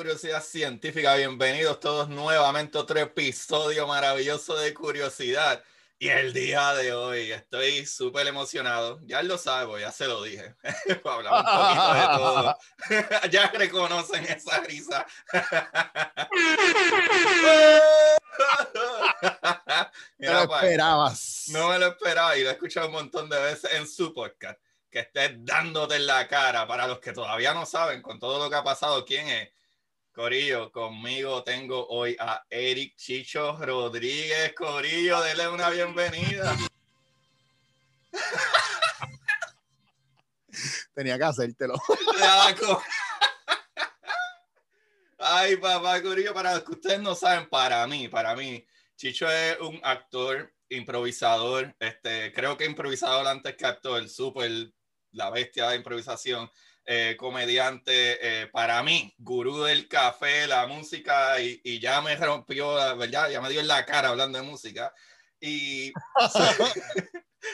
Curiosidad Científica. Bienvenidos todos nuevamente a otro episodio maravilloso de Curiosidad. Y el día de hoy estoy súper emocionado. Ya lo sabe, ya se lo dije. Hablamos un poquito de todo. ya reconocen esa risa. No lo pa, esperabas. No me lo esperaba y lo he escuchado un montón de veces en su podcast. Que estés dándote en la cara. Para los que todavía no saben, con todo lo que ha pasado, ¿quién es? Corillo, conmigo tengo hoy a Eric Chicho Rodríguez. Corillo, denle una bienvenida. Tenía que hacértelo. Ay, papá Corillo, para los que ustedes no saben, para mí, para mí, Chicho es un actor, improvisador, este, creo que improvisador antes que actor, súper la bestia de improvisación, eh, comediante, eh, para mí, gurú del café, la música, y, y ya me rompió, verdad, ya me dio en la cara hablando de música. Y,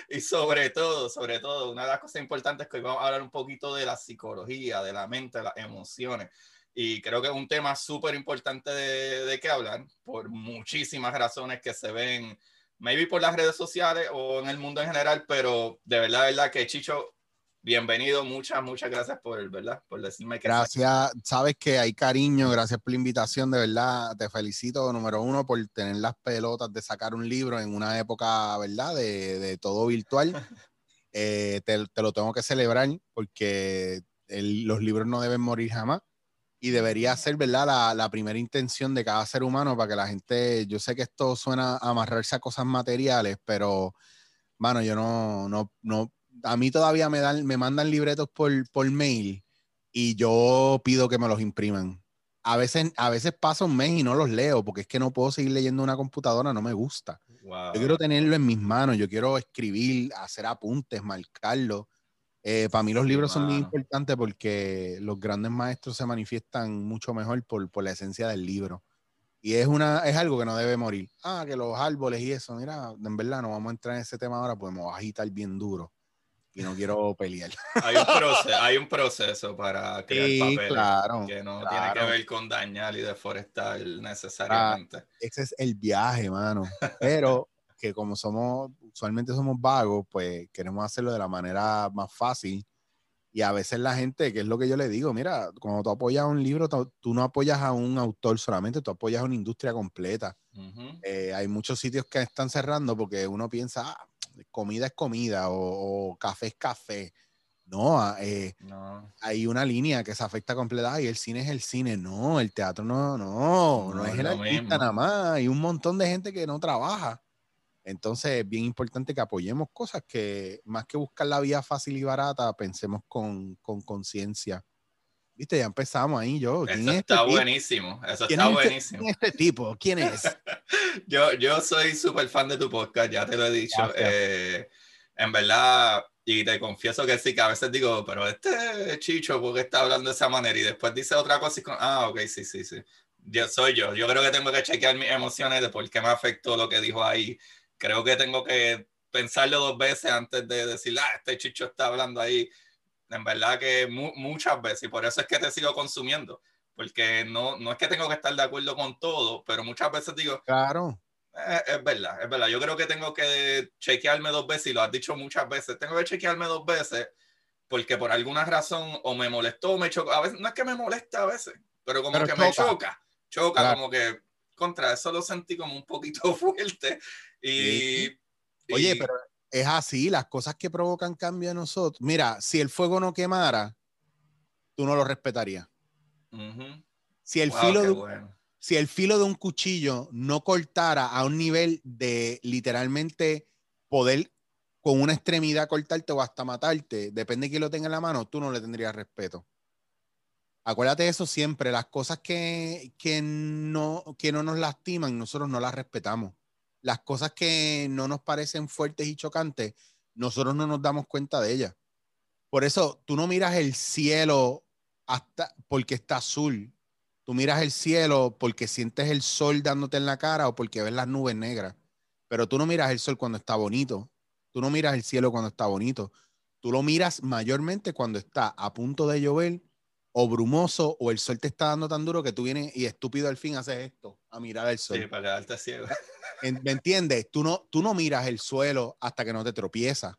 y sobre todo, sobre todo, una de las cosas importantes es que hoy vamos a hablar un poquito de la psicología, de la mente, de las emociones. Y creo que es un tema súper importante de, de qué hablar, por muchísimas razones que se ven, maybe por las redes sociales o en el mundo en general, pero de verdad, de verdad que Chicho, bienvenido, muchas, muchas gracias por, ¿verdad? Por decirme que... Gracias, sabes que hay cariño, gracias por la invitación, de verdad, te felicito, número uno, por tener las pelotas de sacar un libro en una época, ¿verdad? De, de todo virtual. Eh, te, te lo tengo que celebrar porque el- los libros no deben morir jamás y debería ser, ¿verdad? La, la primera intención de cada ser humano para que la gente, yo sé que esto suena a amarrarse a cosas materiales, pero, mano, yo no, no, no, a mí todavía me dan, me mandan libretos por, por mail y yo pido que me los impriman. A veces, a veces pasa un mes y no los leo porque es que no puedo seguir leyendo una computadora, no me gusta. Wow. Yo quiero tenerlo en mis manos, yo quiero escribir, hacer apuntes, marcarlo. Eh, para mí los libros son muy importantes porque los grandes maestros se manifiestan mucho mejor por, por la esencia del libro. Y es, una, es algo que no debe morir. Ah, que los árboles y eso, mira, en verdad no vamos a entrar en ese tema ahora porque me voy a agitar bien duro y no quiero pelear. Hay un proceso, hay un proceso para crear Sí, papeles claro, que no claro. tiene que ver con dañar y deforestar necesariamente. ese es el viaje, mano. Pero que como somos, usualmente somos vagos, pues queremos hacerlo de la manera más fácil. Y a veces la gente, que es lo que yo le digo, mira, cuando tú apoyas un libro, tú, no apoyas a un autor solamente, tú apoyas a una industria completa. Ujú. Eh, hay muchos sitios que están cerrando porque uno piensa, ah, comida es comida o, o café es café. No, ah, eh, No. hay una línea que se afecta completa y el cine es el cine. No, el teatro no, no, no, No es el artista mismo. nada más. Hay un montón de gente que no trabaja. Entonces es bien importante que apoyemos cosas que más que buscar la vía fácil y barata, pensemos con con conciencia. Viste, ya empezamos ahí yo. ¿Quién Eso es este está tipo? buenísimo. Eso ¿Quién está es este- buenísimo. quién es este tipo? ¿Quién es? Yo, yo soy súper fan de tu podcast, ya te lo he dicho. Eh, en verdad, y te confieso que sí, que a veces digo, pero este chicho, ¿por qué está hablando de esa manera? Y después dice otra cosa y con, ah, ok, sí, sí, sí. Yo soy yo. Yo creo que tengo que chequear mis emociones de por qué me afectó lo que dijo ahí. Creo que tengo que pensarlo dos veces antes de decir, ah, este chicho está hablando ahí. En verdad que mu- muchas veces, y por eso es que te sigo consumiendo. Porque no, no es que tengo que estar de acuerdo con todo, pero muchas veces digo, Claro. eh, es verdad, es verdad. Yo creo que tengo que chequearme dos veces y lo has dicho muchas veces. Tengo que chequearme dos veces porque por alguna razón o me molestó o me chocó. A veces no es que me molesta a veces, pero como Pero que me choca. choca. Choca, Claro. como que contra eso lo sentí como un poquito fuerte. Y, Oye, y- pero es así, las cosas que provocan cambio en nosotros. Mira, si el fuego no quemara, tú no lo respetarías. Si el filo de, si el filo de un cuchillo no cortara a un nivel de literalmente poder con una extremidad cortarte o hasta matarte, depende de quién lo tenga en la mano, tú no le tendrías respeto. Acuérdate de eso siempre, las cosas que, no, que no nos lastiman, nosotros no las respetamos. Las cosas que no nos parecen fuertes y chocantes, nosotros no nos damos cuenta de ellas. Por eso tú no miras el cielo hasta porque está azul. Tú miras el cielo porque sientes el sol dándote en la cara o porque ves las nubes negras. Pero tú no miras el sol cuando está bonito. Tú no miras el cielo cuando está bonito. Tú lo miras mayormente cuando está a punto de llover o brumoso o el sol te está dando tan duro que tú vienes y estúpido al fin haces esto, a mirar el sol. Sí, para quedarte ciego. ¿Me entiendes? Tú no, tú no miras el suelo hasta que no te tropiezas.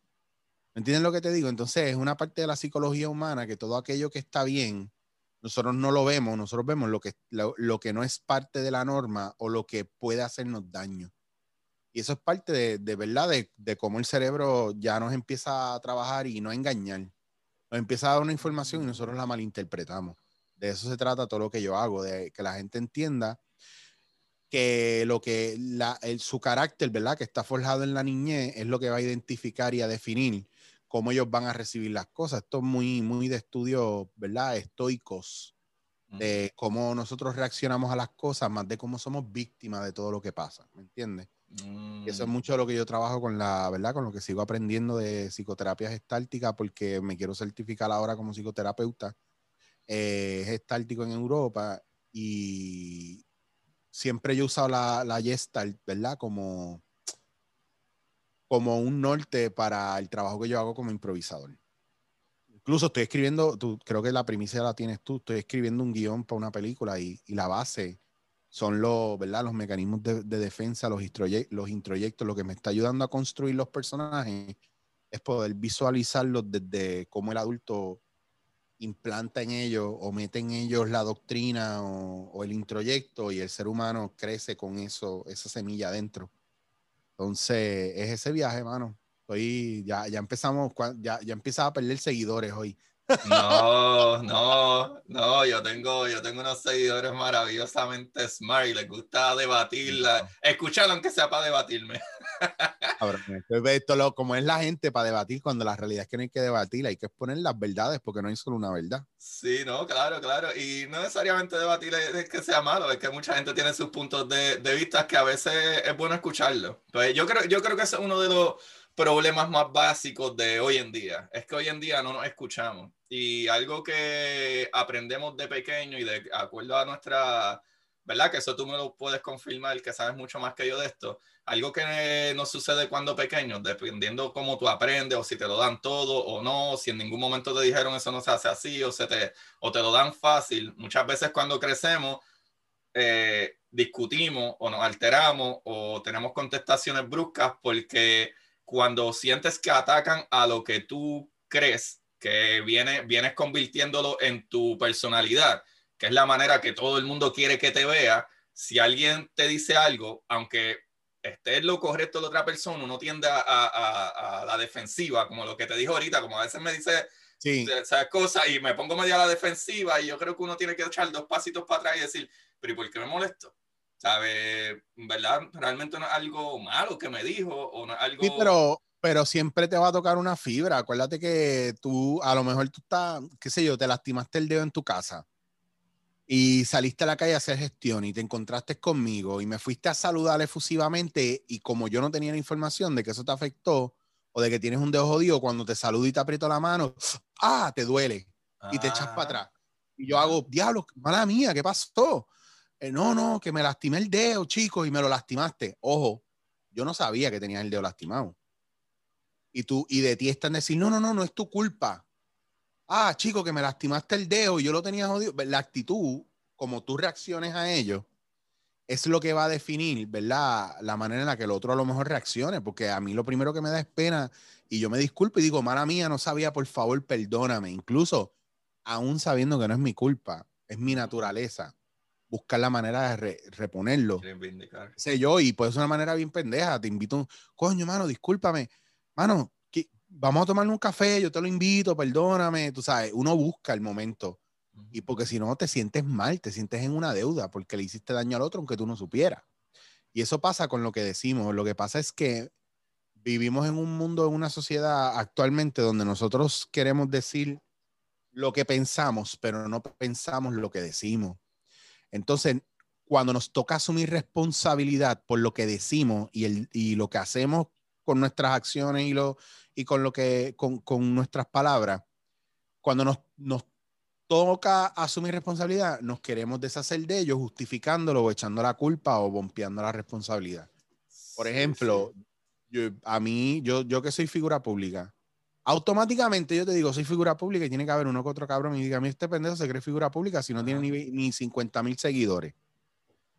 ¿Me entiendes lo que te digo? Entonces es una parte de la psicología humana que todo aquello que está bien, nosotros no lo vemos, nosotros vemos lo que, lo que no es parte de la norma o lo que puede hacernos daño. Y eso es parte de, de verdad de, cómo el cerebro ya nos empieza a trabajar y no a engañar. Nos empieza a dar una información y nosotros la malinterpretamos. De eso se trata todo lo que yo hago, de que la gente entienda que lo que la, su carácter, ¿verdad? Que está forjado en la niñez es lo que va a identificar y a definir cómo ellos van a recibir las cosas. Esto es muy, muy de estudio, ¿verdad? Estoicos, de cómo nosotros reaccionamos a las cosas, más de cómo somos víctimas de todo lo que pasa, ¿me entiendes? Y eso es mm. mucho de lo que yo trabajo con la, ¿verdad? Con lo que sigo aprendiendo de psicoterapia gestáltica, porque me quiero certificar ahora como psicoterapeuta eh, gestáltico en Europa y siempre yo he usado la, la gestalt, ¿verdad? Como, como un norte para el trabajo que yo hago como improvisador. Incluso estoy escribiendo, tú, creo que la primicia la tienes tú, estoy escribiendo un guion para una película y, y la base son los, ¿verdad? los mecanismos de, defensa, los, los introyectos, lo que me está ayudando a construir los personajes es poder visualizarlos desde cómo el adulto implanta en ellos o mete en ellos la doctrina o, el introyecto y el ser humano crece con eso, esa semilla adentro. Entonces, es ese viaje, mano. Hoy ya, ya empezamos, ya, ya empieza a perder seguidores hoy. No, no, no, yo tengo, yo tengo unos seguidores maravillosamente smart y les gusta debatirla, escucharlo aunque sea para debatirme. Ahora, esto lo, como es la gente para debatir cuando la realidad es que no hay que debatir, hay que exponer las verdades porque no hay solo una verdad. Sí, no, claro, claro. Y no necesariamente debatir es, que sea malo, es que mucha gente tiene sus puntos de, de vista que a veces es bueno escucharlo. Pues yo creo, yo creo que ese es uno de los problemas más básicos de hoy en día. Es que hoy en día no nos escuchamos. Y algo que aprendemos de pequeño y de acuerdo a nuestra, ¿verdad? Que eso tú me lo puedes confirmar, que sabes mucho más que yo de esto. Algo que nos sucede cuando pequeños, dependiendo cómo tú aprendes o si te lo dan todo o no, si en ningún momento te dijeron eso no se hace así o, se te, o te lo dan fácil. Muchas veces cuando crecemos, eh, discutimos o nos alteramos o tenemos contestaciones bruscas porque cuando sientes que atacan a lo que tú crees, que viene, vienes convirtiéndolo en tu personalidad, que es la manera que todo el mundo quiere que te vea, si alguien te dice algo, aunque esté lo correcto de otra persona, uno tiende a, la defensiva, como lo que te dijo ahorita, como a veces me dice esas cosas y me pongo medio a la defensiva y yo creo que uno tiene que echar dos pasitos para atrás y decir, pero ¿y por qué me molesto? ¿Sabe? ¿Verdad? Realmente no es algo malo que me dijo o no es algo... Sí, pero, pero siempre te va a tocar una fibra. Acuérdate que tú, a lo mejor tú estás, qué sé yo, te lastimaste el dedo en tu casa y saliste a la calle a hacer gestión y te encontraste conmigo y me fuiste a saludar efusivamente y como yo no tenía la información de que eso te afectó o de que tienes un dedo jodido, cuando te saludo y te aprieto la mano, ah, te duele y te echas para atrás. Y yo hago, diablo, mala mía, ¿qué pasó? Eh, no, no, que me lastimé el dedo, chico, y me lo lastimaste. Ojo, yo no sabía que tenías el dedo lastimado. Y tú, y de ti están decir, no, no, no, no es tu culpa. Ah, chico, que me lastimaste el dedo y yo lo tenía jodido. La actitud, como tú reacciones a ello, es lo que va a definir, ¿verdad? La manera en la que el otro a lo mejor reaccione, porque a mí lo primero que me da es pena y yo me disculpo y digo, mala mía, no sabía, por favor, perdóname. Incluso, aún sabiendo que no es mi culpa, es mi naturaleza buscar la manera de reponerlo. Sé yo, y pues es una manera bien pendeja. Te invito, coño, mano, discúlpame. mano, vamos a tomar un café, yo te lo invito, perdóname, tú sabes, uno busca el momento. Y porque si no te sientes mal, te sientes en una deuda porque le hiciste daño al otro aunque tú no supieras. Y eso pasa con lo que decimos. Lo que pasa es que vivimos en un mundo, en una sociedad actualmente donde nosotros queremos decir lo que pensamos, pero no pensamos lo que decimos. Entonces, cuando nos toca asumir responsabilidad por lo que decimos y, el, y lo que hacemos con nuestras acciones y, lo, y con, lo que, con, con nuestras palabras, cuando nos, nos toca asumir responsabilidad, nos queremos deshacer de ello justificándolo o echando la culpa o bompeando la responsabilidad. Por ejemplo, Yo, a mí, yo, yo que soy figura pública, automáticamente yo te digo, soy figura pública y tiene que haber uno que otro cabrón y diga, a mí este pendejo se cree figura pública si no tiene ni, ni 50 mil seguidores.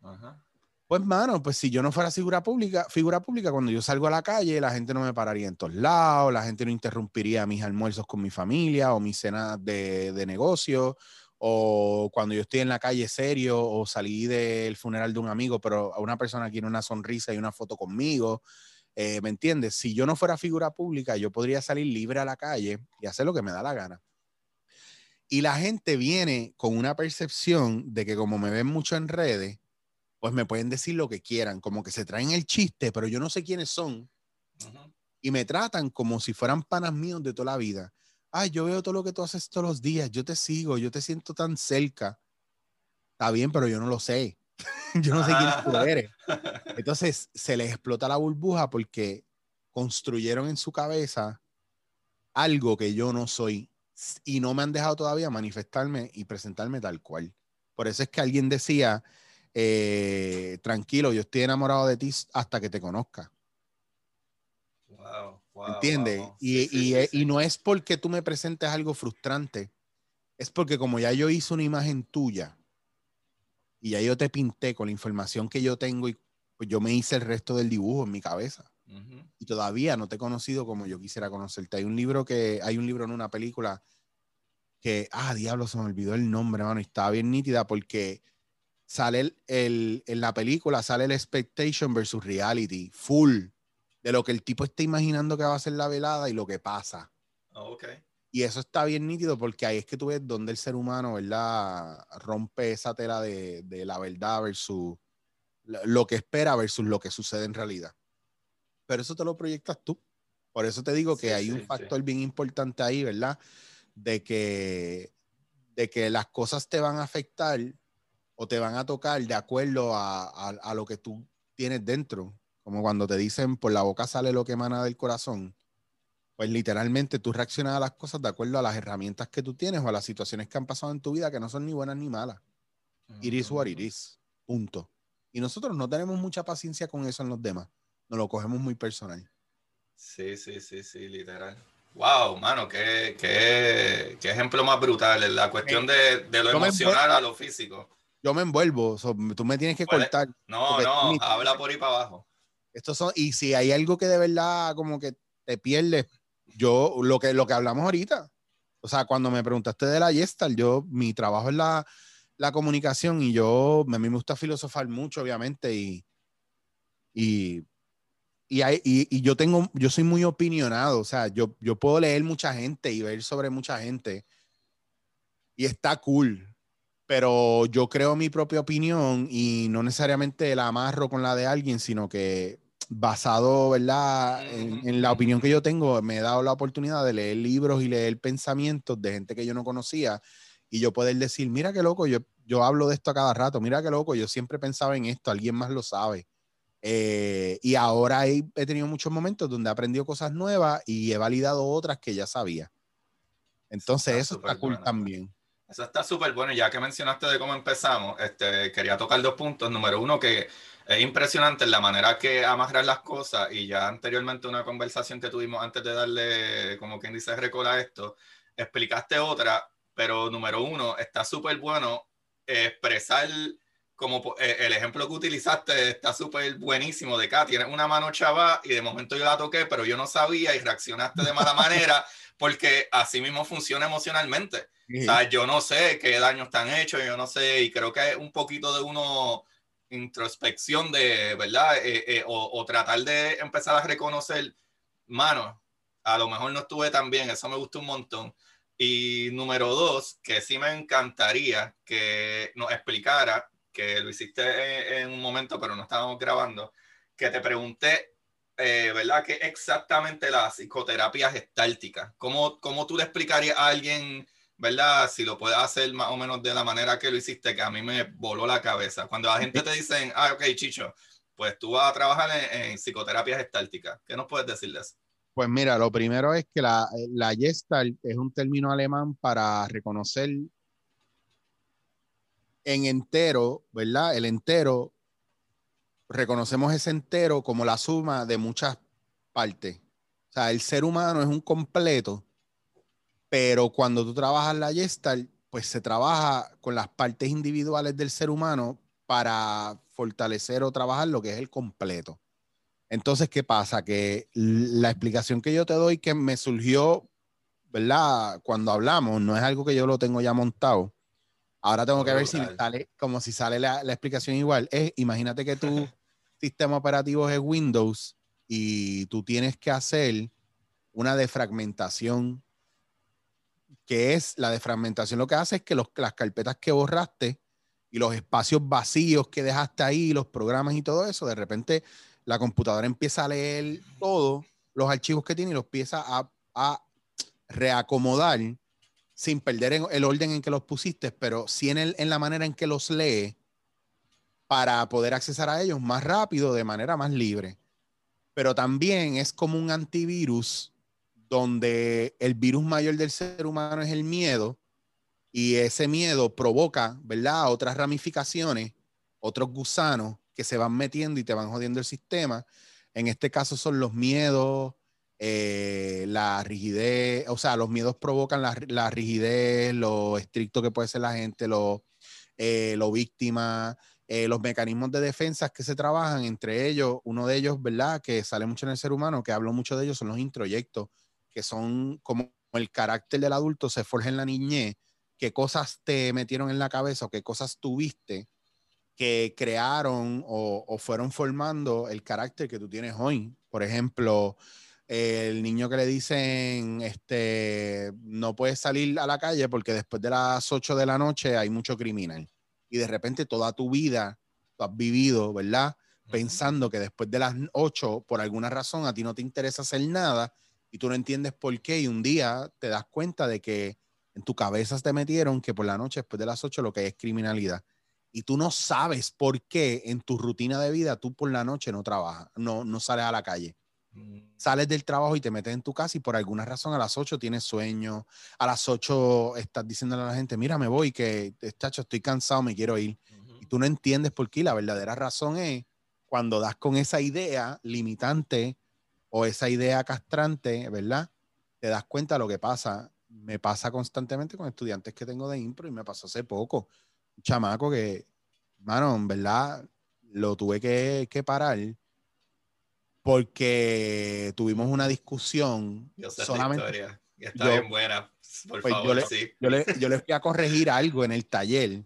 Ajá. Pues, mano, pues si yo no fuera figura pública, figura pública, cuando yo salgo a la calle, la gente no me pararía en todos lados, la gente no interrumpiría mis almuerzos con mi familia o mis cenas de, de negocio, o cuando yo estoy en la calle serio o salí del funeral de un amigo, pero a una persona quiere una sonrisa y una foto conmigo. Eh, ¿Me entiendes? Si yo no fuera figura pública, yo podría salir libre a la calle y hacer lo que me da la gana. Y la gente viene con una percepción de que como me ven mucho en redes, pues me pueden decir lo que quieran, como que se traen el chiste, pero yo no sé quiénes son. Y me tratan como si fueran panas míos de toda la vida. Ay, yo veo todo lo que tú haces todos los días, yo te sigo, yo te siento tan cerca. Está bien, pero yo no lo sé. yo no sé quién tú eres. Entonces se les explota la burbuja porque construyeron en su cabeza algo que yo no soy y no me han dejado todavía manifestarme y presentarme tal cual. Por eso es que alguien decía, eh, tranquilo, yo estoy enamorado de ti hasta que te conozca. Wow, ¿Entiendes? y, no es porque tú me presentes algo frustrante, es porque como ya yo hice una imagen tuya y ya yo te pinté con la información que yo tengo y pues yo me hice el resto del dibujo en mi cabeza. Y todavía no te he conocido como yo quisiera conocerte. Hay un libro que, hay un libro en una película que, ah, diablo, se me olvidó el nombre, mano, y estaba bien nítida porque sale el, en la película, sale el expectation versus reality, full, de lo que el tipo está imaginando que va a ser la velada y lo que pasa. Oh, y eso está bien nítido porque ahí es que tú ves donde el ser humano, ¿verdad? Rompe esa tela de, de la verdad versus lo que espera versus lo que sucede en realidad. Pero eso te lo proyectas tú. Por eso te digo que hay un factor bien importante ahí, ¿verdad? De que, de que las cosas te van a afectar o te van a tocar de acuerdo a, lo que tú tienes dentro. Como cuando te dicen por la boca sale lo que emana del corazón. Pues literalmente tú reaccionas a las cosas de acuerdo a las herramientas que tú tienes o a las situaciones que han pasado en tu vida que no son ni buenas ni malas. Iris what it is. Punto. Y nosotros no tenemos mucha paciencia con eso en los demás. Nos lo cogemos muy personal. Sí, sí, sí, sí, literal. Wow, mano, qué, qué, qué ejemplo más brutal. La cuestión de, de lo emocional a lo físico yo me envuelvo, tú me tienes que cortar. No, no, habla por ahí para abajo. Estos son, y si hay algo que de verdad como que te pierdes, yo, lo que, lo que hablamos ahorita, o sea, cuando me preguntaste de la Yestal, yo, mi trabajo es la, la comunicación y yo, a mí me gusta filosofar mucho, obviamente, y, y, y, y, yo tengo, yo soy muy opinionado, o sea, yo, yo puedo leer mucha gente y ver sobre mucha gente y está cool, pero yo creo mi propia opinión y no necesariamente la amarro con la de alguien, sino que basado, ¿verdad? En, la opinión que yo tengo, me he dado la oportunidad de leer libros y leer pensamientos de gente que yo no conocía y yo poder decir, mira qué loco, yo, yo hablo de esto a cada rato, mira qué loco, yo siempre pensaba en esto, alguien más lo sabe. Eh, y ahora he, he, tenido muchos momentos donde he aprendido cosas nuevas y he validado otras que ya sabía. Entonces eso está cool también. Eso está súper bueno. Ya que mencionaste de cómo empezamos, este, quería tocar dos puntos. Número uno, que es impresionante la manera que amarrar las cosas y ya anteriormente una conversación que tuvimos antes de darle, como quien dice, recola esto, explicaste otra, pero número uno, está súper bueno expresar como eh, el ejemplo que utilizaste está súper buenísimo de acá, tienes una mano chava y de momento yo la toqué, pero yo no sabía y reaccionaste de mala manera porque así mismo funciona emocionalmente. O sea, yo no sé qué daños están hechos, yo no sé, y creo que es un poquito de uno introspección de, ¿verdad? Eh, eh, o, tratar de empezar a reconocer, mano, a lo mejor no estuve tan bien, eso me gustó un montón. Y número dos, que sí me encantaría que nos explicara, que lo hiciste en, un momento, pero no estábamos grabando, que te pregunté, eh, ¿verdad? ¿Qué exactamente la psicoterapia gestáltica? ¿Cómo, ¿Cómo tú le explicarías a alguien, ¿verdad? Si lo puedes hacer más o menos de la manera que lo hiciste, que a mí me voló la cabeza. Cuando la gente te dice, ah, ok, Chicho, pues tú vas a trabajar en, en psicoterapia gestáltica. ¿Qué nos puedes decir de eso? Pues mira, lo primero es que la, la Gestalt es un término alemán para reconocer en entero, ¿verdad? El entero, reconocemos ese entero como la suma de muchas partes. O sea, el ser humano es un completo, pero cuando tú trabajas la Gestalt, pues se trabaja con las partes individuales del ser humano para fortalecer o trabajar lo que es el completo. Entonces, ¿qué pasa? Que la explicación que yo te doy que me surgió, ¿verdad? Cuando hablamos, no es algo que yo lo tengo ya montado. Ahora tengo que ver si sale, como si sale la, explicación igual. Es, imagínate que tu sistema operativo es Windows y tú tienes que hacer una defragmentación, que es la defragmentación lo que hace es que las carpetas que borraste y los espacios vacíos que dejaste ahí, los programas y todo eso, de repente la computadora empieza a leer todos los archivos que tiene y los empieza a, reacomodar sin perder el orden en que los pusiste, pero sí en, en la manera en que los lee para poder accesar a ellos más rápido, de manera más libre. Pero también es como un antivirus donde el virus mayor del ser humano es el miedo y ese miedo provoca, ¿verdad?, otras ramificaciones, otros gusanos que se van metiendo y te van jodiendo el sistema. En este caso son los miedos, eh, la rigidez, o sea, los miedos provocan la, rigidez, lo estricto que puede ser la gente, lo, eh, lo víctima, eh, los mecanismos de defensa que se trabajan, entre ellos, uno de ellos, ¿verdad? Que sale mucho en el ser humano, que hablo mucho de ellos, son los introyectos, que son como el carácter del adulto se forja en la niñez, qué cosas te metieron en la cabeza o qué cosas tuviste que crearon o, fueron formando el carácter que tú tienes hoy. Por ejemplo, el niño que le dicen, este, no puedes salir a la calle porque después de las 8 de la noche hay mucho criminal. Y de repente toda tu vida tú has vivido, ¿verdad? Pensando que después de las 8, por alguna razón, a ti no te interesa hacer nada y tú no entiendes por qué. Y un día te das cuenta de que en tu cabeza te metieron que por la noche, después de las 8, lo que es criminalidad y tú no sabes por qué en tu rutina de vida tú por la noche no trabajas, no, no sales a la calle. Mm. Sales del trabajo y te metes en tu casa y por alguna razón a las 8 tienes sueño, a las 8 estás diciéndole a la gente, mira, me voy, que chacho, estoy cansado, me quiero ir. Y tú no entiendes por qué. La verdadera razón es cuando das con esa idea limitante o esa idea castrante, ¿verdad? Te das cuenta de lo que pasa. Me pasa constantemente con estudiantes que tengo de impro y me pasó hace poco chamaco que, mano, en verdad, lo tuve que, que parar porque tuvimos una discusión. Yo sé solamente. Historia. Está bien buena. Por pues, favor, yo le, sí. yo, le, yo le fui a corregir algo en el taller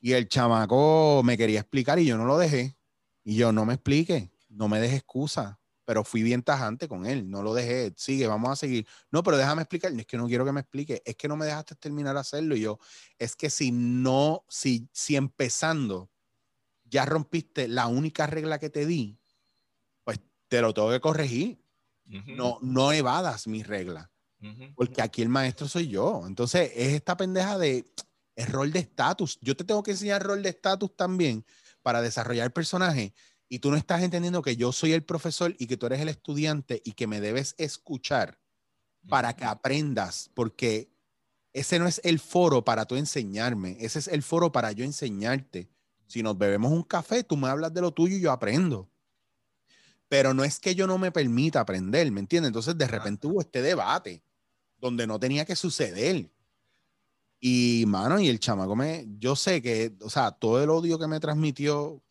y el chamaco me quería explicar y yo no lo dejé. Y yo, no me explique, no me deje excusa pero fui bien tajante con él, no lo dejé, sigue, vamos a seguir. No, pero déjame explicar, es que no quiero que me explique, es que no me dejaste terminar de hacerlo y yo, es que si no, si, si empezando ya rompiste la única regla que te di, pues te lo tengo que corregir. No, no evadas mi regla, porque aquí el maestro soy yo. Entonces es esta pendeja de es rol de estatus. Yo te tengo que enseñar rol de estatus también para desarrollar el personaje y tú no estás entendiendo que yo soy el profesor y que tú eres el estudiante y que me debes escuchar para que aprendas, porque ese no es el foro para tú enseñarme, ese es el foro para yo enseñarte. Si nos bebemos un café, tú me hablas de lo tuyo y yo aprendo. Pero no es que yo no me permita aprender, ¿me entiendes? Entonces de repente hubo este debate donde no tenía que suceder. Y, mano, y el chamaco me, yo sé que, o sea, todo el odio que me transmitió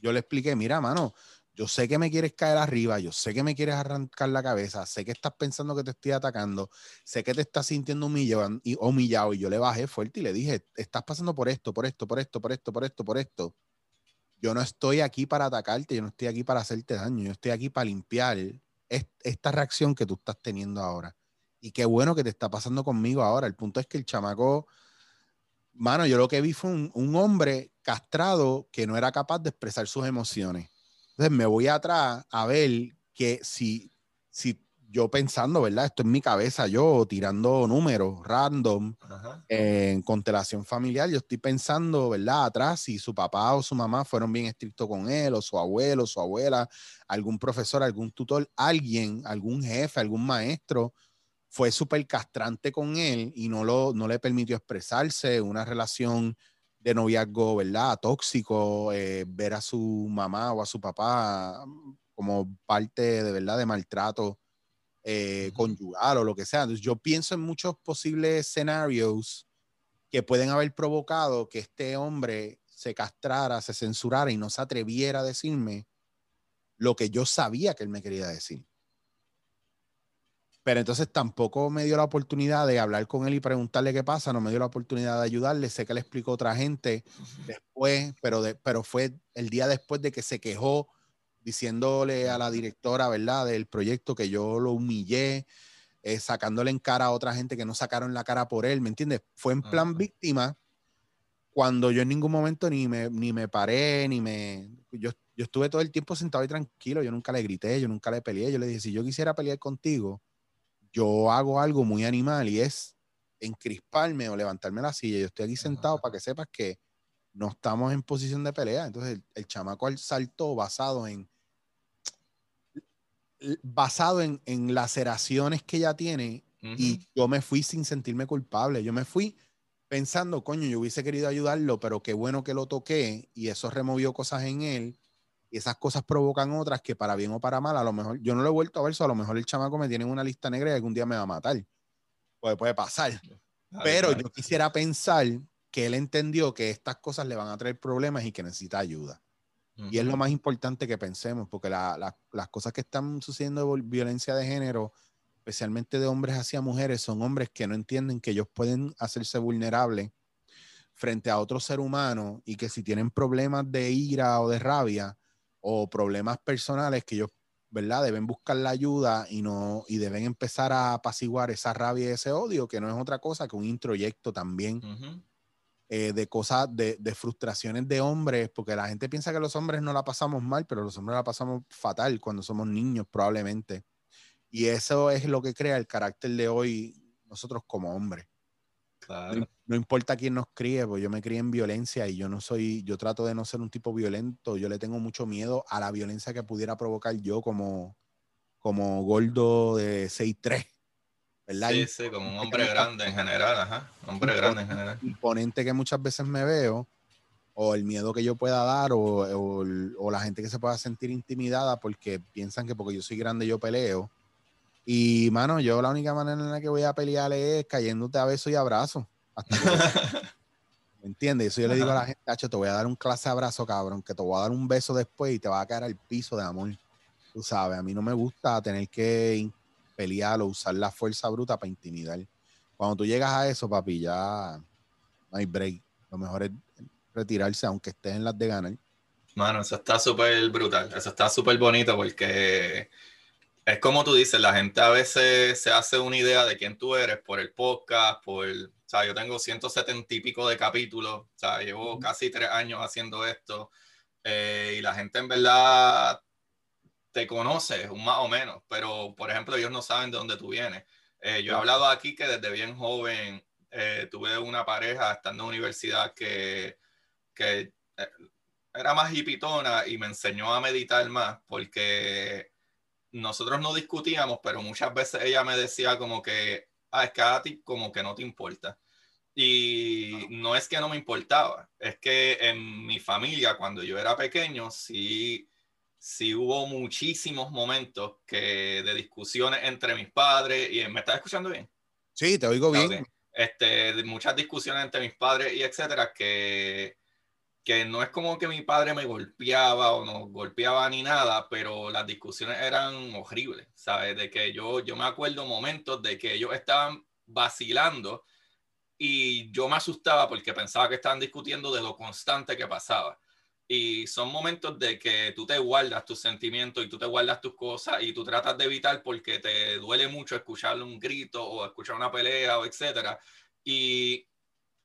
yo le expliqué, mira, mano, yo sé que me quieres caer arriba, yo sé que me quieres arrancar la cabeza, sé que estás pensando que te estoy atacando, sé que te estás sintiendo humillado y, humillado y yo le bajé fuerte y le dije, estás pasando por esto, por esto, por esto, por esto, por esto, por esto. Yo no estoy aquí para atacarte, yo no estoy aquí para hacerte daño, yo estoy aquí para limpiar esta reacción que tú estás teniendo ahora. Y qué bueno que te está pasando conmigo ahora. El punto es que el chamaco, mano, yo lo que vi fue un, un hombre castrado que no era capaz de expresar sus emociones. Entonces me voy atrás a ver que si, si yo pensando, ¿verdad? Esto en mi cabeza, yo tirando números random en constelación familiar, yo estoy pensando, ¿verdad? Atrás, si su papá o su mamá fueron bien estrictos con él, o su abuelo, su abuela, algún profesor, algún tutor, alguien, algún jefe, algún maestro, fue súper castrante con él y no, lo, no le permitió expresarse, una relación de noviazgo, ¿verdad? Tóxico, eh, ver a su mamá o a su papá como parte de verdad de maltrato eh, conyugal o lo que sea. Entonces yo pienso en muchos posibles escenarios que pueden haber provocado que este hombre se castrara, se censurara y no se atreviera a decirme lo que yo sabía que él me quería decir. Pero entonces tampoco me dio la oportunidad de hablar con él y preguntarle qué pasa, no me dio la oportunidad de ayudarle. Sé que le explicó otra gente después, pero, de, pero fue el día después de que se quejó diciéndole a la directora, ¿verdad?, del proyecto que yo lo humillé, eh, sacándole en cara a otra gente que no sacaron la cara por él, ¿me entiendes? Fue en plan víctima cuando yo en ningún momento ni me, ni me paré, ni me... Yo, yo estuve todo el tiempo sentado y tranquilo, yo nunca le grité, yo nunca le peleé, yo le dije, si yo quisiera pelear contigo, yo hago algo muy animal y es encrisparme o levantarme la silla. Yo estoy aquí sentado para que sepas que no estamos en posición de pelea. Entonces el, el chamaco saltó basado en basado en, en laceraciones que ella tiene y yo me fui sin sentirme culpable. Yo me fui pensando, coño, yo hubiese querido ayudarlo, pero qué bueno que lo toqué y eso removió cosas en él y esas cosas provocan otras que para bien o para mal, a lo mejor, yo no lo he vuelto a ver, eso a lo mejor el chamaco me tiene en una lista negra y algún día me va a matar. Puede, puede pasar. pero yo quisiera pensar que él entendió que estas cosas le van a traer problemas y que necesita ayuda. Y es lo más importante que pensemos, porque las cosas que están sucediendo de violencia de género, especialmente de hombres hacia mujeres, son hombres que no entienden que ellos pueden hacerse vulnerables frente a otro ser humano y que si tienen problemas de ira o de rabia o problemas personales, que ellos, ¿verdad? Deben buscar la ayuda y, no, y deben empezar a apaciguar esa rabia y ese odio, que no es otra cosa que un introyecto también. Eh, de cosas, de, de, frustraciones de hombres, porque la gente piensa que los hombres no la pasamos mal, pero los hombres la pasamos fatal cuando somos niños probablemente. Y eso es lo que crea el carácter de hoy nosotros como hombres. No, importa quién nos críe, pues yo me crié en violencia y yo no soy, yo trato de no ser un tipo violento, yo le tengo mucho miedo a la violencia que pudiera provocar yo como, como gordo de 6'3 Sí, sí, como un hombre grande en general, ajá. Hombre grande en general. Imponente que muchas veces me veo, o el miedo que yo pueda dar, o, o, la gente que se pueda sentir intimidada porque piensan que porque yo soy grande yo peleo. Y, mano, yo la única manera en la que voy a pelear es cayéndote a beso y abrazo. ¿Me entiendes? Eso yo le digo a la gente, Tacho, te voy a dar un clase abrazo, cabrón, que te voy a dar un beso después y te va a caer al piso de amor. Tú sabes, a mí no me gusta tener que pelear o usar la fuerza bruta para intimidar. Cuando tú llegas a eso, papi, ya no hay break. Lo mejor es retirarse, aunque estés en las de ganar. Mano, eso está súper brutal. Eso está súper bonito porque es como tú dices, la gente a veces se hace una idea de quién tú eres por el podcast, por, o sea, yo tengo 170 y pico de capítulos, o sea, llevo casi tres años haciendo esto eh, y la gente en verdad te conoces, un más o menos, pero por ejemplo, ellos no saben de dónde tú vienes. Eh, yo he hablado aquí que desde bien joven eh, tuve una pareja estando en universidad que, que eh, era más hipitona y me enseñó a meditar más porque nosotros no discutíamos, pero muchas veces ella me decía como que, ah, es que a ti como que no te importa. Y no es que no me importaba, es que en mi familia, cuando yo era pequeño, sí sí hubo muchísimos momentos que, de discusiones entre mis padres y me estás escuchando bien sí te oigo bien. Este muchas discusiones entre mis padres y etcétera que que no es como que mi padre me golpeaba o no golpeaba ni nada pero las discusiones eran horribles sabes de que yo yo me acuerdo momentos de que ellos estaban vacilando y yo me asustaba porque pensaba que estaban discutiendo de lo constante que pasaba Y son momentos de que tú te guardas tus sentimientos y tú te guardas tus cosas y tú tratas de evitar porque te duele mucho escuchar un grito o escuchar una pelea o etcétera. Y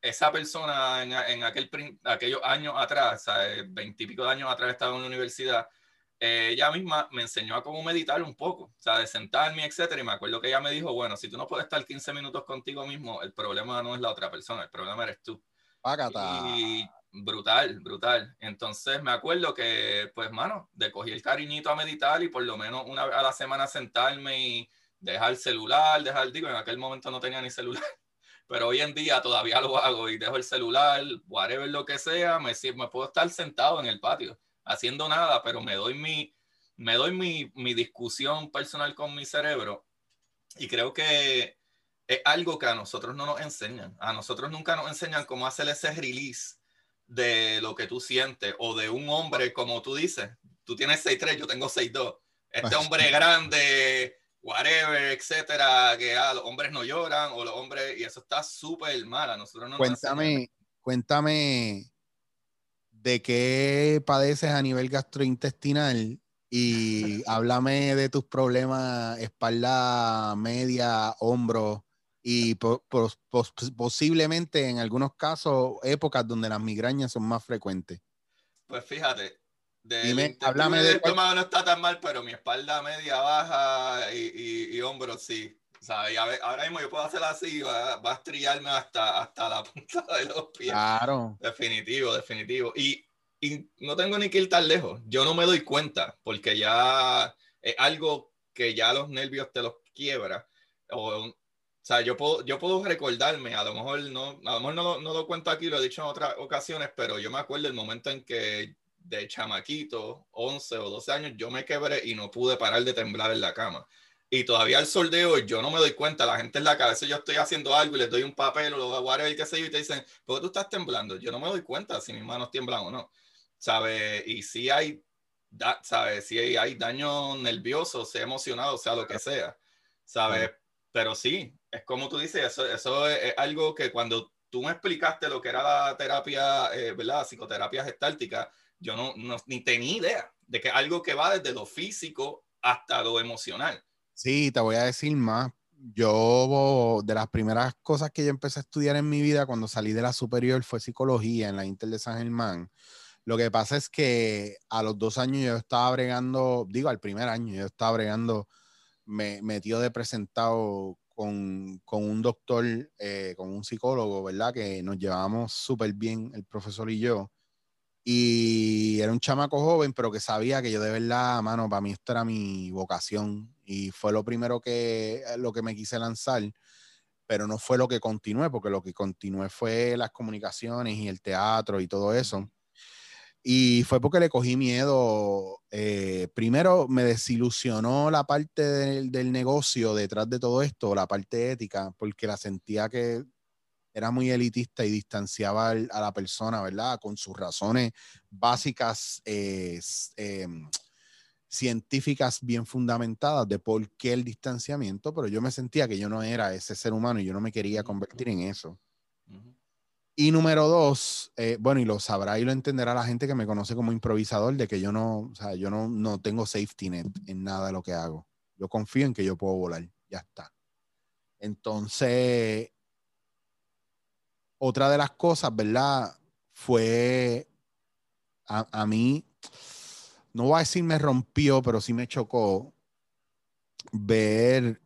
esa persona en, aquel, aquellos años atrás, veintipico de años atrás estaba en la universidad, eh, ella misma me enseñó a cómo meditar un poco, o sea, de sentarme, etcétera. Y me acuerdo que ella me dijo, bueno, si tú no puedes estar 15 minutos contigo mismo, el problema no es la otra persona, el problema eres tú. Y brutal, brutal. Entonces me acuerdo que, pues, mano, de cogí el cariñito a meditar y por lo menos una vez a la semana sentarme y dejar el celular, dejar, digo, en aquel momento no tenía ni celular, pero hoy en día todavía lo hago y dejo el celular, whatever lo que sea, me, me puedo estar sentado en el patio haciendo nada, pero me doy mi, me doy mi, mi discusión personal con mi cerebro y creo que es algo que a nosotros no nos enseñan. A nosotros nunca nos enseñan cómo hacer ese release de lo que tú sientes o de un hombre, como tú dices, tú tienes 6'3, yo tengo 6'2. Este hombre grande, whatever, etcétera, que ah, los hombres no lloran o los hombres, y eso está súper mal. A nosotros no Cuéntame, cuéntame de qué padeces a nivel gastrointestinal y háblame de tus problemas espalda media, hombro y posiblemente en algunos casos épocas donde las migrañas son más frecuentes. Pues fíjate, de Dime, háblame de estómago no está tan mal, pero mi espalda media baja y, y, hombro sí. ahora mismo yo puedo hacer así, va, va, a estrellarme hasta, hasta la punta de los pies. Claro. Definitivo, definitivo. Y, y no tengo ni que ir tan lejos. Yo no me doy cuenta porque ya es algo que ya los nervios te los quiebra. O, o sea, yo puedo, yo puedo recordarme, a lo mejor no, a lo mejor no, no lo cuento aquí, lo he dicho en otras ocasiones, pero yo me acuerdo el momento en que de chamaquito, 11 o 12 años, yo me quebré y no pude parar de temblar en la cama. Y todavía al sol de hoy yo no me doy cuenta, la gente en la cabeza yo estoy haciendo algo y les doy un papel o lo y qué sé yo, y te dicen, ¿por qué tú estás temblando? Yo no me doy cuenta si mis manos tiemblan o no. ¿Sabes? Y si hay, ¿sabes? Si hay, daño nervioso, sea emocionado, sea lo que sea, ¿sabes? Pero sí, es como tú dices, eso, eso es, algo que cuando tú me explicaste lo que era la terapia, eh, ¿verdad? Psicoterapia gestáltica, yo no, no, ni tenía idea de que algo que va desde lo físico hasta lo emocional. Sí, te voy a decir más. Yo, de las primeras cosas que yo empecé a estudiar en mi vida cuando salí de la superior fue psicología en la Inter de San Germán. Lo que pasa es que a los dos años yo estaba bregando, digo, al primer año yo estaba bregando, me metió de presentado con, un doctor, eh, con un psicólogo, ¿verdad? Que nos llevábamos súper bien, el profesor y yo. Y era un chamaco joven, pero que sabía que yo de verdad, mano, para mí esto era mi vocación. Y fue lo primero que, eh, lo que me quise lanzar, pero no fue lo que continué, porque lo que continué fue las comunicaciones y el teatro y todo eso. Y fue porque le cogí miedo. Eh, primero me desilusionó la parte del, negocio detrás de todo esto, la parte ética, porque la sentía que era muy elitista y distanciaba a la persona, ¿verdad? Con sus razones básicas eh, em, científicas bien fundamentadas de por qué el distanciamiento, pero yo me sentía que yo no era ese ser humano y yo no me quería convertir en eso. Y número dos, eh, bueno, y lo sabrá y lo entenderá la gente que me conoce como improvisador, de que yo no, o sea, yo no, no tengo safety net en nada de lo que hago. Yo confío en que yo puedo volar, ya está. Entonces, otra de las cosas, ¿verdad? Fue a, a mí, no voy a decir me rompió, pero sí me chocó ver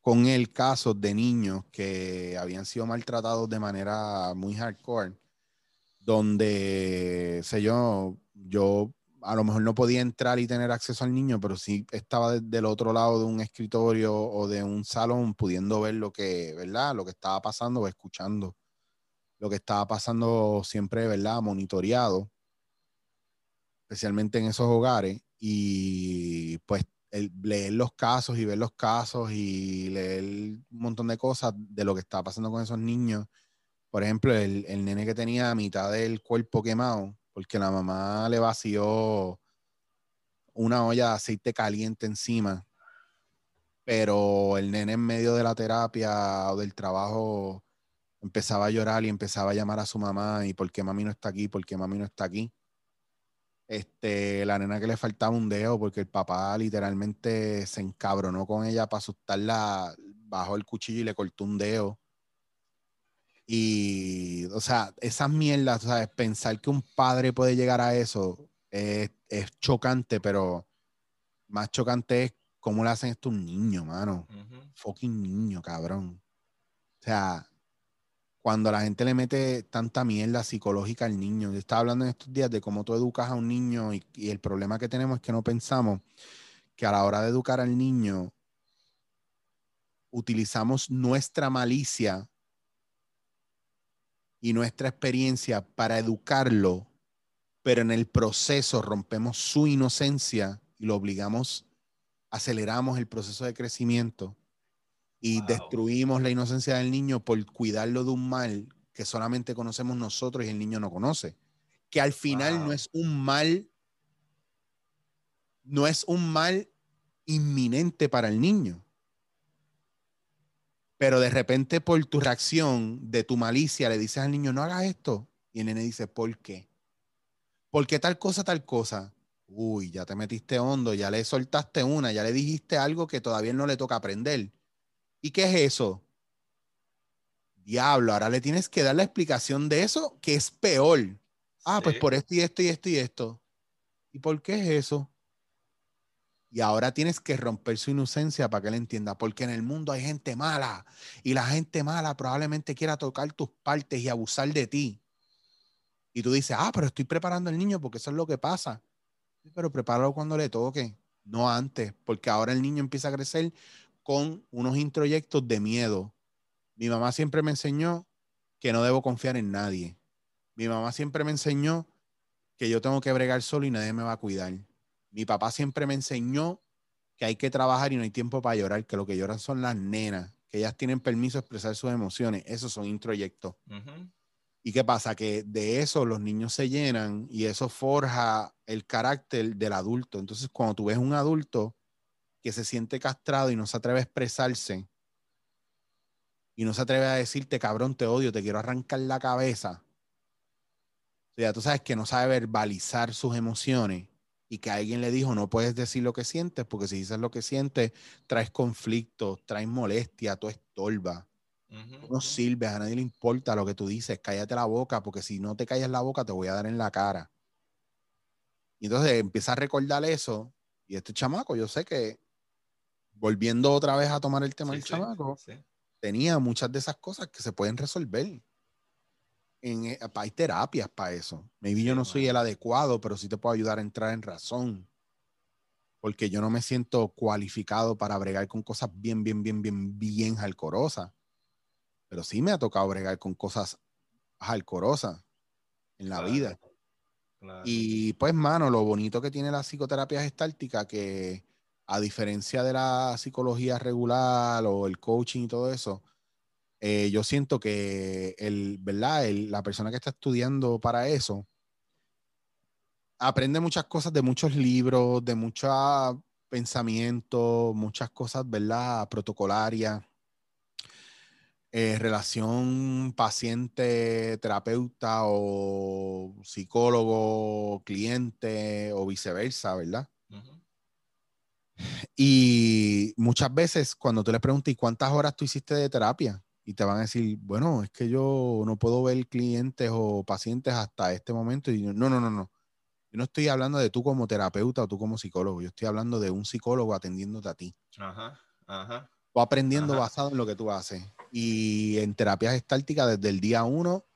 con el caso de niños que habían sido maltratados de manera muy hardcore, donde, sé yo, yo a lo mejor no podía entrar y tener acceso al niño, pero sí estaba del otro lado de un escritorio o de un salón pudiendo ver lo que, ¿verdad? Lo que estaba pasando o escuchando lo que estaba pasando siempre, ¿verdad? Monitoreado, especialmente en esos hogares. Y pues leer los casos y ver los casos y leer un montón de cosas de lo que estaba pasando con esos niños. Por ejemplo, el, el nene que tenía mitad del cuerpo quemado, porque la mamá le vació una olla de aceite caliente encima, pero el nene en medio de la terapia o del trabajo empezaba a llorar y empezaba a llamar a su mamá y por qué mami no está aquí, por qué mami no está aquí. Este, la nena que le faltaba un dedo porque el papá literalmente se encabronó con ella para asustarla, bajó el cuchillo y le cortó un dedo. Y, o sea, esas mierdas, ¿sabes? Pensar que un padre puede llegar a eso es, chocante, pero más chocante es cómo le hacen esto a un niño, mano. Fucking niño, cabrón. O sea, cuando la gente le mete tanta mierda psicológica al niño. Yo estaba hablando en estos días de cómo tú educas a un niño y, y, el problema que tenemos es que no pensamos que a la hora de educar al niño utilizamos nuestra malicia y nuestra experiencia para educarlo, pero en el proceso rompemos su inocencia y lo obligamos, aceleramos el proceso de crecimiento y destruimos la inocencia del niño por cuidarlo de un mal que solamente conocemos nosotros y el niño no conoce. Que al final no es un mal, no es un mal inminente para el niño pero de repente por tu reacción de tu malicia le dices al niño, no hagas esto. Y el nene dice, ¿por qué? ¿Por qué tal cosa, tal cosa? Uy, ya te metiste hondo, ya le soltaste una, ya le dijiste algo que todavía no le toca aprender. ¿Y qué es eso? Diablo, ahora le tienes que dar la explicación de eso, que es peor. Ah, pues por esto y esto y esto y esto. ¿Y por qué es eso? Y ahora tienes que romper su inocencia para que él entienda, porque en el mundo hay gente mala y la gente mala probablemente quiera tocar tus partes y abusar de ti. Y tú dices, ah, pero estoy preparando al niño porque eso es lo que pasa. Pero prepáralo cuando le toque, no antes, porque ahora el niño empieza a crecer con unos introyectos de miedo. Mi mamá siempre me enseñó que no debo confiar en nadie. Mi mamá siempre me enseñó que yo tengo que bregar solo y nadie me va a cuidar. Mi papá siempre me enseñó que hay que trabajar y no hay tiempo para llorar, que lo que lloran son las nenas, que ellas tienen permiso de expresar sus emociones. Esos son introyectos. ¿Y qué pasa? Que de eso los niños se llenan y eso forja el carácter del adulto. Entonces, cuando tú ves un adulto que se siente castrado y no se atreve a expresarse y no se atreve a decirte, cabrón, te odio, te quiero arrancar la cabeza. O sea, tú sabes que no sabe verbalizar sus emociones y que alguien le dijo, no puedes decir lo que sientes, porque si dices lo que sientes, traes conflicto, traes molestia, tú estorba. no sirves, a nadie le importa lo que tú dices, cállate la boca, porque si no te callas la boca, te voy a dar en la cara. Y entonces empieza a recordar eso, y este chamaco, yo sé que, volviendo otra vez a tomar el tema del chamaco, tenía muchas de esas cosas que se pueden resolver en, eh, hay terapias para eso. Maybe yo no soy el adecuado, pero sí te puedo ayudar a entrar en razón. Porque yo no me siento cualificado para bregar con cosas bien, bien, bien, bien, bien jalcorosas. Pero sí me ha tocado bregar con cosas jalcorosas en la vida. Y pues, mano, lo bonito que tiene la psicoterapia gestáltica, que a diferencia de la psicología regular o el coaching y todo eso, eh, yo siento que el, ¿verdad? la persona que está estudiando para eso aprende muchas cosas de muchos libros, de muchos pensamientos, muchas cosas, ¿verdad? Protocolarias. Eh, relación paciente-terapeuta o psicólogo-cliente o viceversa, ¿verdad? Y muchas veces cuando tú le preguntas, ¿y cuántas horas tú hiciste de terapia? y te van a decir, bueno, es que yo no puedo ver clientes o pacientes hasta este momento. Y no, no, no, no. Yo no estoy hablando de tú como terapeuta o tú como psicólogo. Yo estoy hablando de un psicólogo atendiéndote a ti. Ajá, ajá. O aprendiendo basado en lo que tú haces. Y en terapias estálticas, desde el día uno,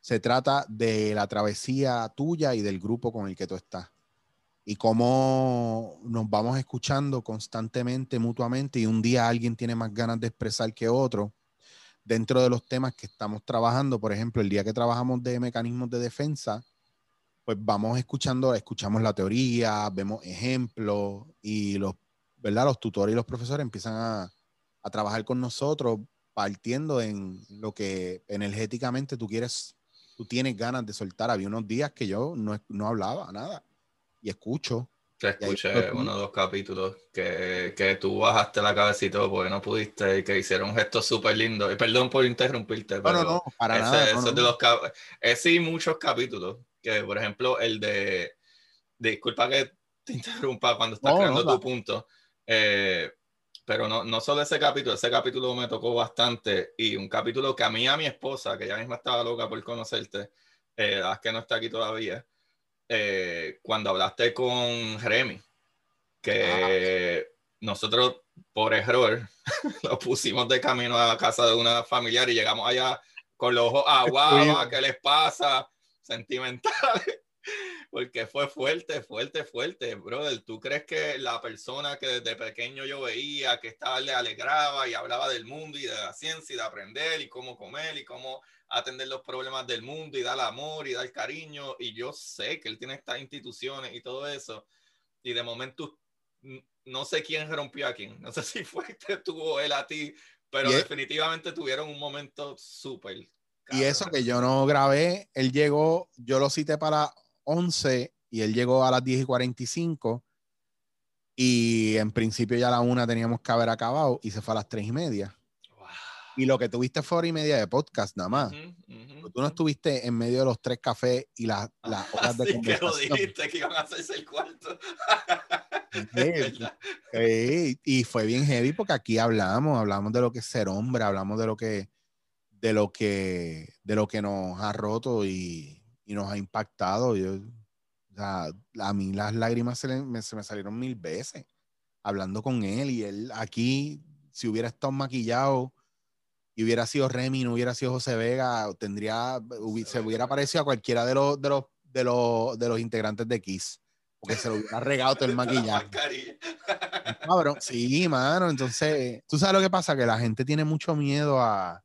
se trata de la travesía tuya y del grupo con el que tú estás. Y cómo nos vamos escuchando constantemente, mutuamente, y un día alguien tiene más ganas de expresar que otro dentro de los temas que estamos trabajando, por ejemplo, el día que trabajamos de mecanismos de defensa, pues vamos escuchando, escuchamos la teoría, vemos ejemplos y los, ¿verdad? Los tutores y los profesores empiezan a, trabajar con nosotros partiendo en lo que energéticamente tú quieres, tú tienes ganas de soltar. Había unos días que yo no, no hablaba nada y escucho que escuché uno o dos capítulos que, que tú bajaste la cabecita porque no pudiste y que hicieron gestos súper lindos. Y perdón por interrumpirte, pero no, no, para nada. de los es sí muchos capítulos. Que por ejemplo, el de disculpa que te interrumpa cuando estás creando tu punto, eh, pero no, no solo ese capítulo, ese capítulo me tocó bastante y un capítulo que a mí y a mi esposa, que ella misma estaba loca por conocerte, eh, es que no está aquí todavía, eh, cuando hablaste con Jeremy, que ah. nosotros por error lo pusimos de camino a la casa de una familiar y llegamos allá con los ojos aguados, ¿qué les pasa? Sentimentales. Porque fue fuerte, fuerte, fuerte, brother. ¿Tú crees que la persona que desde pequeño yo veía, que estaba, le alegraba y hablaba del mundo y de la ciencia y de aprender y cómo comer y cómo atender los problemas del mundo y dar amor y dar cariño? Y yo sé que él tiene estas instituciones y todo eso. Y de momento no sé quién rompió a quién. No sé si fue que tuvo él a ti, pero definitivamente tuvieron un momento súper. Y eso que yo no grabé, él llegó, yo lo cité para 11 y él llegó a las 10 y 45 y en principio ya a la una teníamos que haber acabado y se fue a las 3 y media. Y lo que tuviste fue hora y media de podcast nada más. Tú no estuviste en medio de los tres cafés y las, las horas de conversación. que lo dijiste que iban a hacerse el cuarto. y fue bien heavy porque aquí hablamos, hablamos de lo que es ser hombre, hablamos de lo que, de lo que, de lo que nos ha roto y, y nos ha impactado. Yo, o sea, a mí las lágrimas se, me, salieron mil veces hablando con él y él aquí, si hubiera estado maquillado y hubiera sido Remy, no hubiera sido José Vega, tendría, se hubiera parecido a cualquiera de los, de los, de los, de los integrantes de Kiss. Porque se lo hubiera regado todo el maquillaje. Cabrón, sí, mano. Entonces, tú sabes lo que pasa, que la gente tiene mucho miedo a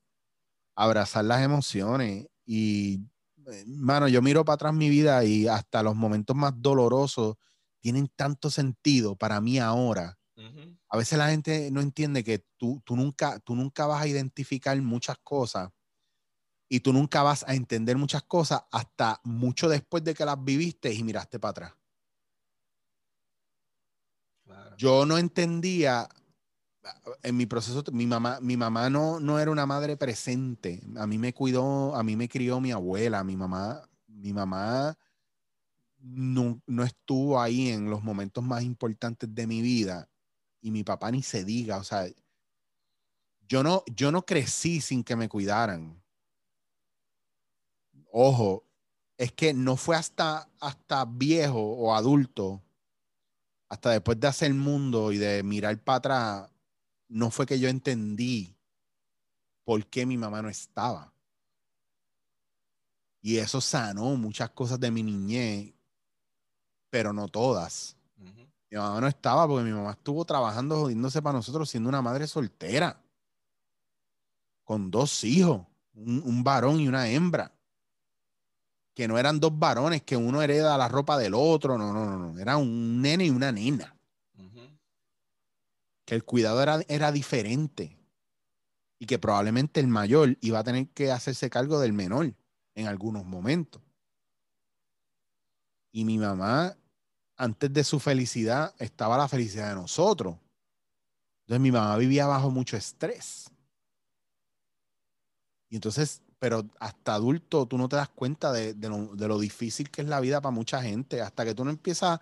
abrazar las emociones. Y mano, yo miro para atrás mi vida y hasta los momentos más dolorosos tienen tanto sentido para mí ahora. A veces la gente no entiende que tú, tú, nunca, tú nunca vas a identificar muchas cosas y tú nunca vas a entender muchas cosas hasta mucho después de que las viviste y miraste para atrás. Yo no entendía en mi proceso, mi mamá, mi mamá no, no era una madre presente. A mí me cuidó, a mí me crió mi abuela, mi mamá, mi mamá no, no estuvo ahí en los momentos más importantes de mi vida y mi papá ni se diga, o sea, yo no, yo no crecí sin que me cuidaran. Ojo, es que no fue hasta, hasta viejo o adulto, hasta después de hacer el mundo y de mirar para atrás, no fue que yo entendí por qué mi mamá no estaba. Y eso sanó muchas cosas de mi niñez, pero no todas. Mi mamá no estaba porque mi mamá estuvo trabajando, jodiéndose para nosotros, siendo una madre soltera, con dos hijos, un, varón y una hembra. Que no eran dos varones, que uno hereda la ropa del otro, no, no, no, no. Era un nene y una nena que el cuidado era, era diferente y que probablemente el mayor iba a tener que hacerse cargo del menor en algunos momentos. Y mi mamá, antes de su felicidad, estaba la felicidad de nosotros. Entonces mi mamá vivía bajo mucho estrés. Y entonces, pero hasta adulto tú no te das cuenta de, lo, de, lo, difícil que es la vida para mucha gente. Hasta que tú no empiezas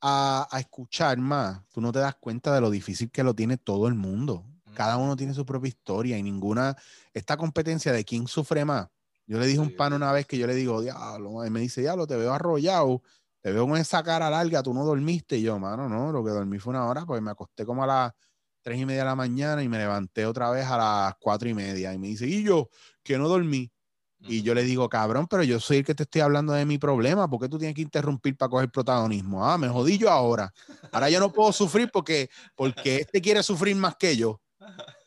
a, escuchar más, tú no te das cuenta de lo difícil que lo tiene todo el mundo. Cada uno tiene su propia historia y ninguna, esta competencia de quién sufre más. Yo le dije a un pan una vez que yo le digo, diablo, y me dice, diablo, te veo arrollado, te veo con esa cara larga, tú no dormiste. Y yo, mano, no, lo que dormí fue una hora, porque me acosté como a las tres y media de la mañana y me levanté otra vez a las cuatro y media. Y me dice, y yo, que no dormí. Y yo le digo, cabrón, pero yo soy el que te estoy hablando de mi problema. ¿Por qué tú tienes que interrumpir para coger protagonismo? Ah, me jodí yo ahora. Ahora yo no puedo sufrir porque, porque este quiere sufrir más que yo.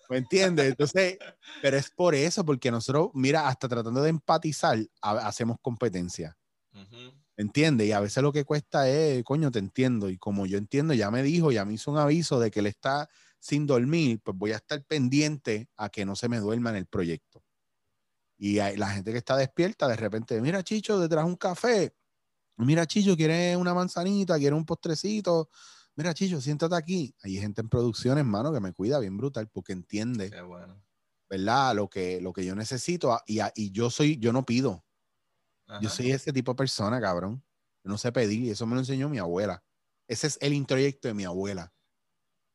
¿Me entiendes? Entonces, pero es por eso, porque nosotros, mira, hasta tratando de empatizar, hacemos competencia. ¿Me entiendes? Y a veces lo que cuesta es, coño, te entiendo. Y como yo entiendo, ya me dijo, ya me hizo un aviso de que él está sin dormir, pues voy a estar pendiente a que no se me duerma en el proyecto. Y la gente que está despierta, de repente, mira, Chicho, detrás un café. Mira, Chicho, quiere una manzanita, quiere un postrecito. Mira, Chicho, siéntate aquí. Hay gente en producción, hermano, que me cuida bien brutal porque entiende, ¿verdad? Lo que, lo que yo necesito. Y, y yo soy, yo no pido. Yo soy ese tipo de persona, cabrón. Yo no sé pedir, eso me lo enseñó mi abuela. Ese es el introyecto de mi abuela.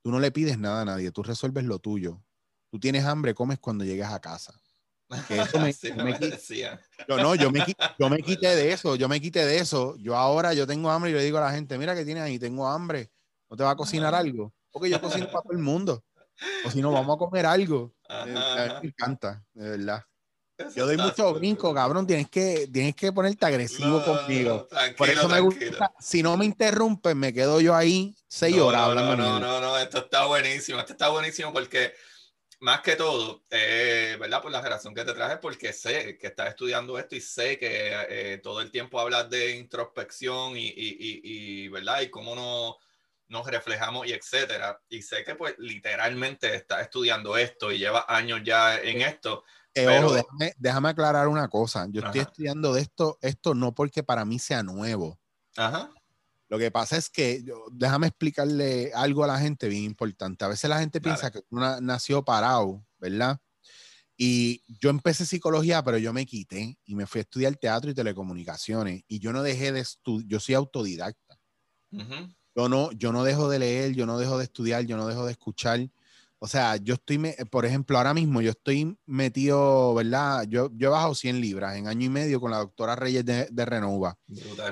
Tú no le pides nada a nadie, tú resuelves lo tuyo. Tú tienes hambre, comes cuando llegas a casa. Que eso me, Sí, me me qui- decía. yo no, yo me, yo me quité de eso, yo me quité de eso. Yo ahora yo tengo hambre y le digo a la gente, mira que tienes ahí, tengo hambre. ¿No te va a cocinar algo? Porque yo cocino para todo el mundo. O si no, vamos a comer algo. Eh, a mí me encanta, de verdad. Eso Yo doy mucho súper brinco, cabrón. Tienes que, tienes que ponerte agresivo No, conmigo. Tranquilo, Por eso me tranquilo. gusta. Si no me interrumpen, me quedo yo ahí seis No, horas no, hablando. no, no, no, no, esto está buenísimo, esto está buenísimo porque más que todo, eh, ¿verdad? Por la razón que te traje, porque sé que estás estudiando esto y sé que eh, todo el tiempo hablas de introspección y, y, y, y, ¿verdad? Y cómo no, nos reflejamos y etcétera. Y sé que pues literalmente estás estudiando esto y llevas años ya en esto. Eh, Pero- ojo, déjame, déjame aclarar una cosa. Yo estoy Ajá. estudiando de esto, esto no porque para mí sea nuevo. Ajá. Lo que pasa es que, yo- déjame explicarle algo a la gente bien importante. A veces la gente Dale. piensa que uno nació parado, ¿verdad? Y yo empecé psicología, pero yo me quité y me fui a estudiar teatro y telecomunicaciones. Y yo no dejé de estudiar, yo soy autodidacta. Ujú. Yo no, yo no dejo de leer, yo no dejo de estudiar, yo no dejo de escuchar. O sea, yo estoy, me- por ejemplo, ahora mismo yo estoy metido, ¿verdad? Yo, yo he bajado 100 libras en año y medio con la doctora Reyes de, de Renova.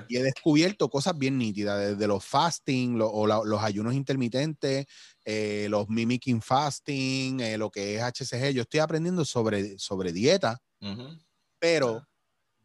Y he descubierto cosas bien nítidas, desde los fasting, lo- o la- los ayunos intermitentes, eh, los mimicking fasting, eh, lo que es HCG. Yo estoy aprendiendo sobre, sobre dieta, pero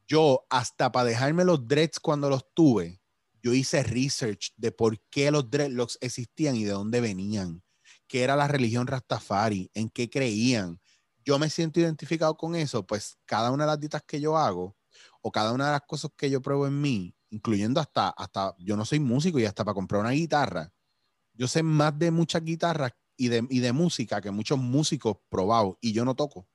yo hasta para dejarme los dreads cuando los tuve, yo hice research de por qué los dreadlocks existían y de dónde venían, qué era la religión Rastafari, en qué creían. Yo me siento identificado con eso, pues cada una de las dietas que yo hago o cada una de las cosas que yo pruebo en mí, incluyendo hasta, hasta yo no soy músico y hasta para comprar una guitarra, yo sé más de muchas guitarras y de, y de música que muchos músicos probados y yo no toco.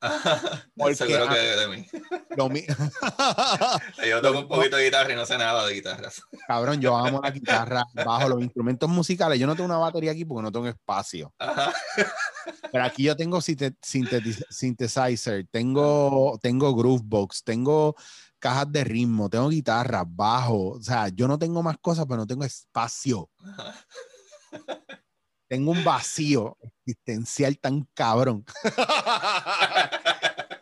Porque Seguro que de mí. Lo mi- Yo toco un poquito de guitarra y no sé nada de guitarras. Cabrón, yo amo la guitarra, bajo los instrumentos musicales. Yo no tengo una batería aquí porque no tengo espacio. Ajá. Pero aquí yo tengo synthesizer, tengo, tengo groovebox, tengo cajas de ritmo, tengo guitarra, bajo. O sea, yo no tengo más cosas, pero no tengo espacio. Ajá. Tengo un vacío existencial tan cabrón.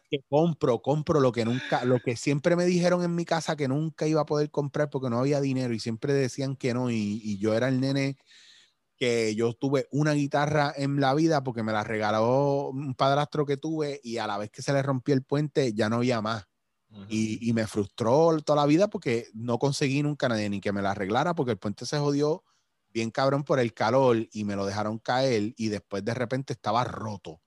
Que compro, compro lo que nunca, lo que siempre me dijeron en mi casa que nunca iba a poder comprar porque no había dinero y siempre decían que no y, y yo era el nene que yo tuve una guitarra en la vida porque me la regaló un padrastro que tuve y a la vez que se le rompió el puente ya no había más. Y, y me frustró toda la vida porque no conseguí nunca nadie ni que me la arreglara porque el puente se jodió bien cabrón por el calor y me lo dejaron caer y después de repente estaba roto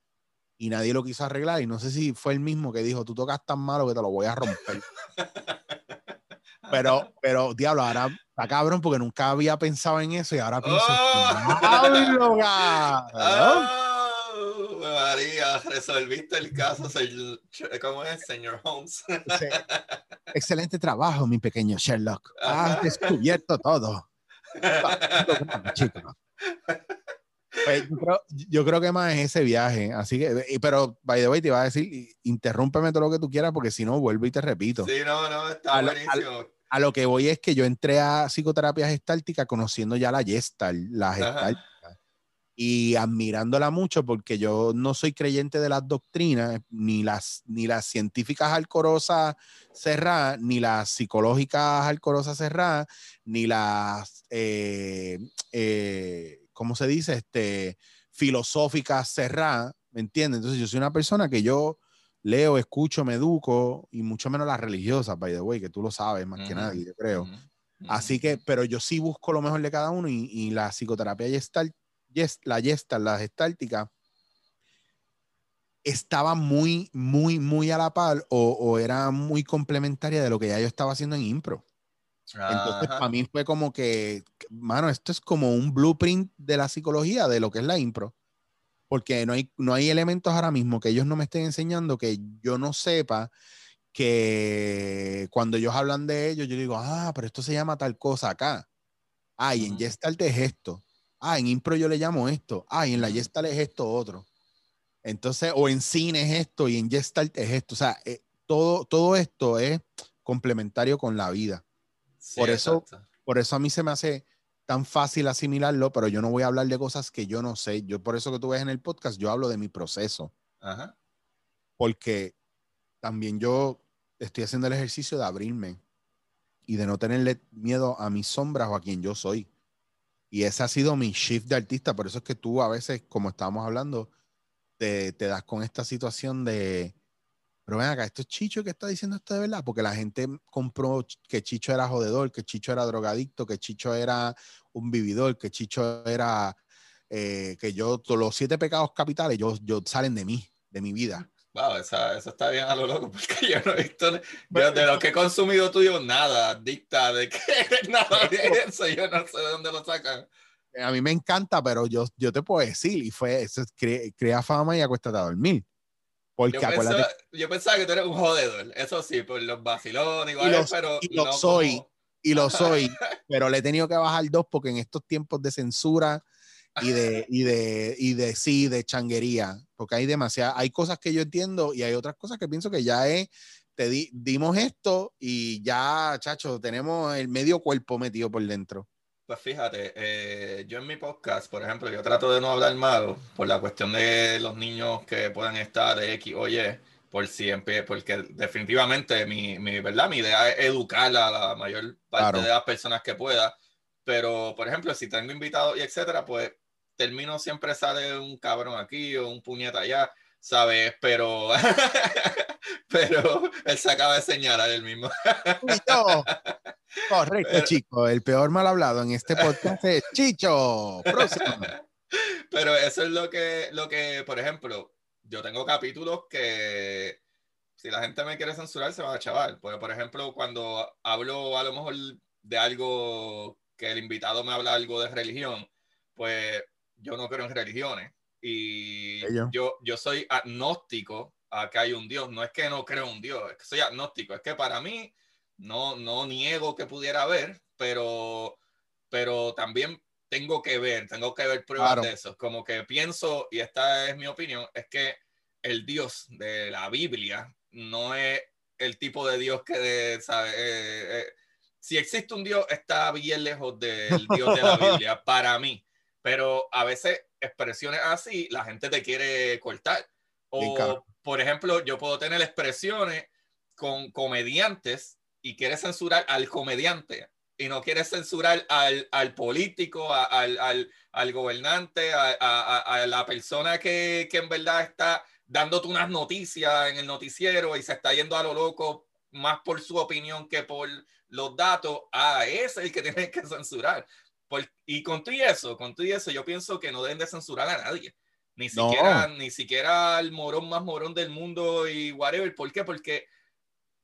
y nadie lo quiso arreglar y no sé si fue el mismo que dijo tú tocas tan malo que te lo voy a romper pero pero diablo ahora está cabrón porque nunca había pensado en eso y ahora pienso ¡Oh! "Diablo, cabrón". Oh, María, resolviste el caso, señor, ¿cómo es, señor Holmes? Excelente trabajo, mi pequeño Sherlock. Has descubierto todo. Pues yo, creo, yo creo que más es ese viaje. Así que, pero, by the way, te iba a decir, interrúmpeme todo lo que tú quieras, porque si no, vuelvo y te repito. Sí, no, no, está A lo- buenísimo. A lo que voy es que yo entré a psicoterapia gestáltica conociendo ya la Gestalt, la Ajá. Y admirándola mucho porque yo no soy creyente de las doctrinas, ni las, ni las científicas alcorosas cerradas, ni las psicológicas alcorosas cerradas, ni las, eh, eh, ¿cómo se dice? Este, filosóficas cerradas, ¿me entiendes? Entonces yo soy una persona que yo leo, escucho, me educo, y mucho menos las religiosas, by the way, que tú lo sabes más que Ujú. nadie, yo creo. Ujú, ujú. Así que, pero yo sí busco lo mejor de cada uno y, y la psicoterapia gestalt, ges- la gestalt, la gestáltica, estaba muy, muy, muy a la par o, o era muy complementaria de lo que ya yo estaba haciendo en impro. Entonces, para mí fue como que, mano, esto es como un blueprint de la psicología, de lo que es la impro. Porque no hay, no hay elementos ahora mismo que ellos no me estén enseñando que yo no sepa que cuando ellos hablan de ellos, yo digo, ah, pero esto se llama tal cosa acá. Ah, y en Ujú. Gestalt es esto. Ah, en impro yo le llamo esto. Ah, y en la Ujú. Gestalt es esto otro. Entonces, o en cine es esto y en Gestalt es esto. O sea, eh, todo, todo esto es complementario con la vida. por, eso, por eso a mí se me hace tan fácil asimilarlo, pero yo no voy a hablar de cosas que yo no sé. Yo por eso que tú ves en el podcast, yo hablo de mi proceso. Ajá. Porque también yo estoy haciendo el ejercicio de abrirme y de no tenerle miedo a mis sombras o a quien yo soy. Y ese ha sido mi shift de artista. Por eso es que tú a veces, como estábamos hablando, te, te das con esta situación de, pero ven acá, esto es Chicho que está diciendo esto de verdad, porque la gente compró que Chicho era jodedor, que Chicho era drogadicto, que Chicho era un vividor, que Chicho era, eh, que yo, los siete pecados capitales, yo, yo salen de mí, de mi vida. Wow, eso está bien a lo loco, porque yo no he visto, de, lo que he consumido tuyo, nada, dicta de que nada de eso, yo no sé de dónde lo sacan. A mí me encanta, pero yo, yo te puedo decir, y fue, eso crea, fama y acuéstate a dormir. Porque yo, pensaba, yo pensaba que tú eres un jodedor, eso sí, por los vacilones, igual, pero. Y lo soy, y lo soy, pero le he tenido que bajar dos porque en estos tiempos de censura y de, y de, y de sí, de changuería, porque hay demasiadas, hay cosas que yo entiendo y hay otras cosas que pienso que ya es, te dimos esto y ya, chacho, tenemos el medio cuerpo metido por dentro. Pues fíjate, eh, yo en mi podcast, por ejemplo, yo trato de no hablar malo por la cuestión de los niños que puedan estar de X o Y, por siempre, porque definitivamente mi, mi, ¿verdad? mi idea es educar a la mayor parte de las personas que pueda. Pero, por ejemplo, si tengo invitados y etcétera, pues termino siempre sale un cabrón aquí o un puñeta allá, ¿sabes? Pero, pero él se acaba de señalar el mismo. Correcto, chico. El peor mal hablado en este podcast es Chicho. Pero eso es lo que, lo que, por ejemplo, yo tengo capítulos que si la gente me quiere censurar, se va a chaval. Porque, por ejemplo, cuando hablo a lo mejor de algo que el invitado me habla algo de religión, pues yo no creo en religiones. Y yo, yo soy agnóstico a que hay un Dios. No es que no creo en un Dios, es que soy agnóstico. Es que para mí no, no niego que pudiera haber, pero, pero también tengo que ver, tengo que ver pruebas de eso. Como que pienso, y esta es mi opinión, es que el Dios de la Biblia no es el tipo de Dios que, ¿sabe? Eh, eh, si existe un Dios, está bien lejos del Dios de la Biblia, para mí. Pero a veces expresiones así, la gente te quiere cortar. O, por ejemplo, yo puedo tener expresiones con comediantes y quieres censurar al comediante y no quieres censurar al, al político, al, al, al, gobernante, a, a, a, la persona que, que, en verdad está dándote unas noticias en el noticiero y se está yendo a lo loco más por su opinión que por los datos, a ese es el que tienes que censurar. Y con todo eso, con todo eso, yo pienso que no deben de censurar a nadie. Ni siquiera, ni siquiera al morón más morón del mundo y whatever. ¿Por qué? Porque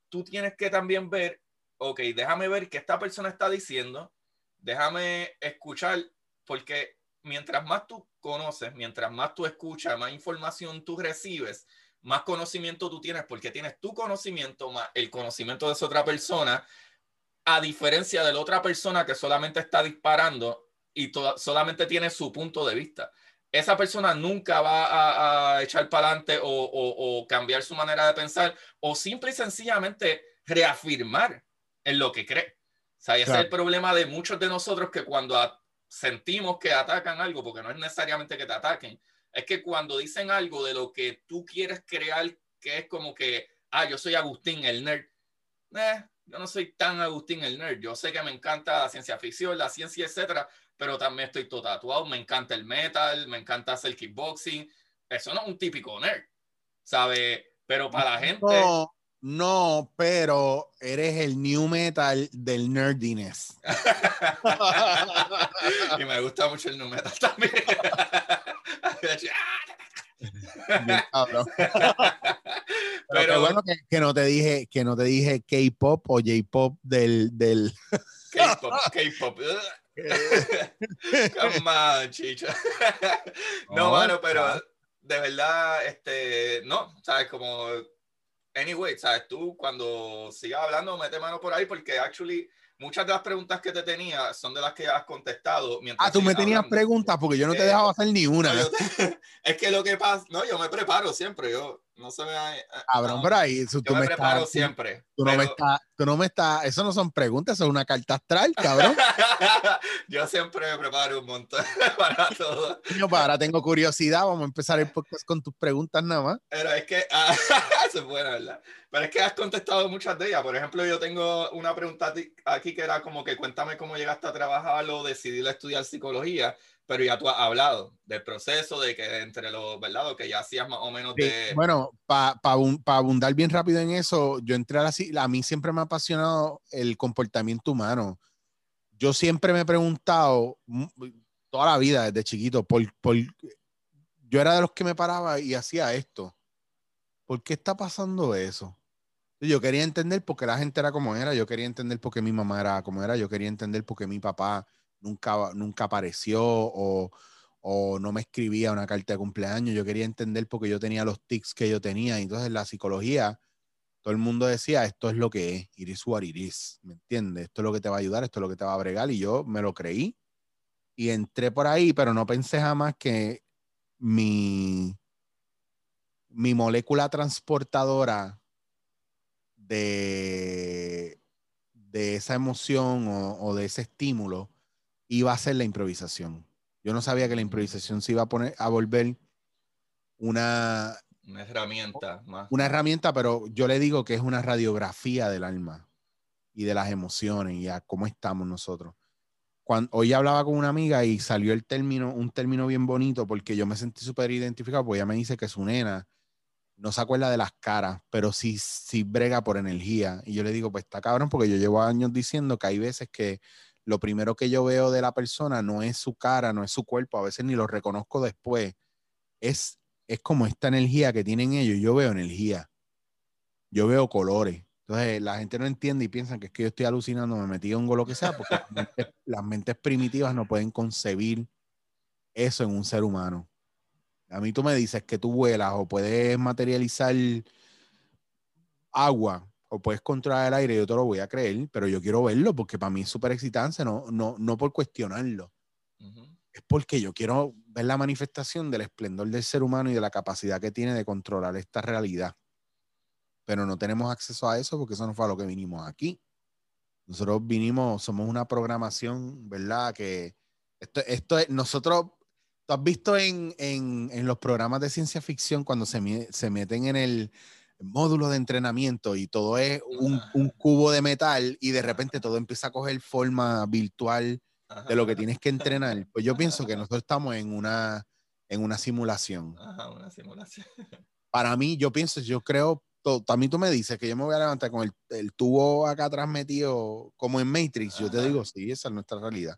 tú tienes que también ver, ok, déjame ver qué esta persona está diciendo, déjame escuchar, porque mientras más tú conoces, mientras más tú escuchas, más información tú recibes, más conocimiento tú tienes, porque tienes tu conocimiento más el conocimiento de esa otra persona, a diferencia de la otra persona que solamente está disparando y solamente tiene su punto de vista. Esa persona nunca va a, echar para adelante o, o, cambiar su manera de pensar o simple y sencillamente reafirmar en lo que cree. O sea, ese es el problema de muchos de nosotros que cuando sentimos que atacan algo, porque no es necesariamente que te ataquen, es que cuando dicen algo de lo que tú quieres crear, que es como que, ah, yo soy Agustín el nerd. Eh, yo no soy tan Agustín el nerd. Yo sé que me encanta la ciencia ficción, la ciencia, etcétera, pero también estoy todo tatuado. Me encanta el metal, me encanta hacer kickboxing. Eso no es un típico nerd, ¿sabe? Pero para la gente. No, no, pero eres el new metal del nerdiness. y me gusta mucho el new metal también. pero, bueno que, que, no te dije que no te dije K-pop o J-pop del, del... K-pop, K-pop. Come chicha. no, bueno, pero de verdad, este, no, sabes, como, anyway, sabes, tú cuando sigas hablando, mete mano por ahí, porque actually, muchas de las preguntas que te tenía son de las que has contestado. ah, tú me tenías preguntas porque yo no te he dejado hacer ni una. es que lo que pasa, no, yo me preparo siempre, yo, no se me da. Cabrón, por ahí. Tú, yo me, me preparo estás, siempre. Tú, no me estás, tú no me estás. Eso no son preguntas, eso es una carta astral, cabrón. yo siempre me preparo un montón para todo. Yo para ahora tengo curiosidad. Vamos a empezar el podcast con tus preguntas nada más. Pero es que. Ah, eso es bueno, ¿verdad? Pero es que has contestado muchas de ellas. Por ejemplo, yo tengo una pregunta aquí que era como que cuéntame cómo llegaste a trabajar o decidir estudiar psicología pero ya tú has hablado del proceso, de que entre los, ¿verdad? que ya hacías más o menos de... Bueno, para abundar bien rápido en eso, yo entré así, a mí siempre me ha apasionado el comportamiento humano. Yo siempre me he preguntado, toda la vida desde chiquito, por, por, yo era de los que me paraba y hacía esto. ¿Por qué está pasando eso? Yo quería entender por qué la gente era como era, yo quería entender por qué mi mamá era como era, yo quería entender por qué mi papá nunca, nunca apareció o, o, no me escribía una carta de cumpleaños. Yo quería entender porque yo tenía los tics que yo tenía. Entonces la psicología, todo el mundo decía, esto es lo que es, iris what iris, ¿me entiendes? Esto es lo que te va a ayudar, esto es lo que te va a bregar. Y yo me lo creí y entré por ahí, pero no pensé jamás que mi, mi molécula transportadora de, de esa emoción o, de ese estímulo iba a ser la improvisación. Yo no sabía que la improvisación se iba a poner a volver una una herramienta más. Una herramienta, pero yo le digo que es una radiografía del alma y de las emociones y a cómo estamos nosotros. Cuando, hoy hablaba con una amiga y salió el término, un término bien bonito porque yo me sentí súper identificado, porque ella me dice que su nena no se acuerda de las caras, pero sí, sí brega por energía. Y yo le digo, pues está cabrón, porque yo llevo años diciendo que hay veces que lo primero que yo veo de la persona no es su cara, no es su cuerpo, a veces ni lo reconozco después. Es, es como esta energía que tienen ellos. Yo veo energía, yo veo colores. Entonces la gente no entiende y piensan que es que yo estoy alucinando, me metí un lo que sea, porque las, mentes, las mentes primitivas no pueden concebir eso en un ser humano. A mí tú me dices que tú vuelas o puedes materializar agua o puedes controlar el aire, yo te lo voy a creer, pero yo quiero verlo porque para mí es súper excitante, no, no, no por cuestionarlo. Es porque yo quiero ver la manifestación del esplendor del ser humano y de la capacidad que tiene de controlar esta realidad. Pero no tenemos acceso a eso porque eso no fue a lo que vinimos aquí. Nosotros vinimos, somos una programación, ¿verdad? Que esto, esto es, nosotros, tú has visto en, en, en los programas de ciencia ficción cuando se, se meten en el, módulo de entrenamiento y todo es un, un, cubo de metal y de repente todo empieza a coger forma virtual de lo que tienes que entrenar. Pues yo pienso que nosotros estamos en una, en una simulación. Ajá, una simulación. Para mí, yo pienso, yo creo, también tú me dices que yo me voy a levantar con el, el tubo acá atrás metido como en Matrix. Yo te digo, sí, esa es nuestra realidad.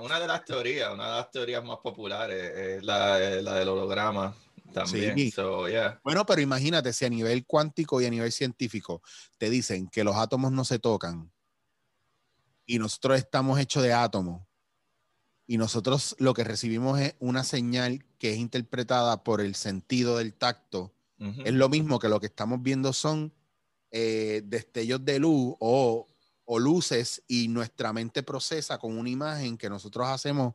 Una de las teorías, una de las teorías más populares es la, la del holograma también. Sí. So, yeah. Bueno, pero imagínate si a nivel cuántico y a nivel científico te dicen que los átomos no se tocan y nosotros estamos hechos de átomos y nosotros lo que recibimos es una señal que es interpretada por el sentido del tacto. Uh -huh. Es lo mismo que lo que estamos viendo son eh, destellos de luz o, o luces y nuestra mente procesa con una imagen que nosotros hacemos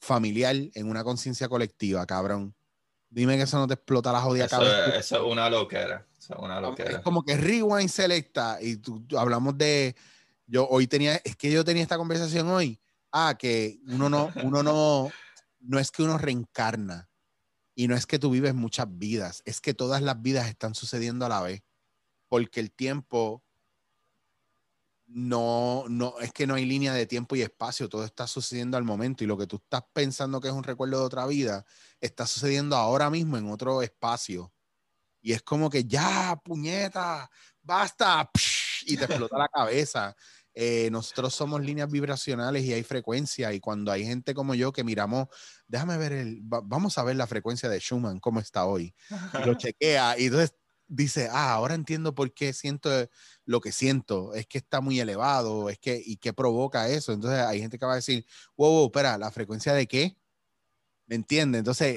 familiar en una conciencia colectiva, cabrón. Dime que eso no te explota la jodida eso, cabeza. Eso es una loquera. Eso es una loquera. Es como que rewind selecta y tú, tú, hablamos de. Yo hoy tenía. Es que yo tenía esta conversación hoy. Ah, que uno no. Uno no. No es que uno reencarna. Y no es que tú vives muchas vidas. Es que todas las vidas están sucediendo a la vez. Porque el tiempo. No, no, es que no hay línea de tiempo y espacio, todo está sucediendo al momento y lo que tú estás pensando que es un recuerdo de otra vida, está sucediendo ahora mismo en otro espacio. Y es como que ya, puñeta, basta, psh, y te explota la cabeza. Eh, nosotros somos líneas vibracionales y hay frecuencia y cuando hay gente como yo que miramos, déjame ver el, vamos a ver la frecuencia de Schumann, cómo está hoy. Y lo chequea y entonces dice, ah, ahora entiendo por qué siento lo que siento, es que está muy elevado, es que, ¿y qué provoca eso? Entonces hay gente que va a decir, wow, wow espera, ¿la frecuencia de qué? ¿Me entiendes? Entonces,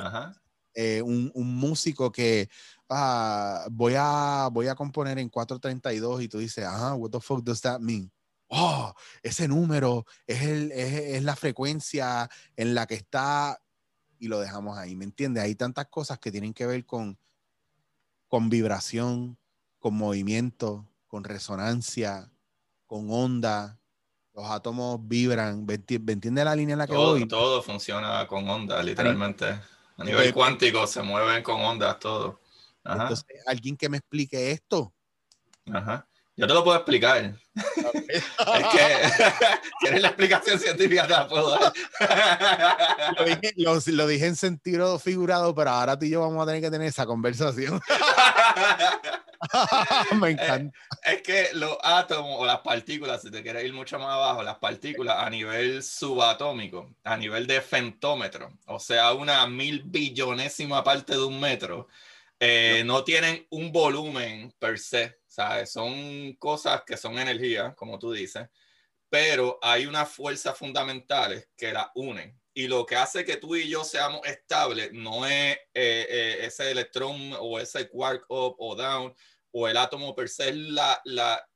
eh, un, un, músico que ah, voy, a, voy a componer en 432 y tú dices, ajá, what the fuck does that mean? Oh, ese número es, el, es, es la frecuencia en la que está y lo dejamos ahí, ¿me entiendes? Hay tantas cosas que tienen que ver con con vibración, con movimiento, con resonancia, con onda. Los átomos vibran. ¿Me entiendes la línea en la que todo, voy? Todo funciona con ondas, literalmente. A nivel cuántico se mueven con ondas todo. Entonces, alguien que me explique esto. Ajá. Yo te lo puedo explicar. es que tienes la explicación científica, te la puedo dar. lo, dije, lo, dije, en sentido figurado, pero ahora tú y yo vamos a tener que tener esa conversación. Me encanta. Es, que los átomos o las partículas, si te quieres ir mucho más abajo, las partículas a nivel subatómico, a nivel de fentómetro, o sea, una mil billonésima parte de un metro, eh, no tienen un volumen per se son cosas que son energía, como tú dices, pero hay unas fuerzas fundamentales que las unen. Y lo que hace que tú y yo seamos estables no es eh, eh, ese electrón o ese quark up o down o el átomo per se, la, la,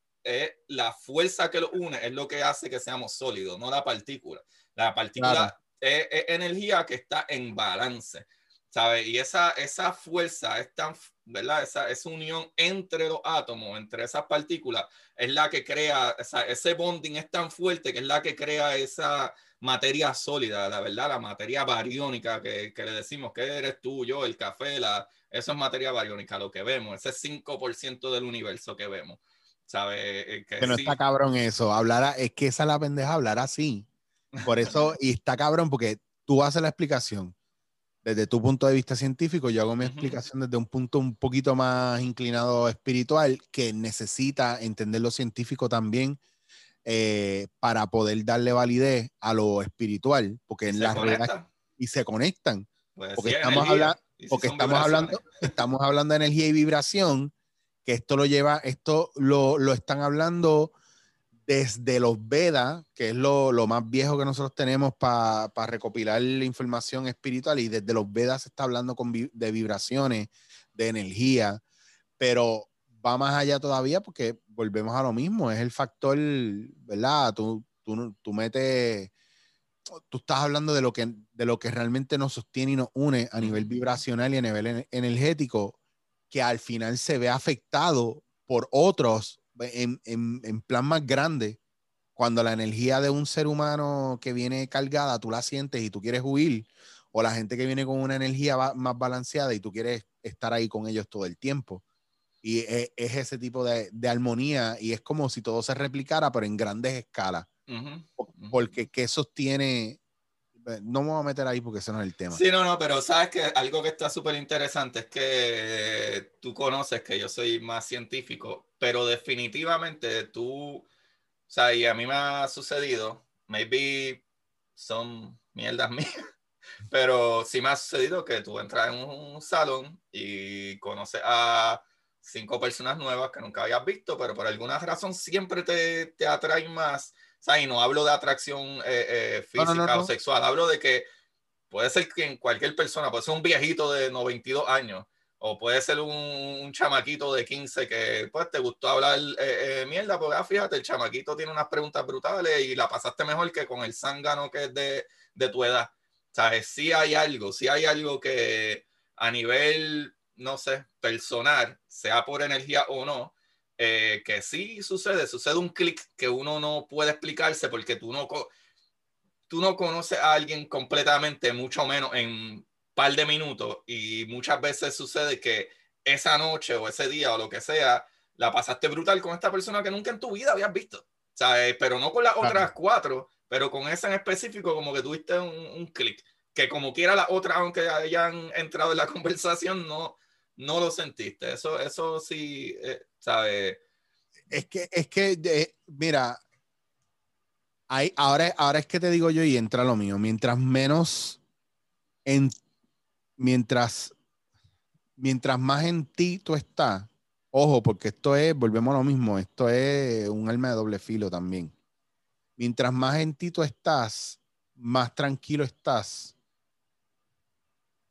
la fuerza que lo une es lo que hace que seamos sólidos, no la partícula. La partícula es, energía que está en balance. ¿Sabes? Y esa, esa fuerza es tan, ¿verdad? Esa, esa unión entre los átomos, entre esas partículas, es la que crea, ese bonding es tan fuerte que es la que crea esa materia sólida, la verdad, la materia bariónica que, que le decimos que eres tú, yo, el café, la, eso es materia bariónica, lo que vemos, ese 5% del universo que vemos. ¿Sabes? Eh, que, no está cabrón eso, hablar, es que esa la pendeja hablar así. Por eso, y está cabrón porque tú haces la explicación desde tu punto de vista científico, yo hago mi explicación desde un punto un poquito más inclinado espiritual, que necesita entender lo científico también eh, para poder darle validez a lo espiritual, porque en las redes y se conectan. porque estamos, porque estamos hablando, estamos hablando de energía y vibración, que esto lo lleva, esto lo, lo están hablando desde los Vedas, que es lo, más viejo que nosotros tenemos para recopilar la información espiritual, y desde los Vedas se está hablando de vibraciones, de energía, pero va más allá todavía porque volvemos a lo mismo, es el factor, ¿verdad? Tú, tú, tú metes, tú estás hablando de lo, que, de lo que realmente nos sostiene y nos une a nivel vibracional y a nivel energético, que al final se ve afectado por otros en, en, plan más grande, cuando la energía de un ser humano que viene cargada, tú la sientes y tú quieres huir, o la gente que viene con una energía más balanceada y tú quieres estar ahí con ellos todo el tiempo. Y es, ese tipo de, de, armonía y es como si todo se replicara, pero en grandes escalas. Porque ¿qué sostiene? No me voy a meter ahí porque ese no es el tema. Sí, no, no, pero sabes que algo que está súper interesante es que tú conoces que yo soy más científico pero definitivamente tú, o sea, y a mí me ha sucedido, maybe son mierdas mías, pero sí me ha sucedido que tú entras en un salón y conoces a cinco personas nuevas que nunca habías visto, pero por alguna razón siempre te, te atraen más. Sea, y no hablo de atracción eh, eh, física o sexual, hablo de que puede ser que en cualquier persona, puede ser un viejito de 92 años, o puede ser un, chamaquito de 15 que pues te gustó hablar eh, eh, mierda, porque ah, fíjate, el chamaquito tiene unas preguntas brutales y la pasaste mejor que con el zángano que es de, de tu edad. ¿Sabes? Sí hay algo, sí hay algo que a nivel, no sé, personal, sea por energía o no, eh, que sí sucede, sucede un clic que uno no puede explicarse porque tú no, tú no conoces a alguien completamente, mucho menos en par de minutos y muchas veces sucede que esa noche o ese día o lo que sea, la pasaste brutal con esta persona que nunca en tu vida habías visto. ¿sabes? Pero no con las otras cuatro, pero con esa en específico como que tuviste un, un clic. Que como quiera las otras, aunque hayan entrado en la conversación, no, no lo sentiste. Eso, eso sí, eh, ¿sabes? Es que, es que, mira, hay, ahora, ahora es que te digo yo y entra lo mío. Mientras menos en mientras, mientras más en ti tú estás, ojo, porque esto es, volvemos a lo mismo, esto es un alma de doble filo también. Mientras más en ti tú estás, más tranquilo estás,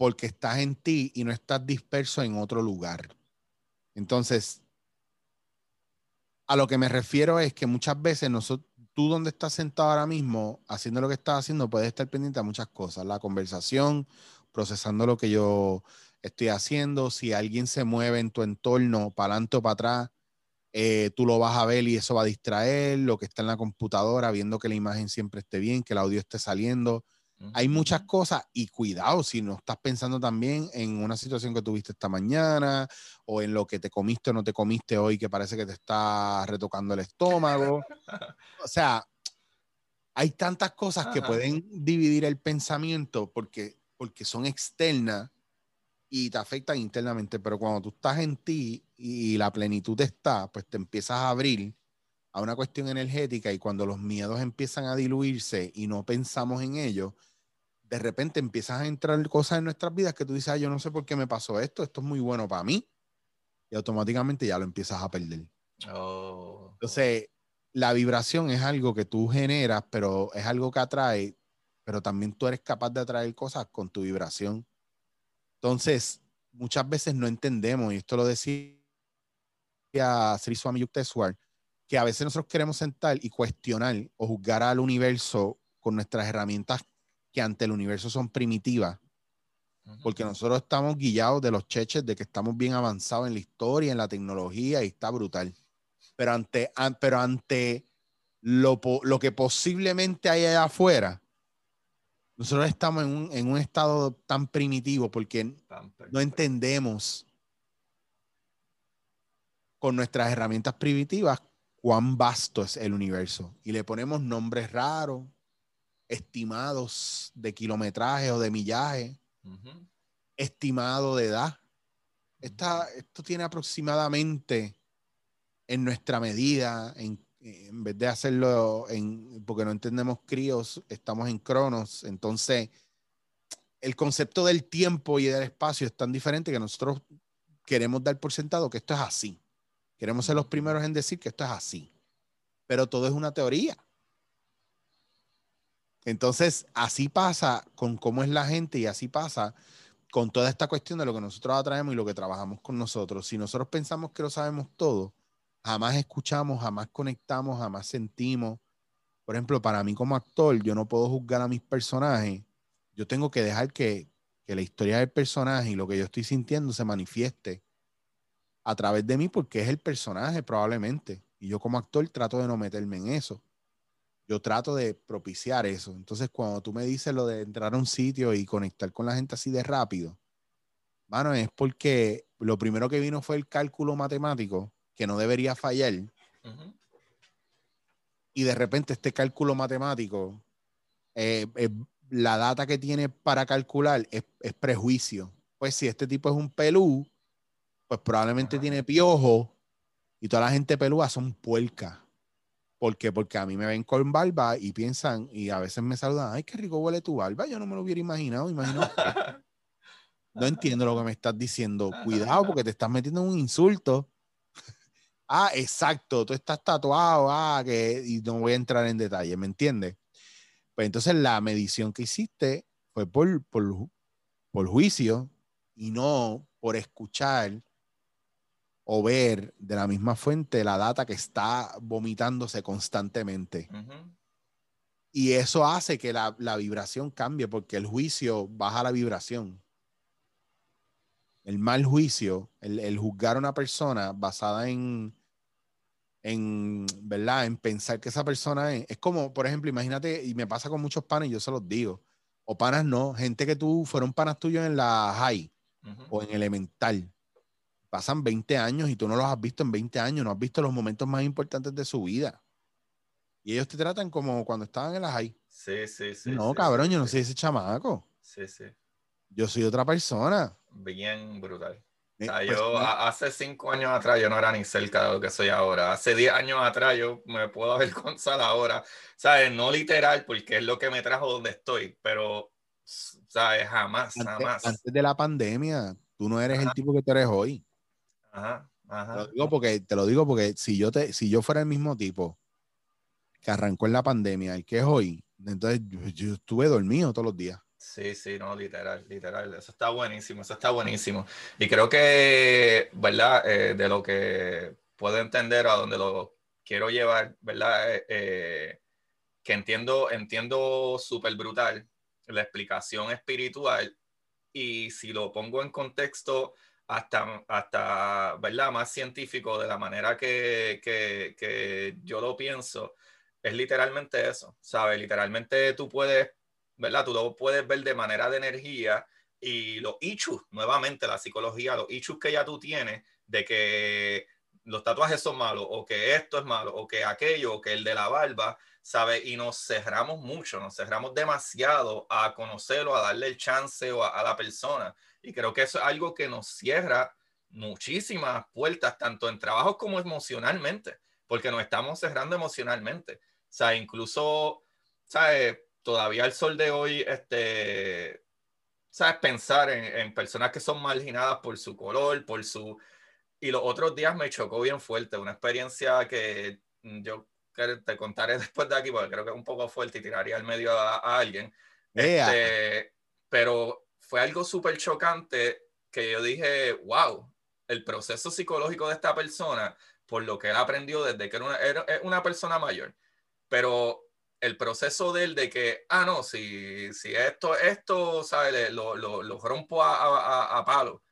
porque estás en ti y no estás disperso en otro lugar. Entonces, a lo que me refiero es que muchas veces nosotros, tú donde estás sentado ahora mismo, haciendo lo que estás haciendo, puedes estar pendiente a muchas cosas, la conversación procesando lo que yo estoy haciendo. Si alguien se mueve en tu entorno, para adelante o para atrás, eh, tú lo vas a ver y eso va a distraer lo que está en la computadora, viendo que la imagen siempre esté bien, que el audio esté saliendo. Hay muchas cosas y cuidado si no estás pensando también en una situación que tuviste esta mañana o en lo que te comiste o no te comiste hoy que parece que te está retocando el estómago. o sea, hay tantas cosas que pueden dividir el pensamiento porque, porque son externas y te afectan internamente, pero cuando tú estás en ti y la plenitud está, pues te empiezas a abrir a una cuestión energética y cuando los miedos empiezan a diluirse y no pensamos en ello, de repente empiezas a entrar cosas en nuestras vidas que tú dices, ah, yo no sé por qué me pasó esto, esto es muy bueno para mí, y automáticamente ya lo empiezas a perder. Oh. Entonces, la vibración es algo que tú generas, pero es algo que atrae, pero también tú eres capaz de atraer cosas con tu vibración. Entonces, muchas veces no entendemos, y esto lo decía Sri Swami Yukteswar, que a veces nosotros queremos sentar y cuestionar o juzgar al universo con nuestras herramientas que ante el universo son primitivas, porque nosotros estamos guiados de los cheches de que estamos bien avanzados en la historia, en la tecnología y está brutal. Pero ante, pero ante lo, lo que posiblemente hay allá afuera, nosotros estamos en un, en un estado tan primitivo porque no entendemos con nuestras herramientas primitivas cuán vasto es el universo. Y le ponemos nombres raros, estimados de kilometraje o de millaje, estimado de edad. esto tiene aproximadamente en nuestra medida, en en vez de hacerlo en, porque no entendemos críos, estamos en cronos. Entonces, el concepto del tiempo y del espacio es tan diferente que nosotros queremos dar por sentado que esto es así. Queremos ser los primeros en decir que esto es así. Pero todo es una teoría. Entonces, así pasa con cómo es la gente y así pasa con toda esta cuestión de lo que nosotros atraemos y lo que trabajamos con nosotros. Si nosotros pensamos que lo sabemos todo, jamás escuchamos, jamás conectamos, jamás sentimos. Por ejemplo, para mí como actor, yo no puedo juzgar a mis personajes. Yo tengo que dejar que, la historia del personaje y lo que yo estoy sintiendo se manifieste a través de mí porque es el personaje probablemente. Y yo como actor trato de no meterme en eso. Yo trato de propiciar eso. Entonces, cuando tú me dices lo de entrar a un sitio y conectar con la gente así de rápido, bueno, es porque lo primero que vino fue el cálculo matemático que no debería fallar. Y de repente este cálculo matemático, eh, eh, la data que tiene para calcular es, prejuicio. Pues si este tipo es un pelú, pues probablemente tiene piojo y toda la gente pelúa son puercas. ¿Por qué? Porque a mí me ven con barba y piensan, y a veces me saludan, ay, qué rico huele tu barba. Yo no me lo hubiera imaginado, imagino. no entiendo lo que me estás diciendo. Cuidado, porque te estás metiendo en un insulto ah, exacto, tú estás tatuado, ah, que, y no voy a entrar en detalle, ¿me entiendes? Pues entonces la medición que hiciste fue por, por, juicio y no por escuchar o ver de la misma fuente la data que está vomitándose constantemente. Y eso hace que la, vibración cambie porque el juicio baja la vibración. El mal juicio, el, el juzgar a una persona basada en, en, ¿verdad? En pensar que esa persona es, es como, por ejemplo, imagínate, y me pasa con muchos panas y yo se los digo, o panas no, gente que tú fueron panas tuyos en la high o en elemental. Pasan 20 años y tú no los has visto en 20 años, no has visto los momentos más importantes de su vida. Y ellos te tratan como cuando estaban en la high. Sí, sí, sí. No, cabrón, yo no soy ese chamaco. Sí, sí. Yo soy otra persona. Bien brutal. O sea, pues, yo hace cinco años atrás yo no era ni cerca de lo que soy ahora. Hace diez años atrás yo me puedo avergonzar ahora. ¿Sabes? No literal, porque es lo que me trajo donde estoy, pero, ¿sabes? Jamás, jamás. Antes de la pandemia, tú no eres el tipo que tú eres hoy. Ajá, ajá. Te lo digo porque, te lo digo porque si yo, te, si yo fuera el mismo tipo que arrancó en la pandemia, el que es hoy, entonces yo estuve dormido todos los días. Sí, sí, no, literal, literal. Eso está buenísimo, eso está buenísimo. Y creo que, ¿verdad? Eh, de lo que puedo entender a donde lo quiero llevar, ¿verdad? Eh, eh, que entiendo, entiendo súper brutal la explicación espiritual y si lo pongo en contexto hasta, hasta ¿verdad? Más científico de la manera que, que, que yo lo pienso, es literalmente eso, ¿sabes? Literalmente tú puedes, ¿verdad? Tú lo puedes ver de manera de energía y los issues, nuevamente la psicología, los issues que ya tú tienes de que los tatuajes son malos o que esto es malo o que aquello o que el de la barba, ¿sabes? Y nos cerramos mucho, nos cerramos demasiado a conocerlo, a darle el chance o a, la persona. Y creo que eso es algo que nos cierra muchísimas puertas, tanto en trabajo como emocionalmente, porque nos estamos cerrando emocionalmente. O sea, incluso, ¿sabes? Todavía el sol de hoy, este, ¿sabes? Pensar en, en personas que son marginadas por su color, por su y los otros días me chocó bien fuerte, una experiencia que yo te contaré después de aquí, porque creo que es un poco fuerte y tiraría al medio a, alguien. Este, pero fue algo súper chocante que yo dije, wow, el proceso psicológico de esta persona, por lo que él aprendió desde que era una, era una persona mayor, pero el proceso de de que, ah, no, si, si esto, esto, ¿sabes? Lo, lo, lo rompo a, a, a palo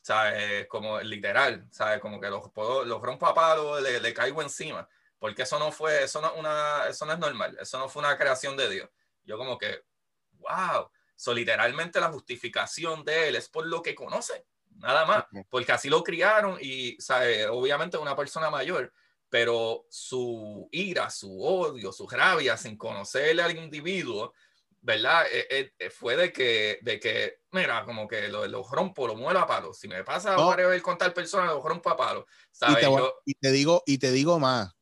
¿sabes? Como literal, ¿sabes? Como que los, los rompo a palo, le, le, caigo encima, porque eso no fue, eso no, una, eso no es normal, eso no fue una creación de Dios. Yo como que, wow, so, literalmente la justificación de él es por lo que conoce, nada más, porque así lo criaron y. Obviamente una persona mayor, pero su ira, su odio, su rabia sin conocerle al individuo, ¿verdad? Eh, eh, fue de que, de que, mira, como que los lo rompo, lo muelo a palo. Si me pasa no. ver con tal persona, lo rompo a palo. ¿sabes? Y, te, Yo, y, te, digo, y te digo más.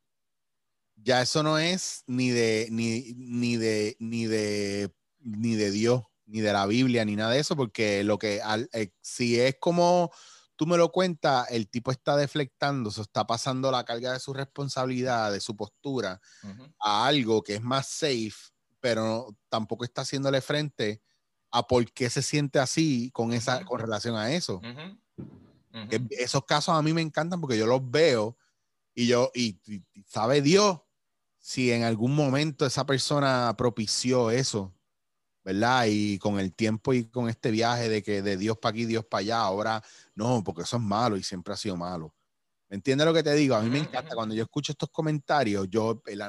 Ya eso no es ni de, ni, ni de, ni de, ni de Dios, ni de la Biblia, ni nada de eso, porque lo que, al, eh, si es como tú me lo cuentas, el tipo está deflectando, se está pasando la carga de su responsabilidad, de su postura, uh -huh. a algo que es más safe pero tampoco está haciéndole frente a por qué se siente así con, esa, uh -huh. con relación a eso. Uh -huh. Esos casos a mí me encantan porque yo los veo y yo, y, y, sabe Dios si en algún momento esa persona propició eso, ¿verdad? Y con el tiempo y con este viaje de que de Dios para aquí, Dios para allá, ahora no, porque eso es malo y siempre ha sido malo. ¿Me entiendes lo que te digo? A mí me encanta cuando yo escucho estos comentarios, yo, el,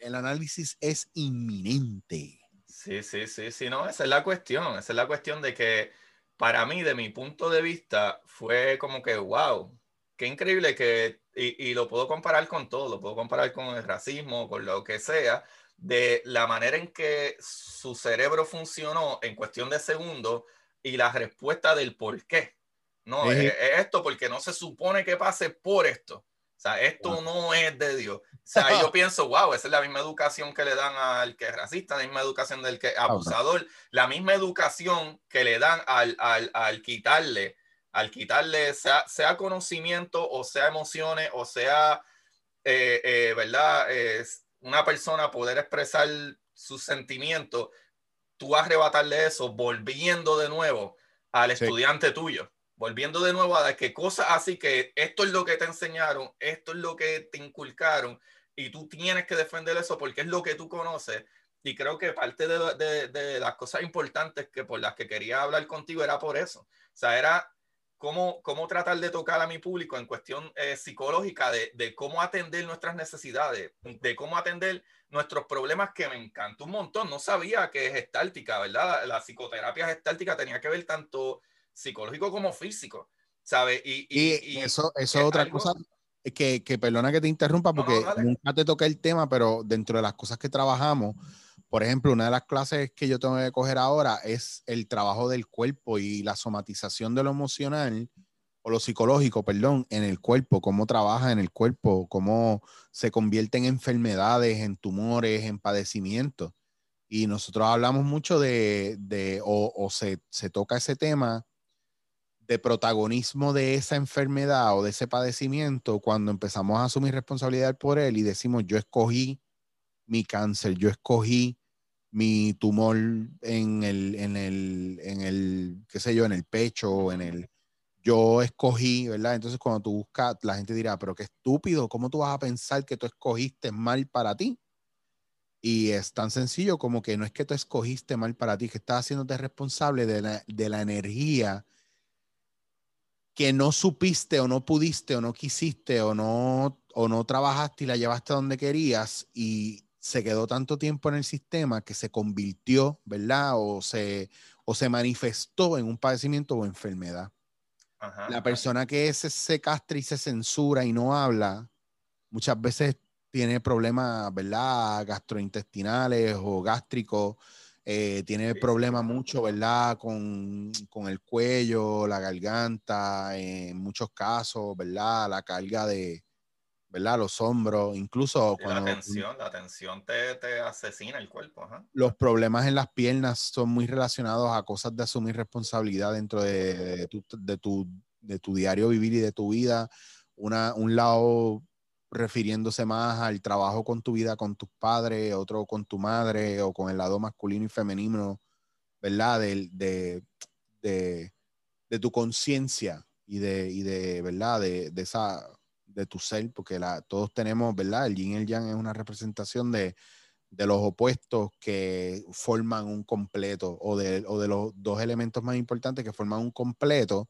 el, análisis es inminente. Sí, sí, sí, sí, no, esa es la cuestión, esa es la cuestión de que para mí, de mi punto de vista, fue como que, wow, qué increíble que, y, y lo puedo comparar con todo, lo puedo comparar con el racismo, con lo que sea, de la manera en que su cerebro funcionó en cuestión de segundos y la respuesta del por qué. No, es, es, esto porque no se supone que pase por esto. O sea, esto wow. no es de Dios. O sea, yo pienso, wow, esa es la misma educación que le dan al que es racista, la misma educación del que es abusador, la misma educación que le dan al, al, al quitarle, al quitarle, sea, sea, conocimiento o sea emociones o sea, eh, eh, ¿verdad? Eh, una persona poder expresar sus sentimientos, tú arrebatarle eso volviendo de nuevo al sí. estudiante tuyo volviendo de nuevo a que cosas así que esto es lo que te enseñaron, esto es lo que te inculcaron y tú tienes que defender eso porque es lo que tú conoces. Y creo que parte de, de, de las cosas importantes que por las que quería hablar contigo era por eso. O sea, era cómo, cómo tratar de tocar a mi público en cuestión eh, psicológica de, de, cómo atender nuestras necesidades, de cómo atender nuestros problemas que me encanta un montón. No sabía que es estáltica, ¿verdad? La, la psicoterapia gestáltica tenía que ver tanto psicológico como físico, ¿sabes? Y, y, y, eso, eso es otra algo... cosa que, que, perdona que te interrumpa porque no, no, nunca te toqué el tema, pero dentro de las cosas que trabajamos, por ejemplo, una de las clases que yo tengo que coger ahora es el trabajo del cuerpo y la somatización de lo emocional o lo psicológico, perdón, en el cuerpo, cómo trabaja en el cuerpo, cómo se convierte en enfermedades, en tumores, en padecimientos. Y nosotros hablamos mucho de, de o, o se, se toca ese tema de protagonismo de esa enfermedad o de ese padecimiento cuando empezamos a asumir responsabilidad por él y decimos, yo escogí mi cáncer, yo escogí mi tumor en el, en el, en el, qué sé yo, en el pecho, en el, yo escogí, ¿verdad? Entonces cuando tú buscas, la gente dirá, pero qué estúpido, ¿cómo tú vas a pensar que tú escogiste mal para ti? Y es tan sencillo como que no es que tú escogiste mal para ti, que estás haciéndote responsable de la, de la energía que no supiste o no pudiste o no quisiste o no, o no trabajaste y la llevaste donde querías y se quedó tanto tiempo en el sistema que se convirtió, ¿verdad? O se, o se manifestó en un padecimiento o enfermedad. la persona que se, se castra y se censura y no habla, muchas veces tiene problemas, ¿verdad? Gastrointestinales o gástricos eh, tiene problemas mucho, ¿verdad? Con, con, el cuello, la garganta, en muchos casos, ¿verdad? La carga de, ¿verdad? Los hombros, incluso cuando... La tensión, la tensión te, te asesina el cuerpo. Los problemas en las piernas son muy relacionados a cosas de asumir responsabilidad dentro de, tu, de, tu, de tu diario vivir y de tu vida. Una, un lado refiriéndose más al trabajo con tu vida, con tus padres, otro con tu madre o con el lado masculino y femenino, ¿verdad? De, de, de, de tu conciencia y de, y de, ¿verdad? De, de, esa, de tu ser, porque la, todos tenemos, ¿verdad? El yin y el yang es una representación de, de los opuestos que forman un completo o de, o de los dos elementos más importantes que forman un completo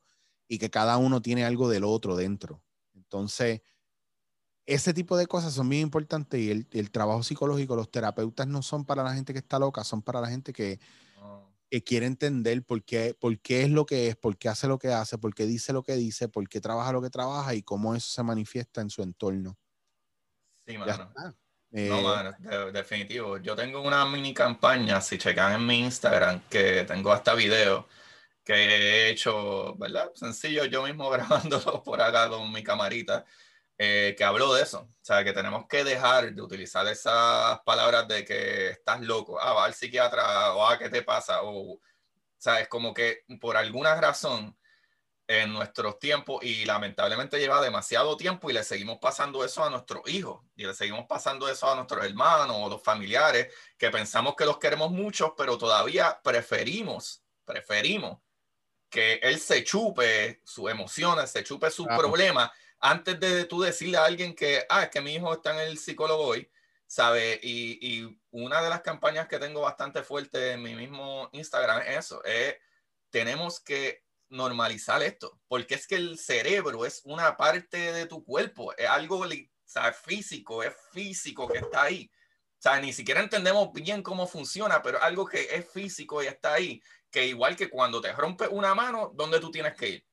y que cada uno tiene algo del otro dentro. Entonces, ese tipo de cosas son bien importantes y el, trabajo psicológico, los terapeutas no son para la gente que está loca, son para la gente que, quiere entender por qué, por qué es lo que es, por qué hace lo que hace, por qué dice lo que dice, por qué trabaja lo que trabaja y cómo eso se manifiesta en su entorno. Sí, mano. no, eh, mano, definitivo. Yo tengo una mini campaña, si checan en mi Instagram, que tengo hasta video que he hecho, ¿verdad? Sencillo, yo mismo grabándolo por acá con mi camarita eh, que habló de eso. O sea, que tenemos que dejar de utilizar esas palabras de que estás loco, ah, va al psiquiatra, o ah, ¿qué te pasa? O, sea, es como que por alguna razón en nuestros tiempos, y lamentablemente lleva demasiado tiempo y le seguimos pasando eso a nuestros hijos, y le seguimos pasando eso a nuestros hermanos o los familiares, que pensamos que los queremos mucho, pero todavía preferimos, preferimos que él se chupe sus emociones, se chupe sus problemas antes de tú decirle a alguien que, ah, es que mi hijo está en el psicólogo hoy, ¿sabe? Y, y, una de las campañas que tengo bastante fuerte en mi mismo Instagram es eso, es, tenemos que normalizar esto, porque es que el cerebro es una parte de tu cuerpo, es algo físico, es físico que está ahí. O sea, ni siquiera entendemos bien cómo funciona, pero algo que es físico y está ahí, que igual que cuando te rompe una mano, ¿dónde tú tienes que ir?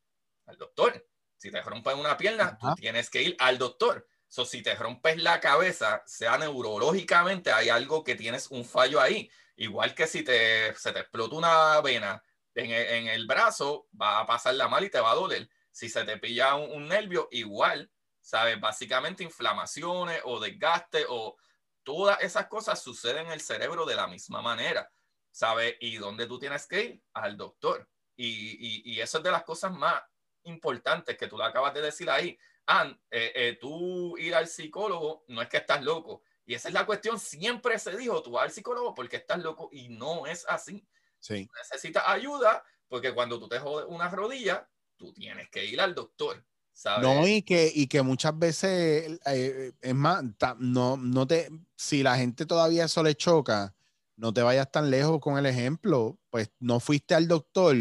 Al doctor. Si te rompes una pierna, tú tienes que ir al doctor. So, si te rompes la cabeza, sea neurológicamente, hay algo que tienes un fallo ahí. Igual que si te, se te explota una vena en el, en el brazo, va a pasar la mal y te va a doler. Si se te pilla un, nervio, igual, ¿sabes? Básicamente inflamaciones o desgaste o todas esas cosas suceden en el cerebro de la misma manera, ¿sabes? Y dónde tú tienes que ir al doctor. Y, y, y eso es de las cosas más importantes que tú le acabas de decir ahí. Ah, eh, eh, tú ir al psicólogo no es que estás loco. Y esa es la cuestión. Siempre se dijo, tú vas al psicólogo porque estás loco y no es así. Sí. Necesitas ayuda porque cuando tú te jodes una rodilla, tú tienes que ir al doctor. ¿sabes? No, y que, y que muchas veces, eh, es más, no, no te, si la gente todavía eso le choca, no te vayas tan lejos con el ejemplo, pues no fuiste al doctor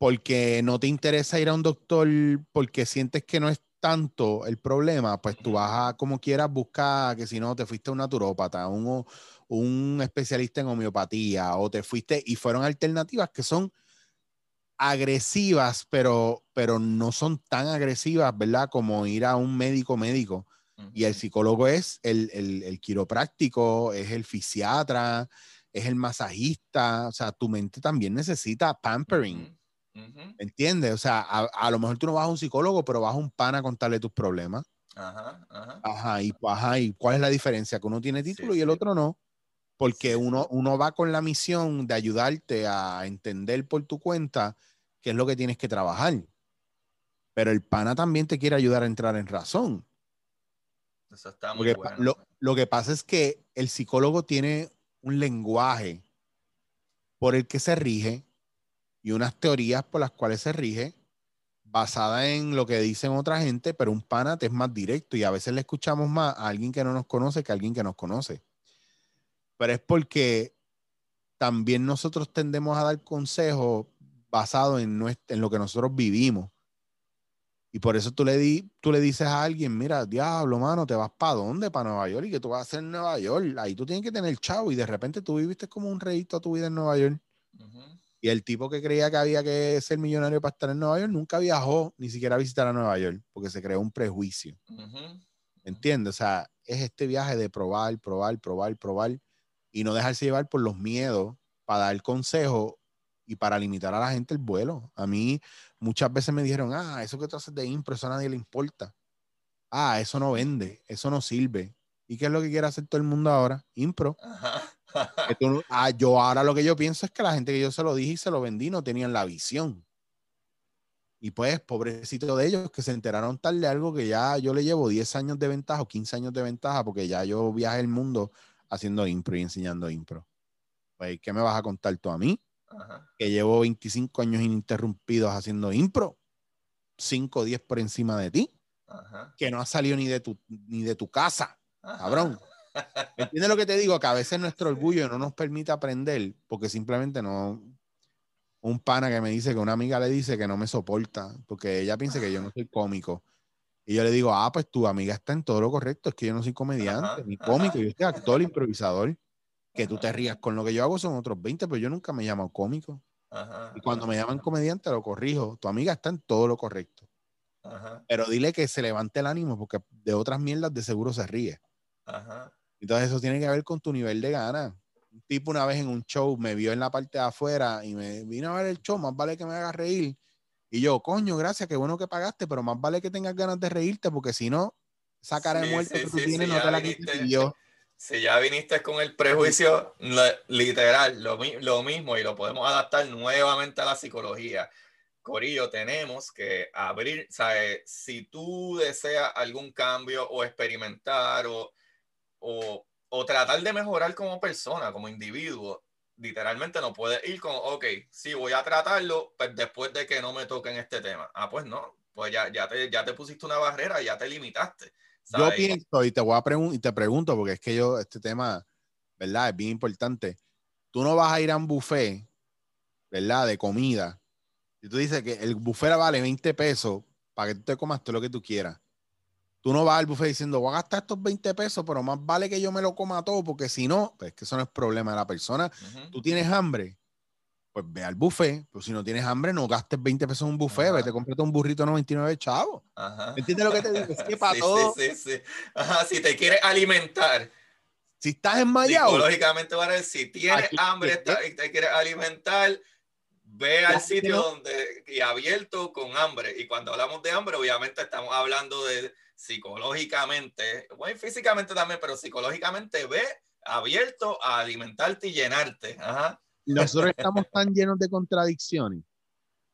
porque no te interesa ir a un doctor porque sientes que no es tanto el problema, pues tú vas a como quieras buscar que si no te fuiste a un naturópata, un, un especialista en homeopatía o te fuiste y fueron alternativas que son agresivas, pero, pero no son tan agresivas, ¿verdad? Como ir a un médico médico. Y el psicólogo es el, el, el quiropráctico, es el fisiatra, es el masajista, o sea, tu mente también necesita pampering. ¿Entiendes? O sea, a, lo mejor tú no vas a un psicólogo, pero vas a un pana a contarle tus problemas. Ajá, ajá. Ajá, y, ajá, ¿y cuál es la diferencia? Que uno tiene título y el otro no. Porque uno, uno va con la misión de ayudarte a entender por tu cuenta qué es lo que tienes que trabajar. Pero el pana también te quiere ayudar a entrar en razón. Eso está muy bueno. Lo, lo que pasa es que el psicólogo tiene un lenguaje por el que se rige y unas teorías por las cuales se rige, basada en lo que dicen otra gente, pero un panate es más directo y a veces le escuchamos más a alguien que no nos conoce que a alguien que nos conoce. pero es porque también nosotros tendemos a dar consejos basados en, en lo que nosotros vivimos. Y por eso tú le, di, tú le dices a alguien, mira, diablo, mano, ¿te vas para dónde? Para Nueva York. ¿Y que tú vas a hacer en Nueva York? Ahí tú tienes que tener chavo. Y de repente tú viviste como un rey toda tu vida en Nueva York. Y el tipo que creía que había que ser millonario para estar en Nueva York nunca viajó ni siquiera a visitar a Nueva York porque se creó un prejuicio. ¿Entiendes? O sea, es este viaje de probar, probar, probar, probar y no dejarse llevar por los miedos para dar consejo y para limitar a la gente el vuelo. A mí muchas veces me dijeron, ah, eso que tú haces de impro, eso a nadie le importa. Ah, eso no vende, eso no sirve. ¿Y qué es lo que quiere hacer todo el mundo ahora? Impro. Ah, yo ahora lo que yo pienso es que la gente que yo se lo dije y se lo vendí no tenían la visión. Y pues, pobrecito de ellos que se enteraron tal de algo que ya yo le llevo 10 años de ventaja o 15 años de ventaja porque ya yo viajé el mundo haciendo impro y enseñando impro. Pues, ¿qué me vas a contar tú a mí? Que llevo 25 años ininterrumpidos haciendo impro, 5 o 10 por encima de ti, que no ha salido ni de tu, ni de tu casa, cabrón. ¿Entiendes lo que te digo? Que a veces nuestro orgullo no nos permite aprender porque simplemente no. Un pana que me dice que una amiga le dice que no me soporta porque ella piensa que yo no soy cómico. Y yo le digo, ah, pues tu amiga está en todo lo correcto, es que yo no soy comediante ni cómico, yo soy actor, improvisador que tú te rías con lo que yo hago son otros 20, pero yo nunca me llamo cómico. y cuando me llaman comediante lo corrijo. Tu amiga está en todo lo correcto. Pero dile que se levante el ánimo porque de otras mierdas de seguro se ríe. Entonces eso tiene que ver con tu nivel de gana. Un tipo una vez en un show me vio en la parte de afuera y me vino a ver el show, más vale que me haga reír. Y yo, coño, gracias, qué bueno que pagaste, pero más vale que tengas ganas de reírte porque si no, esa cara de muerte que tú tienes no te la quites yo si ya viniste con el prejuicio, literal, lo, lo, mismo y lo podemos adaptar nuevamente a la psicología. Corillo, tenemos que abrir, ¿sabes? Si tú deseas algún cambio o experimentar o, o, o, tratar de mejorar como persona, como individuo, literalmente no puedes ir con, ok, sí, voy a tratarlo pues después de que no me toquen este tema. Ah, pues no, pues ya, ya, te, ya te pusiste una barrera, ya te limitaste. Yo pienso, y te voy a preguntar, y te pregunto, porque es que yo, este tema, ¿verdad? Es bien importante. Tú no vas a ir a un buffet, ¿verdad? De comida. Y tú dices que el buffet vale 20 pesos para que tú te comas todo lo que tú quieras. Tú no vas al buffet diciendo, voy a gastar estos 20 pesos, pero más vale que yo me lo coma todo, porque si no, pues que eso no es problema de la persona. Tú tienes hambre, pues ve al buffet. Pero si no tienes hambre, no gastes 20 pesos en un buffet, vete, cómprate un burrito 99 chavos. ¿Entiendes lo que te digo? Es que para sí, todo. Sí, sí, sí. Ajá, si te quieres alimentar. Si estás enmayado. Psicológicamente, si tienes hambre y te quieres alimentar, ve al sitio donde y abierto con hambre. Y cuando hablamos de hambre, obviamente estamos hablando de psicológicamente, bueno, físicamente también, pero psicológicamente ve abierto a alimentarte y llenarte. Ajá. Nosotros estamos tan llenos de contradicciones.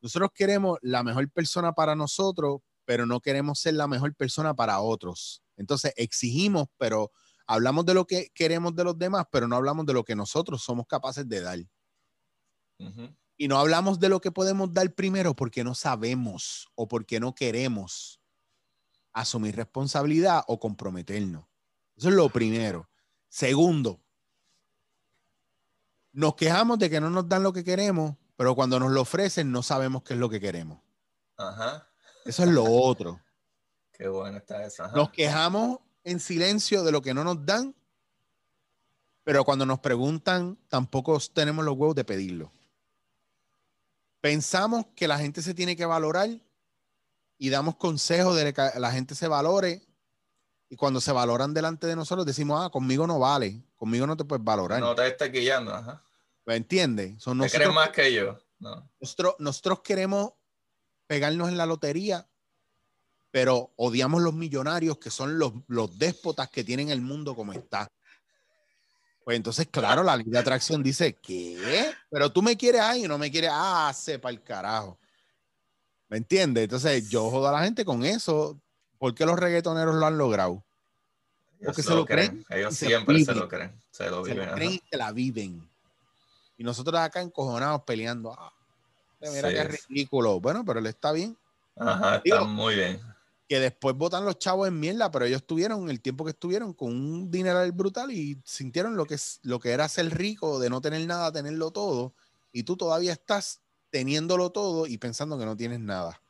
Nosotros queremos la mejor persona para nosotros, pero no queremos ser la mejor persona para otros. Entonces exigimos, pero hablamos de lo que queremos de los demás, pero no hablamos de lo que nosotros somos capaces de dar. Y no hablamos de lo que podemos dar primero porque no sabemos o porque no queremos asumir responsabilidad o comprometernos. Eso es lo primero. Segundo, nos quejamos de que no nos dan lo que queremos, pero cuando nos lo ofrecen no sabemos qué es lo que queremos. Ajá. Eso es lo otro. Qué bueno está eso. Nos quejamos en silencio de lo que no nos dan, pero cuando nos preguntan tampoco tenemos los huevos de pedirlo. Pensamos que la gente se tiene que valorar y damos consejos de que la gente se valore y cuando se valoran delante de nosotros decimos, ah, conmigo no vale, conmigo no te puedes valorar. No te estés guiando, ajá. ¿Me entiendes? Son nosotros, más que yo. Nosotros, nosotros queremos pegarnos en la lotería, pero odiamos los millonarios que son los, los déspotas que tienen el mundo como está. Pues entonces, claro, la ley de atracción dice, ¿qué? Pero tú me quieres ahí y no me quieres, ah, sepa el carajo. ¿Me entiendes? Entonces, yo jodo a la gente con eso. ¿Por qué los reggaetoneros lo han logrado? Porque se, lo creen. Ellos siempre se lo creen. Se lo viven. creen y se la viven. Y nosotros acá encojonados peleando. Ah, mira qué ridículo. Bueno, pero él está bien. Ajá, está muy bien. que después votan los chavos en mierda, pero ellos tuvieron el tiempo que estuvieron con un dinero brutal y sintieron lo que, lo que era ser rico, de no tener nada, tenerlo todo, y tú todavía estás teniéndolo todo y pensando que no tienes nada,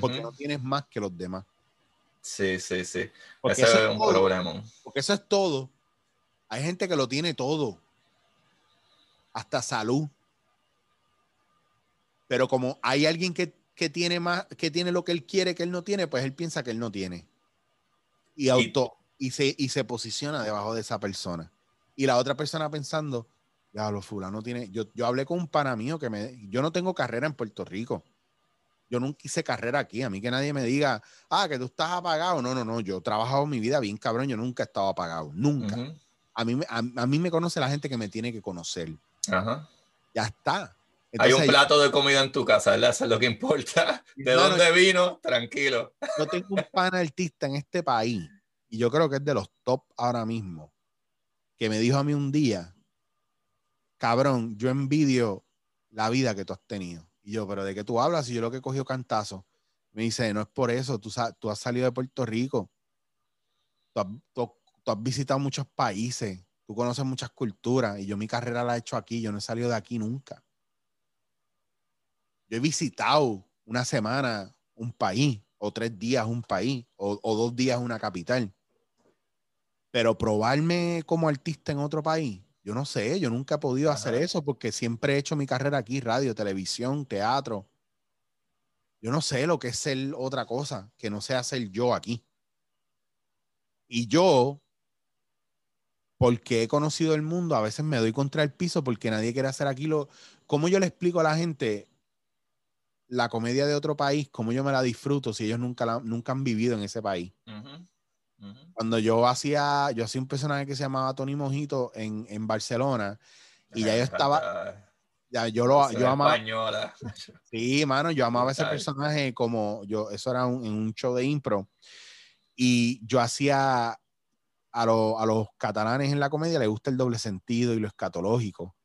porque no tienes más que los demás. Sí, sí, sí. Ese es, un problema. Porque eso es todo. Hay gente que lo tiene todo, hasta salud. Pero como hay alguien que que tiene más, que tiene lo que él quiere que él no tiene, pues él piensa que él no tiene. Y auto, y, se, y se posiciona debajo de esa persona. Y la otra persona pensando, ya fulano tiene. Yo, yo hablé con un pana mío que me. Yo no tengo carrera en Puerto Rico. Yo nunca hice carrera aquí. A mí que nadie me diga, ah, que tú estás apagado. No, no, no. Yo he trabajado mi vida bien cabrón. Yo nunca he estado apagado. Nunca. a, mí, a, a, mí me conoce la gente que me tiene que conocer. Ajá. Ya está. Hay un plato de comida en tu casa, ¿verdad? Eso es lo que importa. ¿De dónde vino? Tranquilo. Yo tengo un pan artista en este país, y yo creo que es de los top ahora mismo, que me dijo a mí un día, cabrón, yo envidio la vida que tú has tenido. Y yo, pero ¿de qué tú hablas? Y yo lo que he cogido cantazo. Me dice, no es por eso, tú, tú has salido de Puerto Rico, tú has visitado muchos países, tú conoces muchas culturas, y yo mi carrera la he hecho aquí, yo no he salido de aquí nunca. Yo he visitado una semana un país, o tres días un país, o, dos días una capital. Pero probarme como artista en otro país, yo no sé, yo nunca he podido hacer eso porque siempre he hecho mi carrera aquí, radio, televisión, teatro. Yo no sé lo que es ser otra cosa que no sea ser yo aquí. Y yo, porque he conocido el mundo, a veces me doy contra el piso porque nadie quiere hacer aquí lo... ¿Cómo yo le explico a la gente? la comedia de otro país, como yo me la disfruto si ellos nunca, nunca han vivido en ese país. Cuando yo hacía, yo hacía un personaje que se llamaba Tony Mojito en, en Barcelona y ya yo estaba, ya yo lo yo amaba. Española. Sí, mano, yo amaba ese personaje como yo, eso era un, en un show de impro y yo hacía a, a los catalanes en la comedia le gusta el doble sentido y lo escatológico.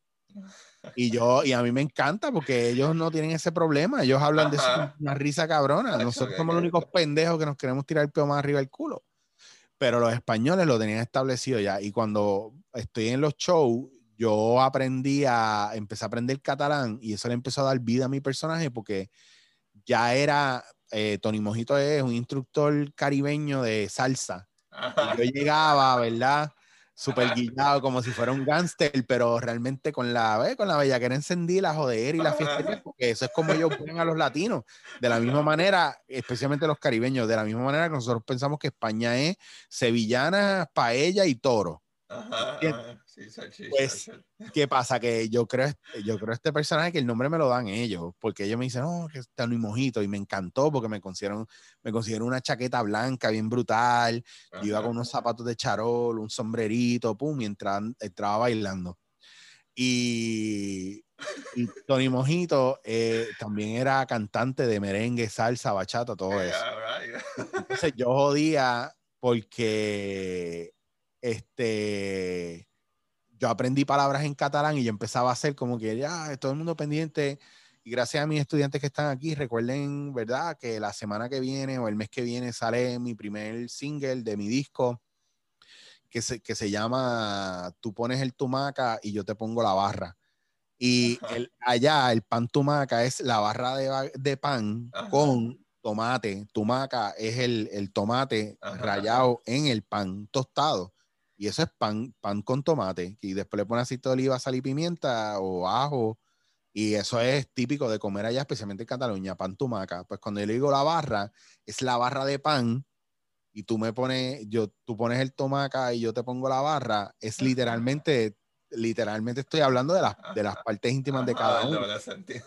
Y yo, y a mí me encanta porque ellos no tienen ese problema. Ellos hablan de una risa cabrona. Nosotros somos los únicos pendejos que nos queremos tirar el peo más arriba del culo. Pero los españoles lo tenían establecido ya. Y cuando estoy en los shows, yo aprendí a, empecé a aprender catalán y eso le empezó a dar vida a mi personaje porque ya era, eh, Tony Mojito es un instructor caribeño de salsa. yo llegaba, ¿verdad? Súper guillado, como si fuera un gángster, pero realmente con la, ¿eh? con la bellaquera encendida, la joder y la fiesta, porque eso es como ellos ponen a los latinos. De la misma manera, especialmente los caribeños, de la misma manera que nosotros pensamos que España es sevillana, paella y toro. Pues, ¿qué pasa? Que yo creo, yo creo este personaje que el nombre me lo dan ellos, porque ellos me dicen, oh, que está muy mojito, y me encantó porque me consiguieron, me consiguieron una chaqueta blanca bien brutal, yo iba con unos zapatos de charol, un sombrerito, pum, y entraba, entraba bailando. Y, Tony Mojito eh, también era cantante de merengue, salsa, bachata, todo eso. Entonces yo jodía porque este, yo aprendí palabras en catalán y yo empezaba a hacer como que ya, todo el mundo pendiente. Y gracias a mis estudiantes que están aquí, recuerden, ¿verdad? Que la semana que viene o el mes que viene sale mi primer single de mi disco que se, que se llama Tú pones el tumaca y yo te pongo la barra. Y el, allá el pan tumaca es la barra de, de pan con tomate. Tumaca es el, el tomate rallado en el pan tostado. Y eso es pan, pan con tomate. Y después le pones aceite de oliva, sal y pimienta o ajo. Y eso es típico de comer allá, especialmente en Cataluña, pan tumaca. Pues cuando yo le digo la barra, es la barra de pan y tú me pones, yo, tú pones el tomaca y yo te pongo la barra, es literalmente, literalmente estoy hablando de las, de las partes íntimas de cada uno.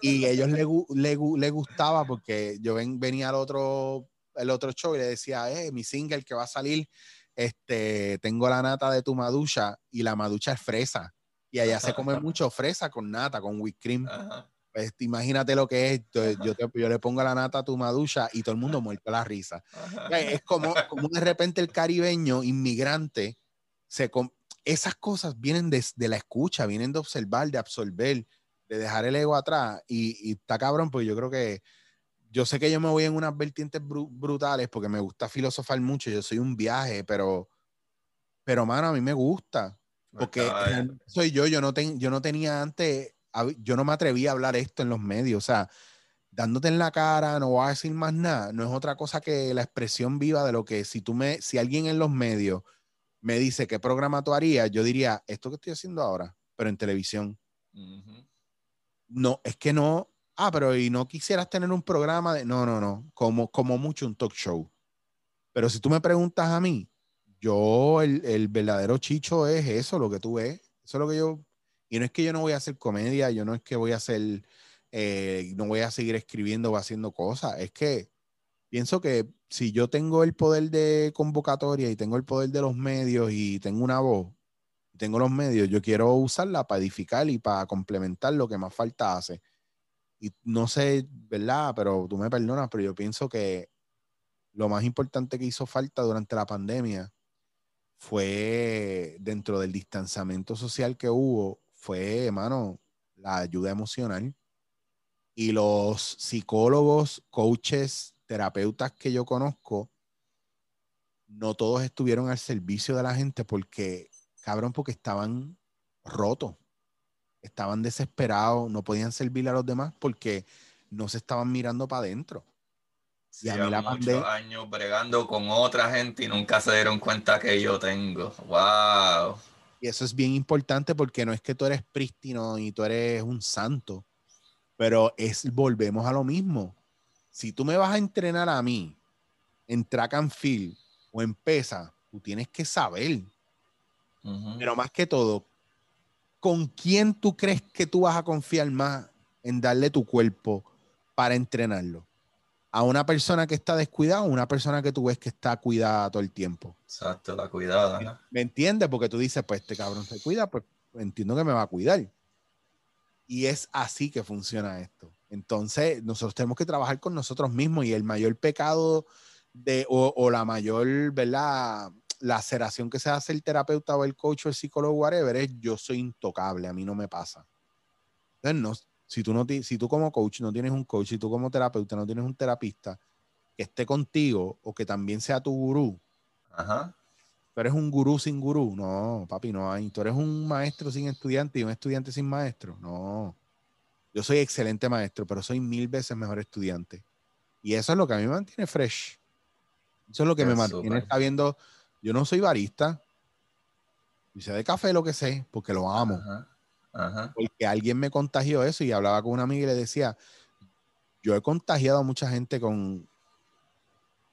Y ellos le, le, le, gustaba porque yo ven, venía al otro, el otro show y le decía, eh, mi single que va a salir este, tengo la nata de tu maducha y la maducha es fresa. Y allá se come mucho fresa con nata, con whipped cream. Pues imagínate lo que es. Yo, yo, le pongo la nata a tu maducha y todo el mundo muerto la risa. Es como, como de repente el caribeño inmigrante se esas cosas vienen de, de, la escucha, vienen de observar, de absorber, de dejar el ego atrás. Y, y está cabrón, porque yo creo que yo sé que yo me voy en unas vertientes brutales porque me gusta filosofar mucho, yo soy un viaje, pero, pero mano, a mí me gusta. Porque soy yo, yo no, ten, yo no tenía antes, yo no me atrevía a hablar esto en los medios, o sea, dándote en la cara, no voy a decir más nada, no es otra cosa que la expresión viva de lo que si tú me, si alguien en los medios me dice qué programa tú harías, yo diría, esto que estoy haciendo ahora, pero en televisión. No, es que no, ah, pero y no quisieras tener un programa de, no, no, no, como, como mucho un talk show. Pero si tú me preguntas a mí, yo, el, el verdadero chicho es eso, lo que tú ves. Eso es lo que yo, y no es que yo no voy a hacer comedia, yo no es que voy a hacer, eh, no voy a seguir escribiendo o haciendo cosas, es que pienso que si yo tengo el poder de convocatoria y tengo el poder de los medios y tengo una voz, tengo los medios, yo quiero usarla para edificar y para complementar lo que más falta hace. Y no sé, ¿verdad? Pero tú me perdonas, pero yo pienso que lo más importante que hizo falta durante la pandemia fue dentro del distanciamiento social que hubo, fue, hermano, la ayuda emocional. Y los psicólogos, coaches, terapeutas que yo conozco, no todos estuvieron al servicio de la gente porque, cabrón, porque estaban rotos, estaban desesperados, no podían servir a los demás porque no se estaban mirando para adentro. y a mí la muchos años bregando con otra gente y nunca se dieron cuenta que yo tengo. ¡Wow! Y eso es bien importante porque no es que tú eres prístino y tú eres un santo, pero es volvemos a lo mismo si tú me vas a entrenar a mí en track and field o en pesa, tú tienes que saber. Pero más que todo, ¿con quién tú crees que tú vas a confiar más en darle tu cuerpo para entrenarlo? ¿A una persona que está descuidada o una persona que tú ves que está cuidada todo el tiempo? Exacto, la cuidada. ¿Me entiendes? Porque tú dices, pues este cabrón se cuida, pues entiendo que me va a cuidar. Y es así que funciona esto. Entonces, nosotros tenemos que trabajar con nosotros mismos y el mayor pecado de, o, la mayor, ¿verdad? La aceración que se hace el terapeuta o el coach o el psicólogo, whatever, es yo soy intocable, a mí no me pasa. Entonces, no, si, tú no, si tú como coach no tienes un coach, si tú como terapeuta no tienes un terapista que esté contigo o que también sea tu gurú, Ajá. tú eres un gurú sin gurú. No, papi, no hay. Tú eres un maestro sin estudiante y un estudiante sin maestro. No. Yo soy excelente maestro, pero soy mil veces mejor estudiante. Y eso es lo que a mí me mantiene fresh. Eso es lo que me mantiene está viendo. Yo no soy barista. Y sé de café lo que sé, porque lo amo. Porque alguien me contagió eso y hablaba con una amiga y le decía, yo he contagiado a mucha gente con,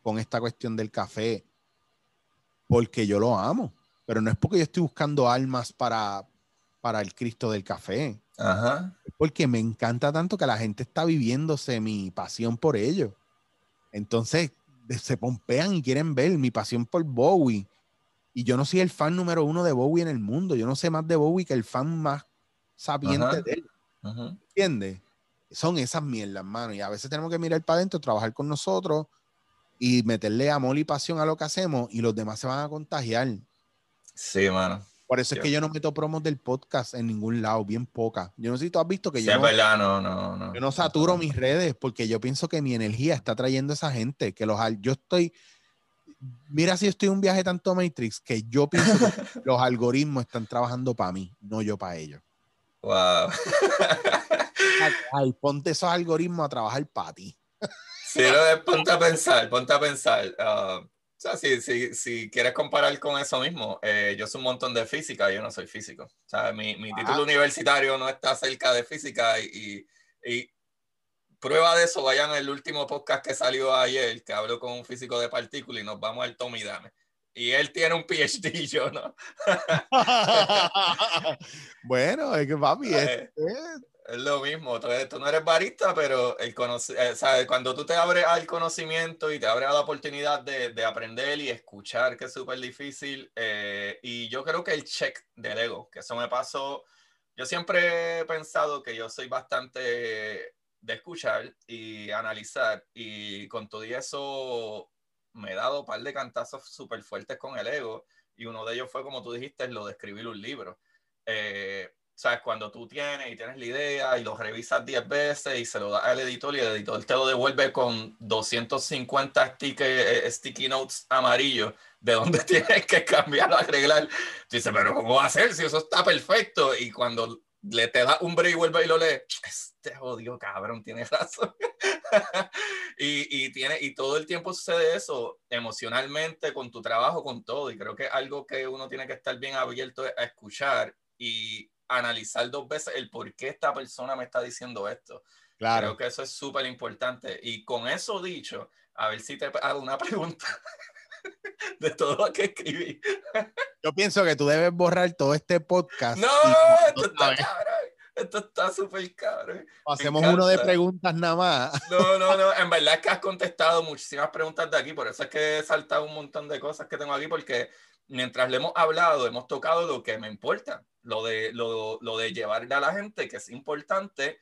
con esta cuestión del café porque yo lo amo. Pero no es porque yo estoy buscando almas para, para el Cristo del café. Ajá. Porque me encanta tanto que la gente está viviéndose mi pasión por ello. Entonces se pompean y quieren ver mi pasión por Bowie. Y yo no soy el fan número uno de Bowie en el mundo. Yo no sé más de Bowie que el fan más sabiente de él. ¿Entiendes? Son esas mierdas, mano. Y a veces tenemos que mirar para adentro, trabajar con nosotros y meterle amor y pasión a lo que hacemos y los demás se van a contagiar. Sí, mano. Por eso es que yo no meto promos del podcast en ningún lado, bien poca. Yo no sé si tú has visto que yo, no, no, no, no, yo no saturo mis redes porque yo pienso que mi energía está trayendo a esa gente, que los yo estoy mira si estoy en un viaje tanto Matrix que yo pienso que los algoritmos están trabajando para mí, no yo para ellos. Wow. Ay, ponte esos algoritmos a trabajar para ti. Sí, ponte a pensar, ponte a pensar. Uh, o sea, si, si, si, quieres comparar con eso mismo, eh, yo soy un montón de física, yo no soy físico. O sea, mi, mi título universitario no está cerca de física y, y, prueba de eso, vayan al último podcast que salió ayer, que habló con un físico de partículas y nos vamos al Tommy Dame. Y él tiene un PhD y yo no. bueno, es que papi, es, es lo mismo, tú, no eres barista, pero el eh, cuando tú te abres al conocimiento y te abres a la oportunidad de, de aprender y escuchar, que es súper difícil, eh, y yo creo que el check del ego, que eso me pasó, yo siempre he pensado que yo soy bastante de escuchar y analizar, y con todo eso me he dado un par de cantazos súper fuertes con el ego, y uno de ellos fue, como tú dijiste, lo de escribir un libro. Eh, sabes, cuando tú tienes y tienes la idea y lo revisas 10 veces y se lo das al editor y el editor te lo devuelve con 250 sticky, eh, sticky notes amarillos de donde tienes que cambiar o arreglar. Tú dices, pero ¿cómo va a ser si eso está perfecto? Y cuando le te da un break y vuelve y lo lee, este jodido cabrón, tiene razón. y, y, tiene, y todo el tiempo sucede eso emocionalmente, con tu trabajo, con todo. Y creo que algo que uno tiene que estar bien abierto a escuchar y analizar dos veces el por qué esta persona me está diciendo esto. Claro. Creo que eso es súper importante. Y con eso dicho, a ver si te hago una pregunta de todo lo que escribí. Yo pienso que tú debes borrar todo este podcast. No, esto está cabrón. Esto está súper cabrón. Hacemos uno de preguntas nada más. No, no, no. En verdad es que has contestado muchísimas preguntas de aquí. Por eso es que he saltado un montón de cosas que tengo aquí. Porque mientras le hemos hablado, hemos tocado lo que me importa lo de, lo, lo de llevarle a la gente, que es importante,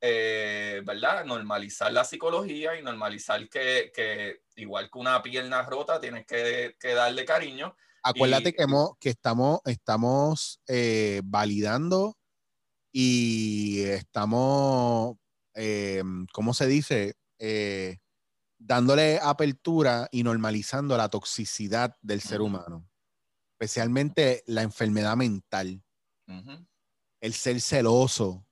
eh, ¿verdad? Normalizar la psicología y normalizar que, que, igual que una pierna rota, tienes que, que darle cariño. Acuérdate que, hemos, que estamos, estamos eh, validando y estamos, eh, ¿cómo se dice? dándole apertura y normalizando la toxicidad del ser humano, especialmente la enfermedad mental. El ser celoso,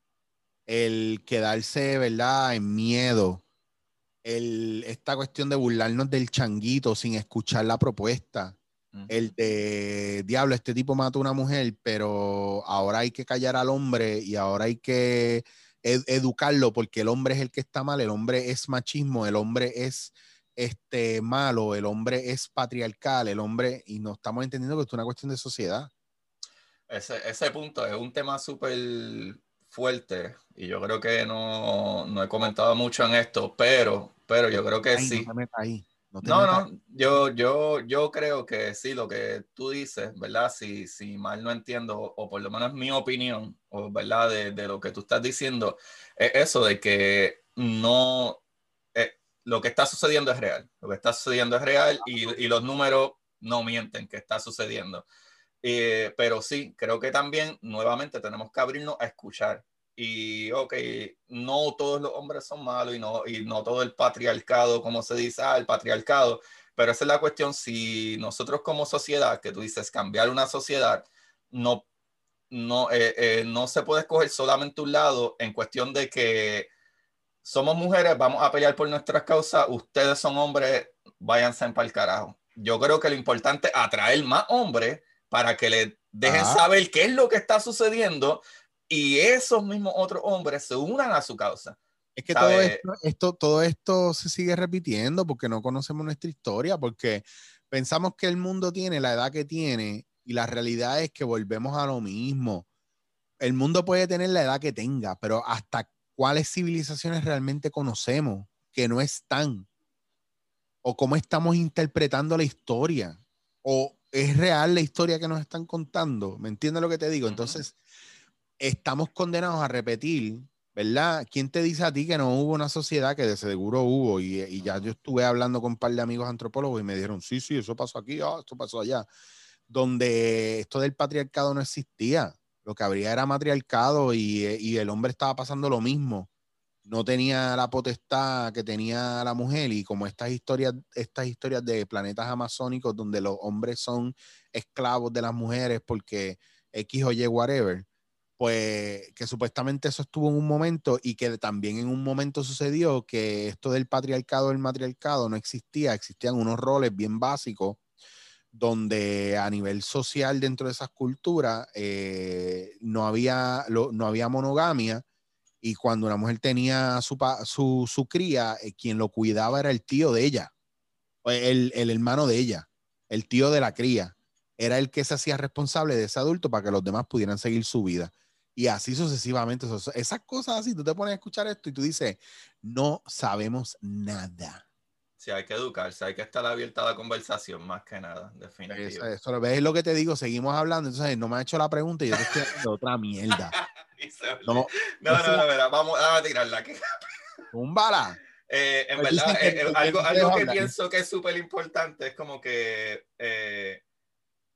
el quedarse, ¿verdad?, en miedo, el, esta cuestión de burlarnos del changuito sin escuchar la propuesta, el de, diablo, este tipo mató a una mujer, pero ahora hay que callar al hombre y ahora hay que educarlo porque el hombre es el que está mal, el hombre es machismo, el hombre es este malo, el hombre es patriarcal, el hombre, y no estamos entendiendo que es una cuestión de sociedad. Ese, ese punto es un tema súper fuerte y yo creo que no, no, he comentado mucho en esto, pero, pero yo creo que sí. No, no, no, yo, yo, yo creo que sí, lo que tú dices, ¿verdad? Si, si mal no entiendo, o por lo menos mi opinión, o ¿verdad? De, de lo que tú estás diciendo, es eso de que no, lo que está sucediendo es real, lo que está sucediendo es real y, y los números no mienten que está sucediendo. Eh, pero sí, creo que también nuevamente tenemos que abrirnos a escuchar. Y, ok, no todos los hombres son malos y no, y no todo el patriarcado, como se dice, ah, el patriarcado, pero esa es la cuestión, si nosotros como sociedad, que tú dices, cambiar una sociedad, no, no, eh, eh, no se puede escoger solamente un lado en cuestión de que somos mujeres, vamos a pelear por nuestras causas, ustedes son hombres, váyanse para el carajo. Yo creo que lo importante es atraer más hombres para que le dejen saber qué es lo que está sucediendo y esos mismos otros hombres se unan a su causa. Es que todo esto, todo esto se sigue repitiendo porque no conocemos nuestra historia, porque pensamos que el mundo tiene la edad que tiene y la realidad es que volvemos a lo mismo. El mundo puede tener la edad que tenga, pero hasta cuáles civilizaciones realmente conocemos que no están o cómo estamos interpretando la historia o es real la historia que nos están contando. ¿Me entiendes lo que te digo? Entonces, estamos condenados a repetir, ¿verdad? ¿Quién te dice a ti que no hubo una sociedad que de seguro hubo? Y, ya yo estuve hablando con un par de amigos antropólogos y me dijeron, sí, sí, eso pasó aquí, oh, esto pasó allá. Donde esto del patriarcado no existía. Lo que habría era matriarcado y, y el hombre estaba pasando lo mismo. No tenía la potestad que tenía la mujer y como estas historias, estas historias de planetas amazónicos donde los hombres son esclavos de las mujeres porque X o Y, whatever, pues que supuestamente eso estuvo en un momento y que también en un momento sucedió que esto del patriarcado, el matriarcado no existía, existían unos roles bien básicos donde a nivel social dentro de esas culturas eh, no, había, no había monogamia y cuando una mujer tenía su, su, su cría, eh, quien lo cuidaba era el tío de ella, el, el, hermano de ella, el tío de la cría. Era el que se hacía responsable de ese adulto para que los demás pudieran seguir su vida. Y así sucesivamente. Esas cosas así, tú te pones a escuchar esto y tú dices, no sabemos nada. Sí, hay que educarse, hay que estar abierta a la conversación más que nada, definitivamente. Eso, eso, ¿ves lo que te digo? Seguimos hablando, entonces no me ha hecho la pregunta y yo te estoy haciendo otra mierda. no, no, no, no, vamos a tirarla aquí. Un bala. Eh, en pues verdad, eh, eh, algo, algo que pienso que es súper importante es como que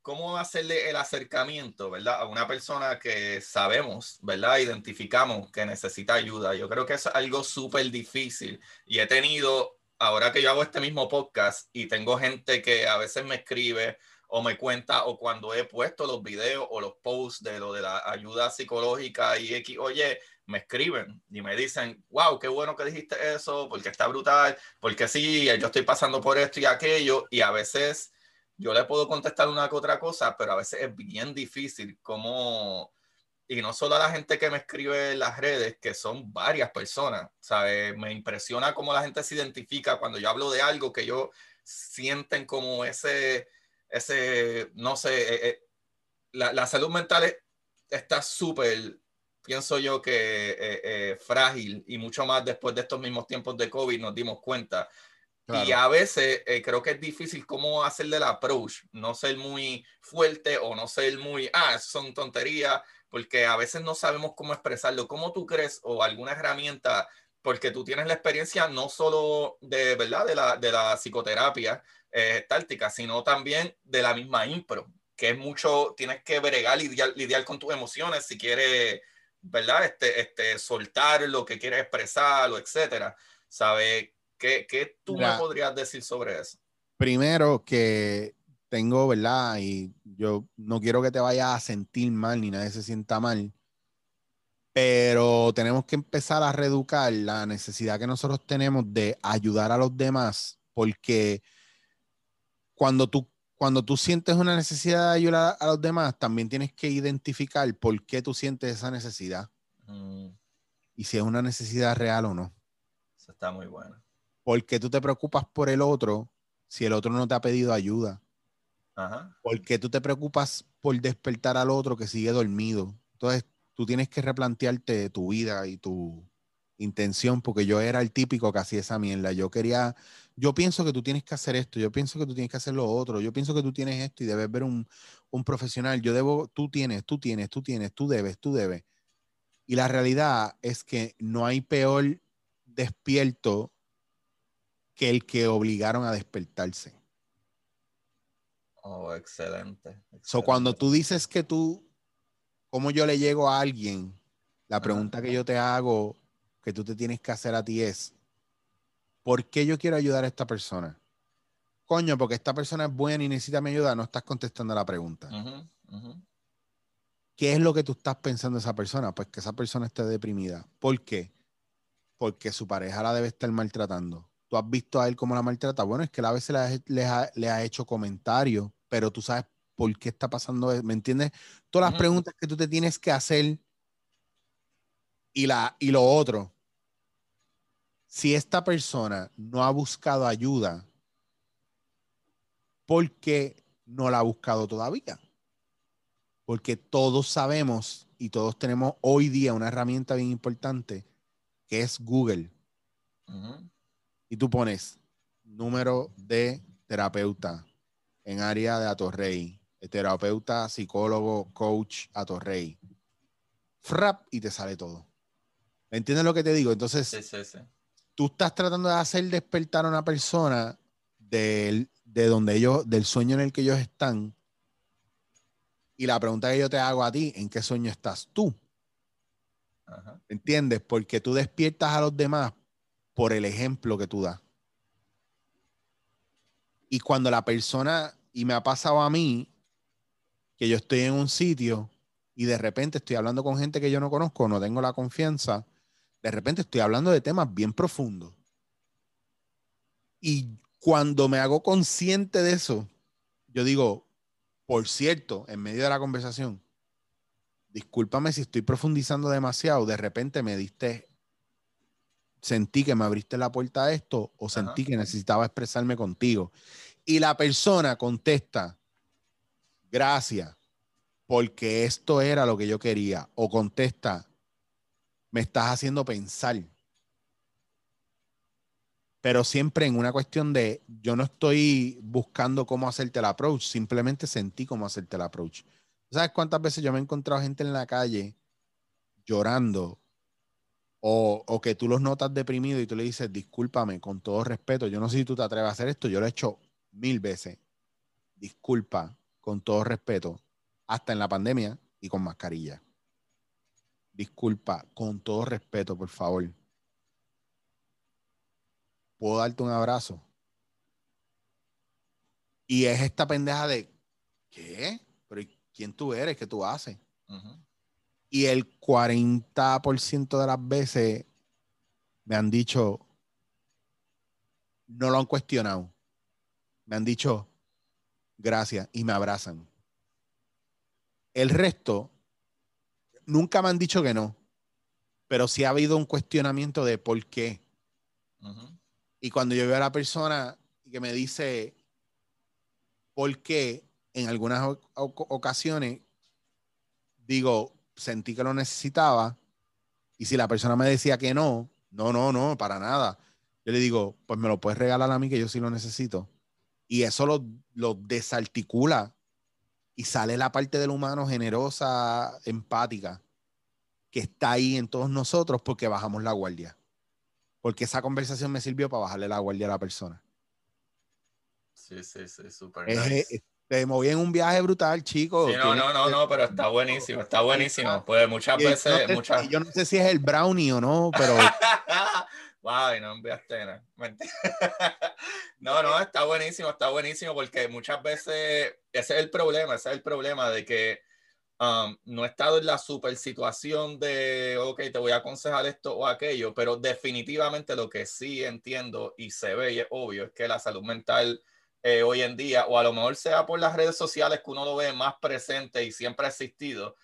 cómo hacerle el acercamiento, ¿verdad? A una persona que sabemos, ¿verdad? Identificamos que necesita ayuda. Yo creo que es algo súper difícil y he tenido, ahora que yo hago este mismo podcast y tengo gente que a veces me escribe o me cuenta o cuando he puesto los videos o los posts de lo de la ayuda psicológica y X, oye, me escriben y me dicen, wow, qué bueno que dijiste eso, porque está brutal, porque sí, yo estoy pasando por esto y aquello, y a veces yo le puedo contestar una que otra cosa, pero a veces es bien difícil como, y no solo a la gente que me escribe en las redes, que son varias personas, ¿sabes? Me impresiona cómo la gente se identifica cuando yo hablo de algo que ellos sienten como ese, ese, no sé, eh, eh, la, la, salud mental está súper, pienso yo que eh, frágil y mucho más después de estos mismos tiempos de COVID nos dimos cuenta y a veces eh, creo que es difícil cómo hacerle el approach, no ser muy fuerte o no ser muy, ah, son tonterías, porque a veces no sabemos cómo expresarlo. ¿Cómo tú crees o alguna herramienta, porque tú tienes la experiencia no solo de, ¿verdad? de, la, de la psicoterapia eh, táctica, sino también de la misma impro, que es mucho, tienes que bregar, lidiar, lidiar con tus emociones si quieres, ¿verdad? Este, este, soltar lo que quieres expresar, o etcétera. ¿Sabe? ¿Qué, tú me podrías decir sobre eso? Primero que tengo, ¿verdad? Y yo no quiero que te vayas a sentir mal ni nadie se sienta mal, pero tenemos que empezar a reeducar la necesidad que nosotros tenemos de ayudar a los demás, porque cuando tú, cuando tú sientes una necesidad de ayudar a los demás, también tienes que identificar por qué tú sientes esa necesidad mm. y si es una necesidad real o no. Eso está muy bueno. ¿Por qué tú te preocupas por el otro si el otro no te ha pedido ayuda? ¿Por qué tú te preocupas por despertar al otro que sigue dormido? Entonces, tú tienes que replantearte tu vida y tu intención, porque yo era el típico que hacía esa mierda. Yo quería, yo pienso que tú tienes que hacer esto, yo pienso que tú tienes que hacer lo otro, yo pienso que tú tienes esto y debes ver un, un profesional. Yo debo, tú tienes, tú tienes, tú tienes, tú debes, tú debes. Y la realidad es que no hay peor despierto que el que obligaron a despertarse. Oh, excelente. So, cuando tú dices que tú, ¿cómo yo le llego a alguien? La pregunta que yo te hago, que tú te tienes que hacer a ti es, ¿por qué yo quiero ayudar a esta persona? Coño, porque esta persona es buena y necesita mi ayuda, no estás contestando la pregunta. ¿Qué es lo que tú estás pensando de esa persona? Pues que esa persona esté deprimida. ¿Por qué? Porque su pareja la debe estar maltratando tú has visto a él cómo la maltrata. Bueno, es que a veces le ha, le ha, hecho comentarios, pero tú sabes por qué está pasando, ¿me entiendes? Todas las preguntas que tú te tienes que hacer y, la, y lo otro, si esta persona no ha buscado ayuda, ¿por qué no la ha buscado todavía? Porque todos sabemos y todos tenemos hoy día una herramienta bien importante que es Google y tú pones número de terapeuta en área de Atorrey, terapeuta, psicólogo, coach, Atorrey. Frap y te sale todo. ¿Me entiendes lo que te digo? Entonces, tú estás tratando de hacer despertar a una persona de, de donde ellos, del sueño en el que ellos están. Y la pregunta que yo te hago a ti, ¿en qué sueño estás tú? ¿Entiendes? Porque tú despiertas a los demás por el ejemplo que tú das. Y cuando la persona, y me ha pasado a mí, que yo estoy en un sitio y de repente estoy hablando con gente que yo no conozco, no tengo la confianza, de repente estoy hablando de temas bien profundos. Y cuando me hago consciente de eso, yo digo, por cierto, en medio de la conversación, discúlpame si estoy profundizando demasiado, de repente me diste sentí que me abriste la puerta a esto o sentí que necesitaba expresarme contigo. Y la persona contesta, gracias, porque esto era lo que yo quería. O contesta, me estás haciendo pensar. Pero siempre en una cuestión de, yo no estoy buscando cómo hacerte el approach, simplemente sentí cómo hacerte el approach. ¿Sabes cuántas veces yo me he encontrado gente en la calle llorando o, que tú los notas deprimidos y tú le dices, discúlpame, con todo respeto, yo no sé si tú te atreves a hacer esto, yo lo he hecho mil veces. Disculpa, con todo respeto, hasta en la pandemia y con mascarilla. Disculpa, con todo respeto, por favor. ¿Puedo darte un abrazo? Y es esta pendeja de, ¿qué? ¿Pero quién tú eres? ¿Qué tú haces? Y el 40% de las veces me han dicho, no lo han cuestionado. Me han dicho, gracias, y me abrazan. El resto, nunca me han dicho que no, pero sí ha habido un cuestionamiento de por qué. Y cuando yo veo a la persona que me dice por qué, en algunas ocasiones digo, sentí que lo necesitaba, y si la persona me decía que no, no, no, no, para nada, yo le digo, pues me lo puedes regalar a mí que yo sí lo necesito. Y eso lo, lo desarticula y sale la parte del humano generosa, empática, que está ahí en todos nosotros porque bajamos la guardia. Porque esa conversación me sirvió para bajarle la guardia a la persona. Sí, sí, sí, súper. Nice. Te moví en un viaje brutal, chico. Sí, no, no, no, no, pero está buenísimo, está buenísimo. Pues muchas veces. muchas... Yo no sé si es el brownie o no, pero. Wow, no enviaste nada. no, no, está buenísimo, está buenísimo porque muchas veces ese es el problema, ese es el problema de que um, no he estado en la super situación de, ok, te voy a aconsejar esto o aquello, pero definitivamente lo que sí entiendo y se ve y es obvio es que la salud mental eh, hoy en día, o a lo mejor sea por las redes sociales que uno lo ve más presente y siempre ha existido,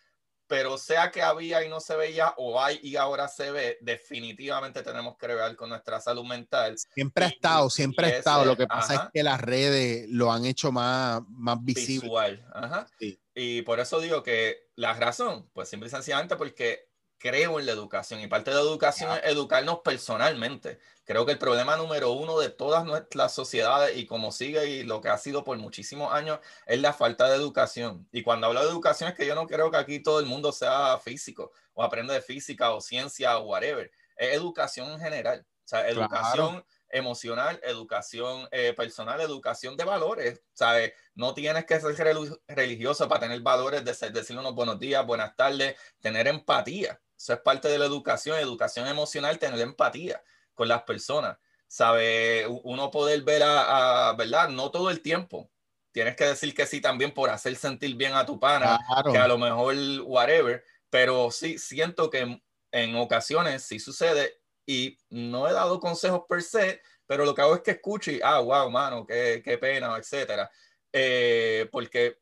pero sea que había y no se veía o hay y ahora se ve, definitivamente tenemos que ver con nuestra salud mental. Siempre ha estado, siempre ha estado. Lo que pasa es que las redes lo han hecho más, más visible. Visual. Ajá. Y por eso digo que la razón, pues simple y sencillamente porque creo en la educación y parte de la educación es educarnos personalmente. Creo que el problema número uno de todas nuestras sociedades y como sigue y lo que ha sido por muchísimos años es la falta de educación. Y cuando hablo de educación es que yo no creo que aquí todo el mundo sea físico o aprende de física o ciencia o whatever. Es educación en general. O sea, educación emocional, educación eh, personal, educación de valores. ¿sabes? No tienes que ser religioso para tener valores de decir unos buenos días, buenas tardes, tener empatía. Eso es parte de la educación, educación emocional, tener empatía con las personas. ¿Sabe? Uno poder ver a, ¿verdad? No todo el tiempo. Tienes que decir que sí también por hacer sentir bien a tu pana, que a lo mejor whatever, pero sí siento que en, ocasiones sí sucede y no he dado consejos per se, pero lo que hago es que escucho y, ah, wow, mano, qué, qué pena, etcétera. Eh, porque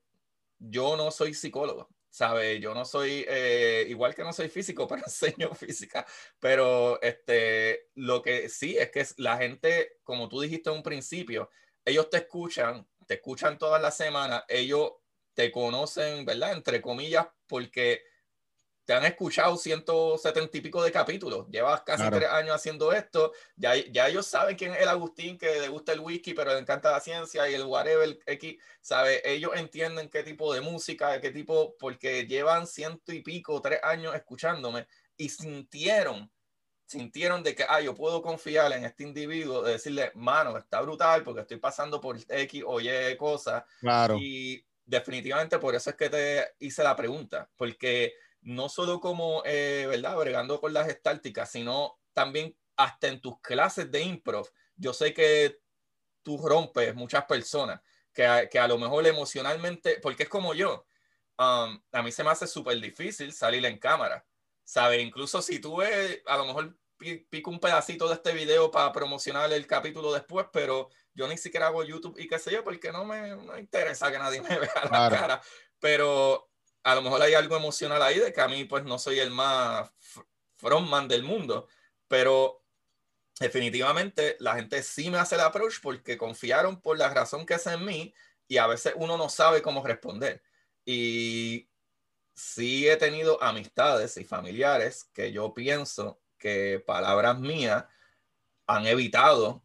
yo no soy psicólogo. ¿Sabe? Yo no soy, eh, igual que no soy físico, pero enseño física, pero este, lo que sí es que la gente, como tú dijiste en un principio, ellos te escuchan, te escuchan todas las semanas, ellos te conocen, ¿verdad? Entre comillas, porque te han escuchado 170 y pico de capítulos, llevas casi tres años haciendo esto, ya, ya ellos saben quién es el Agustín que le gusta el whisky, pero le encanta la ciencia y el whatever X, ¿sabe? Ellos entienden qué tipo de música, qué tipo, porque llevan ciento y pico, tres años escuchándome y sintieron, sintieron de que, ah, yo puedo confiar en este individuo, de decirle, mano, está brutal porque estoy pasando por X o Y cosas. Claro. Y definitivamente por eso es que te hice la pregunta, porque no solo como, eh, ¿verdad?, bregando con las estálticas, sino también hasta en tus clases de improv. Yo sé que tú rompes muchas personas que a, que a lo mejor emocionalmente, porque es como yo, um, a mí se me hace súper difícil salir en cámara, ¿sabes? Incluso si tú ves, a lo mejor pico un pedacito de este video para promocionar el capítulo después, pero yo ni siquiera hago YouTube y qué sé yo, porque no me, no interesa que nadie me vea la cara. Pero a lo mejor hay algo emocional ahí de que a mí pues no soy el más frontman del mundo, pero definitivamente la gente sí me hace el approach porque confiaron por la razón que es en mí y a veces uno no sabe cómo responder. Y sí he tenido amistades y familiares que yo pienso que palabras mías han evitado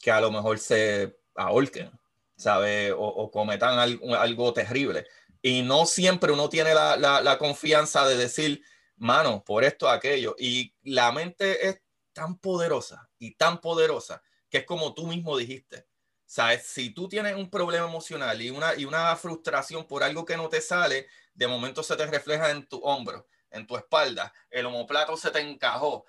que a lo mejor se ahorquen, ¿sabe? O, cometan algo, algo terrible. Y no siempre uno tiene la, confianza de decir, mano, por esto, aquello. Y la mente es tan poderosa y tan poderosa que es como tú mismo dijiste. ¿Sabes? Si tú tienes un problema emocional y una, y una frustración por algo que no te sale, de momento se te refleja en tu hombro, en tu espalda, el homoplato se te encajó.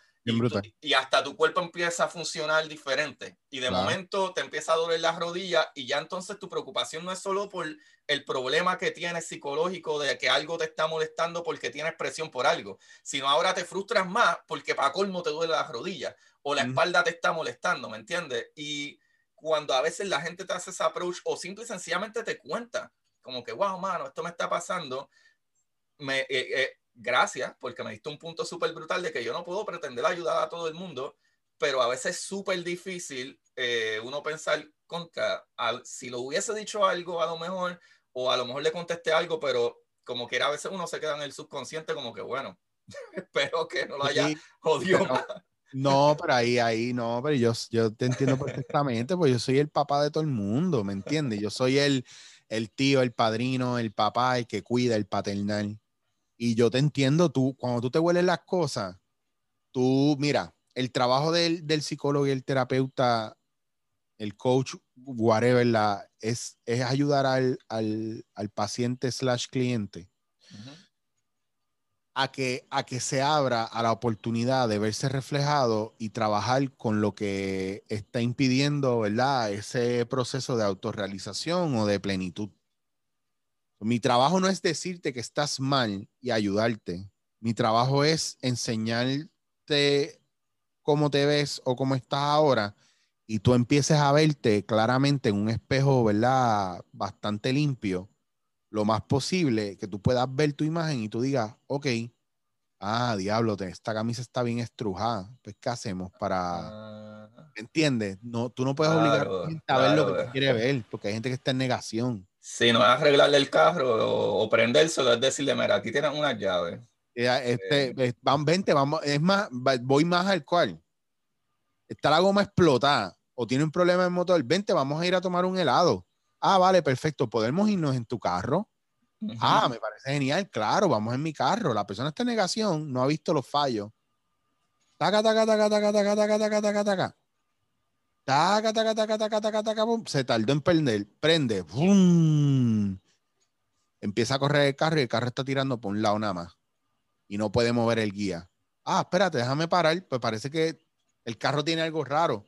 Y, hasta tu cuerpo empieza a funcionar diferente. Y de momento te empieza a doler las rodillas y ya entonces tu preocupación no es solo por el problema que tienes psicológico de que algo te está molestando porque tienes presión por algo, sino ahora te frustras más porque para colmo te duele las rodillas o la espalda te está molestando, ¿me entiendes? Y cuando a veces la gente te hace esa approach o simple y sencillamente te cuenta, como que, wow, mano, esto me está pasando, me, eh, eh, gracias, porque me diste un punto súper brutal de que yo no puedo pretender ayudar a todo el mundo, pero a veces es súper difícil eh, uno pensar contra, si lo hubiese dicho algo a lo mejor, o a lo mejor le contesté algo, pero como que a veces uno se queda en el subconsciente como que, bueno, espero que no lo haya jodido no, pero ahí, ahí, no, pero yo, yo te entiendo perfectamente, pues yo soy el papá de todo el mundo, ¿me entiendes? Yo soy el, el tío, el padrino, el papá, el que cuida, el paternal. Y yo te entiendo, tú, cuando tú te hueles las cosas, tú, mira, el trabajo del, del psicólogo y el terapeuta, el coach, whatever, la, es, es ayudar al, al, al paciente slash cliente a que, a que se abra a la oportunidad de verse reflejado y trabajar con lo que está impidiendo, ¿verdad? Ese proceso de autorrealización o de plenitud. Mi trabajo no es decirte que estás mal y ayudarte. Mi trabajo es enseñarte cómo te ves o cómo estás ahora y tú empieces a verte claramente en un espejo, ¿verdad? Bastante limpio lo más posible que tú puedas ver tu imagen y tú digas, ok, ah, diablo, esta camisa está bien estrujada, pues ¿qué hacemos para... ¿Me ¿Entiendes? No, tú no puedes obligar a ver lo que tú quieres ver, porque hay gente que está en negación. Si no es arreglarle el carro o, o prendérselo, es decirle, mira, aquí tienes una llave. Este, eh. van 20, vamos, es más, voy más al cual. Está la goma explotada o tiene un problema en motor, vente, vamos a ir a tomar un helado. Ah, vale, perfecto. Podemos irnos en tu carro. Ah, me parece genial. Claro, vamos en mi carro. La persona está en negación, no ha visto los fallos. Taca, taca, taca, taca, taca, taca, taca, taca, taca. Taca, taca, taca, taca, taca, taca, Se tardó en prender. Prende. Empieza a correr el carro y el carro está tirando por un lado nada más. Y no puede mover el guía. Ah, espérate, déjame parar. Pues parece que el carro tiene algo raro.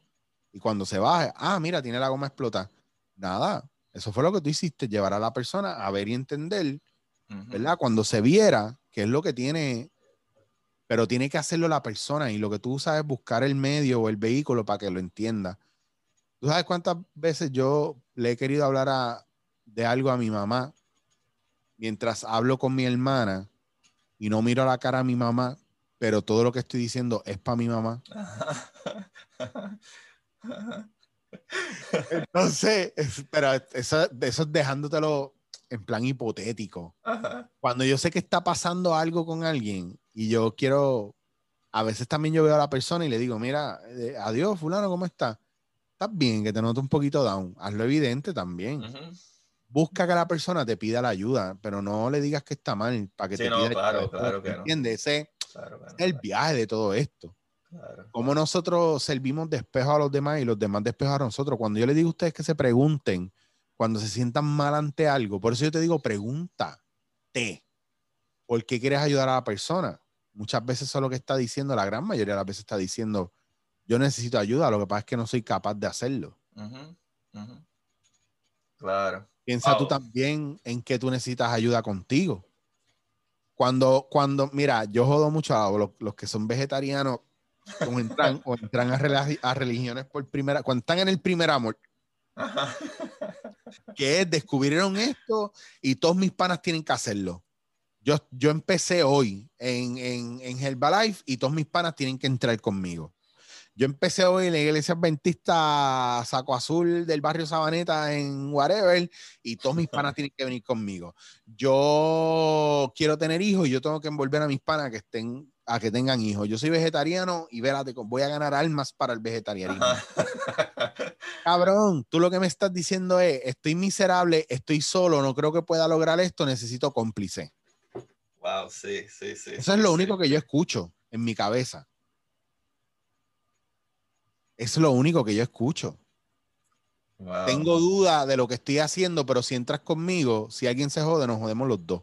Y cuando se baja, ah, mira, tiene la goma explotada. Nada, eso fue lo que tú hiciste, llevar a la persona a ver y entender, ¿verdad? Cuando se viera qué es lo que tiene, pero tiene que hacerlo la persona y lo que tú sabes es buscar el medio o el vehículo para que lo entienda. ¿Tú sabes cuántas veces yo le he querido hablar de algo a mi mamá mientras hablo con mi hermana y no miro a la cara a mi mamá, pero todo lo que estoy diciendo es para mi mamá? Entonces, pero eso, eso es dejándotelo en plan hipotético. Cuando yo sé que está pasando algo con alguien y yo quiero, a veces también yo veo a la persona y le digo, mira, eh, adiós, fulano, ¿cómo estás? Estás bien, que te noto un poquito down. Hazlo evidente también. Busca que la persona te pida la ayuda, pero no le digas que está mal para que te pida claro, claro que ¿Entiendes? Ese es el viaje de todo esto. Cómo nosotros servimos de espejo a los demás y los demás de espejo a nosotros. Cuando yo les digo a ustedes que se pregunten, cuando se sientan mal ante algo, por eso yo te digo, pregúntate. ¿Por qué quieres ayudar a la persona? Muchas veces eso es lo que está diciendo, la gran mayoría de las veces está diciendo, yo necesito ayuda, lo que pasa es que no soy capaz de hacerlo. Claro. Piensa tú también en que tú necesitas ayuda contigo. Cuando, cuando, mira, yo jodo mucho a los, los que son vegetarianos o entran, o entran a, religiones por primera, cuando están en el primer amor, que es descubrieron esto y todos mis panas tienen que hacerlo. Yo, yo empecé hoy en, en, en Herbalife y todos mis panas tienen que entrar conmigo. Yo empecé hoy en la iglesia adventista Saco Azul del barrio Sabaneta en whatever y todos mis panas tienen que venir conmigo. Yo quiero tener hijos y yo tengo que envolver a mis panas que estén a que tengan hijos. Yo soy vegetariano y vérate, voy a ganar almas para el vegetarianismo. Cabrón, tú lo que me estás diciendo es, estoy miserable, estoy solo, no creo que pueda lograr esto, necesito cómplice. Wow, sí, sí, sí. Eso es lo único que yo escucho en mi cabeza. Es lo único que yo escucho. Wow. Tengo duda de lo que estoy haciendo, pero si entras conmigo, si alguien se jode, nos jodemos los dos.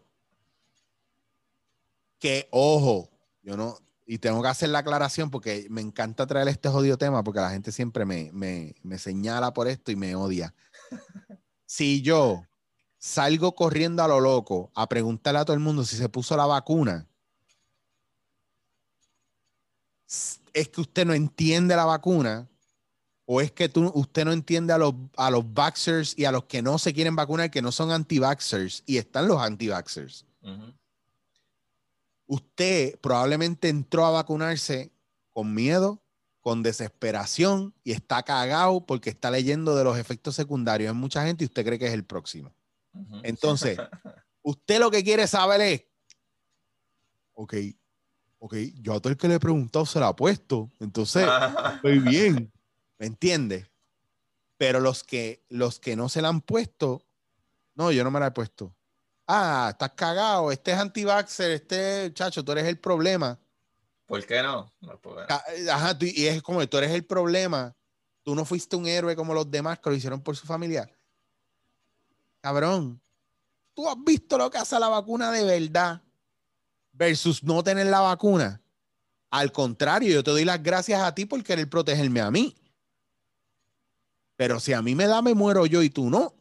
Que ojo, yo no, y tengo que hacer la aclaración porque me encanta traer este jodido tema porque la gente siempre me, me, me señala por esto y me odia. Si yo salgo corriendo a lo loco a preguntarle a todo el mundo si se puso la vacuna, es que usted no entiende la vacuna o es que tú, usted no entiende a los, a los vaxxers y a los que no se quieren vacunar, que no son anti-vaxxers y están los anti-vaxxers. Usted probablemente entró a vacunarse con miedo, con desesperación y está cagado porque está leyendo de los efectos secundarios en mucha gente y usted cree que es el próximo. Entonces, usted lo que quiere saber es, ok, ok, yo a todo el que le he preguntado se la ha puesto, entonces estoy bien, ¿me entiende? Pero los que, los que no se la han puesto, no, yo no me la he puesto. Ah, estás cagado, este es anti-vaxxer, este chacho, tú eres el problema. ¿Por qué no? No puedo. Ca- Ajá, tú- y es como tú eres el problema. Tú no fuiste un héroe como los demás que lo hicieron por su familia. Cabrón, tú has visto lo que hace la vacuna de verdad versus no tener la vacuna. Al contrario, yo te doy las gracias a ti por querer protegerme a mí. Pero si a mí me da, me muero yo y tú no.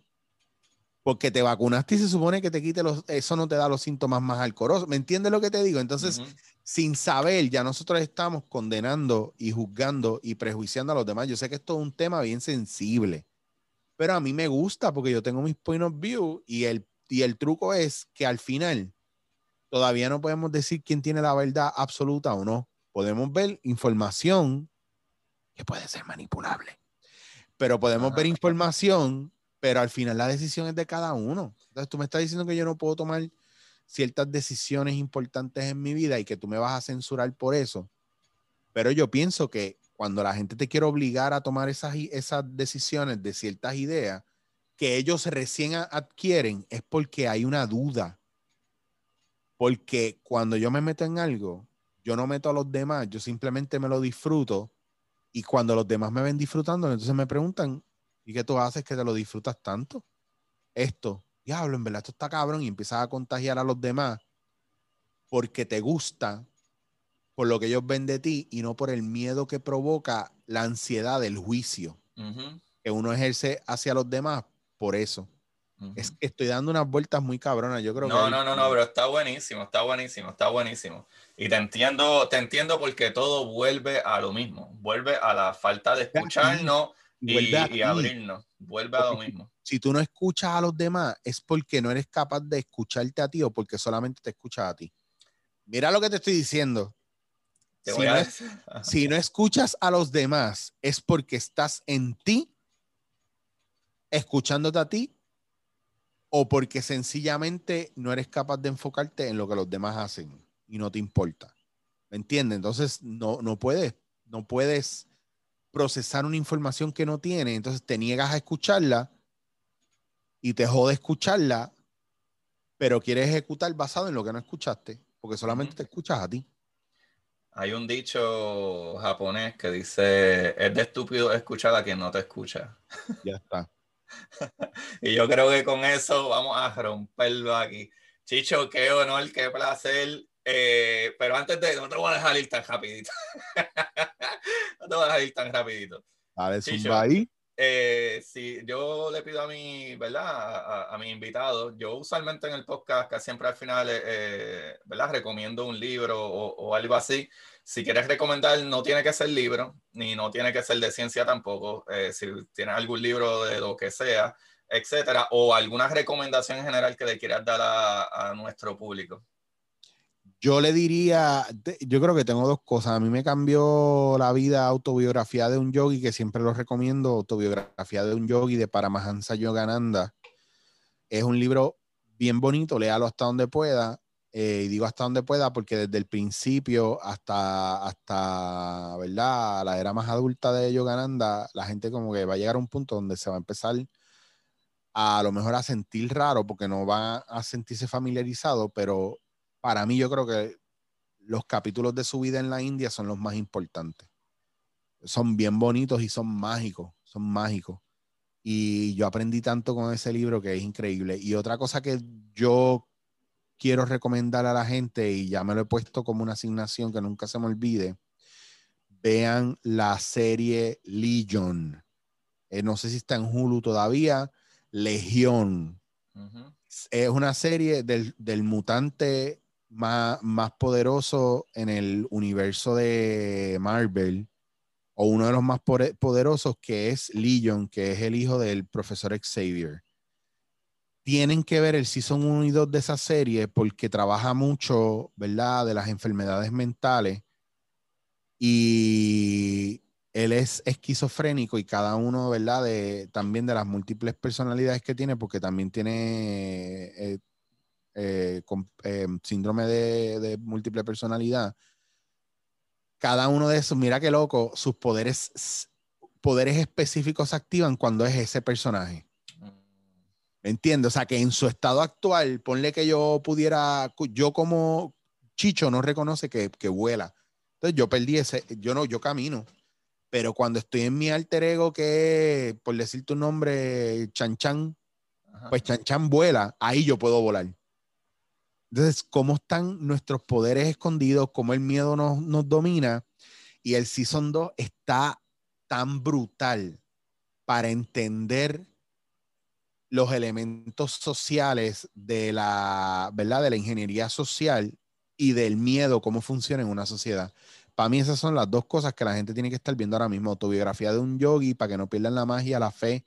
Porque te vacunaste y se supone que te quite los, eso no te da los síntomas más alcorosos. ¿Me entiendes lo que te digo? Entonces, sin saber, ya nosotros estamos condenando y juzgando y prejuiciando a los demás. Yo sé que esto es un tema bien sensible, pero a mí me gusta porque yo tengo mis point of view y el, y el truco es que al final todavía no podemos decir quién tiene la verdad absoluta o no. Podemos ver información que puede ser manipulable, pero podemos Ajá. ver información, pero al final la decisión es de cada uno. Entonces tú me estás diciendo que yo no puedo tomar ciertas decisiones importantes en mi vida y que tú me vas a censurar por eso. Pero yo pienso que cuando la gente te quiere obligar a tomar esas, esas decisiones de ciertas ideas que ellos recién a- adquieren, es porque hay una duda. Porque cuando yo me meto en algo, yo no meto a los demás, yo simplemente me lo disfruto. Y cuando los demás me ven disfrutando, entonces me preguntan, ¿y qué tú haces que te lo disfrutas tanto? Esto, diablo, en verdad esto está cabrón y empiezas a contagiar a los demás porque te gusta por lo que ellos ven de ti y no por el miedo que provoca la ansiedad del juicio que uno ejerce hacia los demás por eso. Es que estoy dando unas vueltas muy cabronas, yo creo que... No, hay- no, no, no, pero está buenísimo, está buenísimo, está buenísimo. Y te entiendo, te entiendo porque todo vuelve a lo mismo, vuelve a la falta de escucharnos y, abrirnos, vuelve a lo mismo. Si tú no escuchas a los demás es porque no eres capaz de escucharte a ti o porque solamente te escuchas a ti. Mira lo que te estoy diciendo. Te Si voy no a es- decir. si no escuchas a los demás, es porque estás en ti, escuchándote a ti, o porque sencillamente no eres capaz de enfocarte en lo que los demás hacen y no te importa. ¿Me entiendes? Entonces no, no puedes, no puedes procesar una información que no tienes, entonces te niegas a escucharla y te jode escucharla, pero quieres ejecutar basado en lo que no escuchaste, porque solamente te escuchas a ti. Hay un dicho japonés que dice, es de estúpido escuchar a quien no te escucha. Ya está. Y yo creo que con eso vamos a romperlo aquí. Chicho, qué honor, qué placer. Eh, pero antes de, no te voy a dejar ir tan rapidito. no te voy a dejar ir tan rapidito. Dale, Sí, zumba ahí. Eh, si yo le pido a mi, ¿verdad? A, mi invitado, yo usualmente en el podcast, casi siempre al final, eh, eh, ¿verdad? Recomiendo un libro o, algo así. Si quieres recomendar, no tiene que ser libro, ni no tiene que ser de ciencia tampoco. Si tienes algún libro de lo que sea, etcétera, o alguna recomendación en general que le quieras dar a nuestro público. Yo le diría, yo creo que tengo dos cosas. A mí me cambió la vida autobiografía de un yogi, que siempre lo recomiendo, autobiografía de un yogi de Paramahansa Yogananda. Es un libro bien bonito, léalo hasta donde pueda. eh, y digo hasta donde pueda porque desde el principio hasta, hasta, ¿verdad? La era más adulta de Yogananda, la gente como que va a llegar a un punto donde se va a empezar a, lo mejor a sentir raro porque no va a sentirse familiarizado, pero para mí yo creo que los capítulos de su vida en la India son los más importantes. Son bien bonitos y son mágicos, son mágicos. Y yo aprendí tanto con ese libro que es increíble. Y otra cosa que yo quiero recomendar a la gente, y ya me lo he puesto como una asignación que nunca se me olvide, vean la serie Legion. Eh, no sé si está en Hulu todavía. Legión. Es una serie del, del mutante más, más, poderoso en el universo de Marvel, o uno de los más poderosos, que es Legion, que es el hijo del profesor Xavier. Tienen que ver el Season 1 y 2 de esa serie porque trabaja mucho, ¿verdad?, de las enfermedades mentales. Y él es esquizofrénico y cada uno, ¿verdad? De, también de las múltiples personalidades que tiene, porque también tiene eh, eh, eh, síndrome de, de, múltiple personalidad. Cada uno de esos, mira qué loco, sus poderes, poderes específicos se activan cuando es ese personaje. ¿Me entiendes? O sea, que en su estado actual, ponle que yo pudiera, yo como Chicho no reconoce que, que vuela. Entonces yo perdí ese, yo no, yo camino pero cuando estoy en mi alter ego, que por decir tu nombre, Chan Chan, pues Chan Chan vuela, ahí yo puedo volar. Entonces, ¿cómo están nuestros poderes escondidos? ¿Cómo el miedo nos, nos domina? Y el Season 2 está tan brutal para entender los elementos sociales de la, ¿verdad? De la ingeniería social y del miedo, cómo funciona en una sociedad. Para mí esas son las dos cosas que la gente tiene que estar viendo ahora mismo. Autobiografía de un yogi para que no pierdan la magia, la fe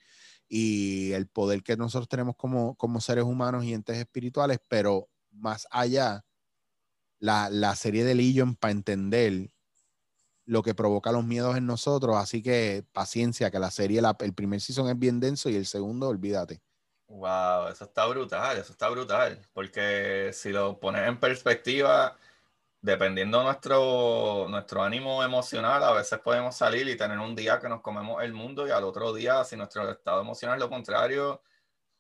y el poder que nosotros tenemos como, como seres humanos y entes espirituales, pero más allá, la, la serie de Legion para entender lo que provoca los miedos en nosotros. Así que paciencia, que la serie, el primer season es bien denso y el segundo, olvídate. Wow, eso está brutal, eso está brutal. Porque si lo pones en perspectiva, dependiendo nuestro, nuestro ánimo emocional, a veces podemos salir y tener un día que nos comemos el mundo y al otro día, si nuestro estado emocional es lo contrario,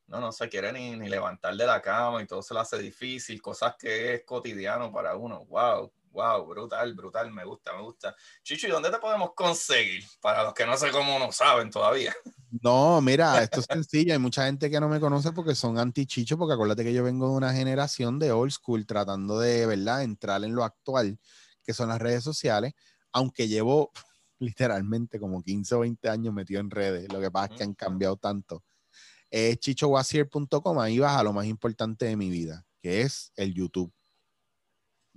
no, no se quiere ni, ni levantar de la cama y todo se lo hace difícil, cosas que es cotidiano para uno. ¡Wow! Wow, brutal, brutal, me gusta, me gusta. Chicho, ¿y dónde te podemos conseguir? Para los que no sé cómo no saben todavía. No, mira, esto es sencillo. Hay mucha gente que no me conoce porque son anti-chicho, porque acuérdate que yo vengo de una generación de old school tratando de, ¿verdad?, entrar en lo actual, que son las redes sociales, aunque llevo literalmente como 15 o 20 años metido en redes. Lo que pasa es que han cambiado tanto. Es chichowasier.com, ahí vas a lo más importante de mi vida, que es el YouTube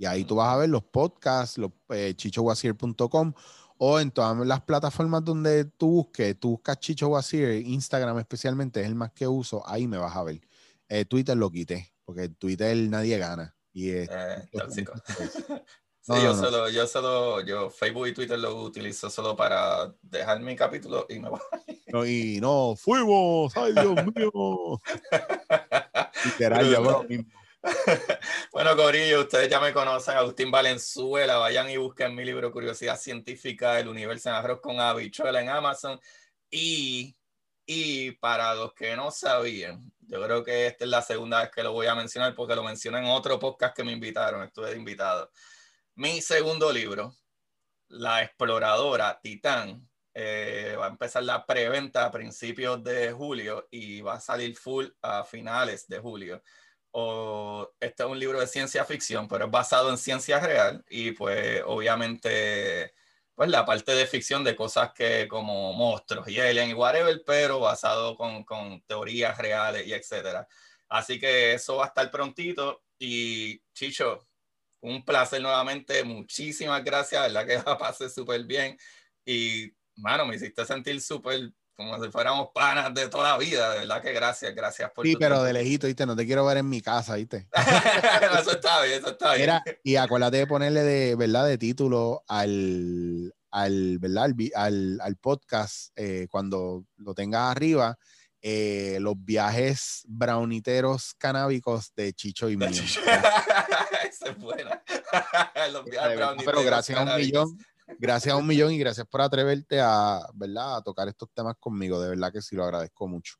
y ahí tú vas a ver los podcasts, los, eh, chichowasier.com o en todas las plataformas donde tú busques, tú buscas Chicho Wasier, Instagram especialmente es el más que uso, ahí me vas a ver. Eh, Twitter lo quité, porque Twitter nadie gana. Y eh, Sí, yo, Solo, yo solo, yo Facebook y Twitter lo utilizo solo para dejar mi capítulo y me voy. No, y no, fuimos, ay Dios mío. Literal, ya mismo. bueno, Corillo, ustedes ya me conocen, Agustín Valenzuela. Vayan y busquen mi libro Curiosidad Científica del Universo en Arroz con Habichuela en Amazon. Y, y para los que no sabían, yo creo que esta es la segunda vez que lo voy a mencionar porque lo mencioné en otro podcast que me invitaron, estuve de invitado. Mi segundo libro, La Exploradora Titán, eh, va a empezar la preventa a principios de julio y va a salir full a finales de julio o este es un libro de ciencia ficción, pero es basado en ciencia real y pues obviamente pues la parte de ficción de cosas que como monstruos y alien y whatever, pero basado con, con teorías reales y etcétera. Así que eso va a estar prontito y Chicho, un placer nuevamente, muchísimas gracias, verdad que la pasé súper bien y mano, me hiciste sentir súper como si fuéramos panas de toda la vida, de verdad que gracias, gracias por Sí, pero de lejito, ¿viste? No te quiero ver en mi casa, ¿viste? eso está bien, eso está bien. y acuérdate de ponerle de, ¿verdad? De título al, al ¿verdad? Al, al, podcast eh, cuando lo tengas arriba. Eh, los viajes browniteros canábicos de Chicho y mío. Los Pero gracias a un millón gracias a un millón y gracias por atreverte a, ¿verdad? a tocar estos temas conmigo. De verdad que sí lo agradezco mucho.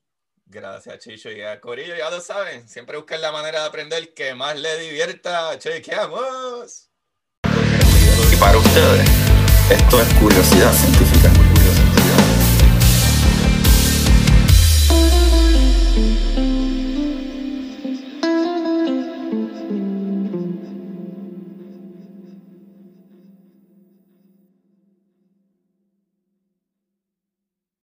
Gracias, Chicho. Y a Corillo, ya lo saben, siempre busquen la manera de aprender que más le divierta. Chequeamos. Y para ustedes, esto es curiosidad científica.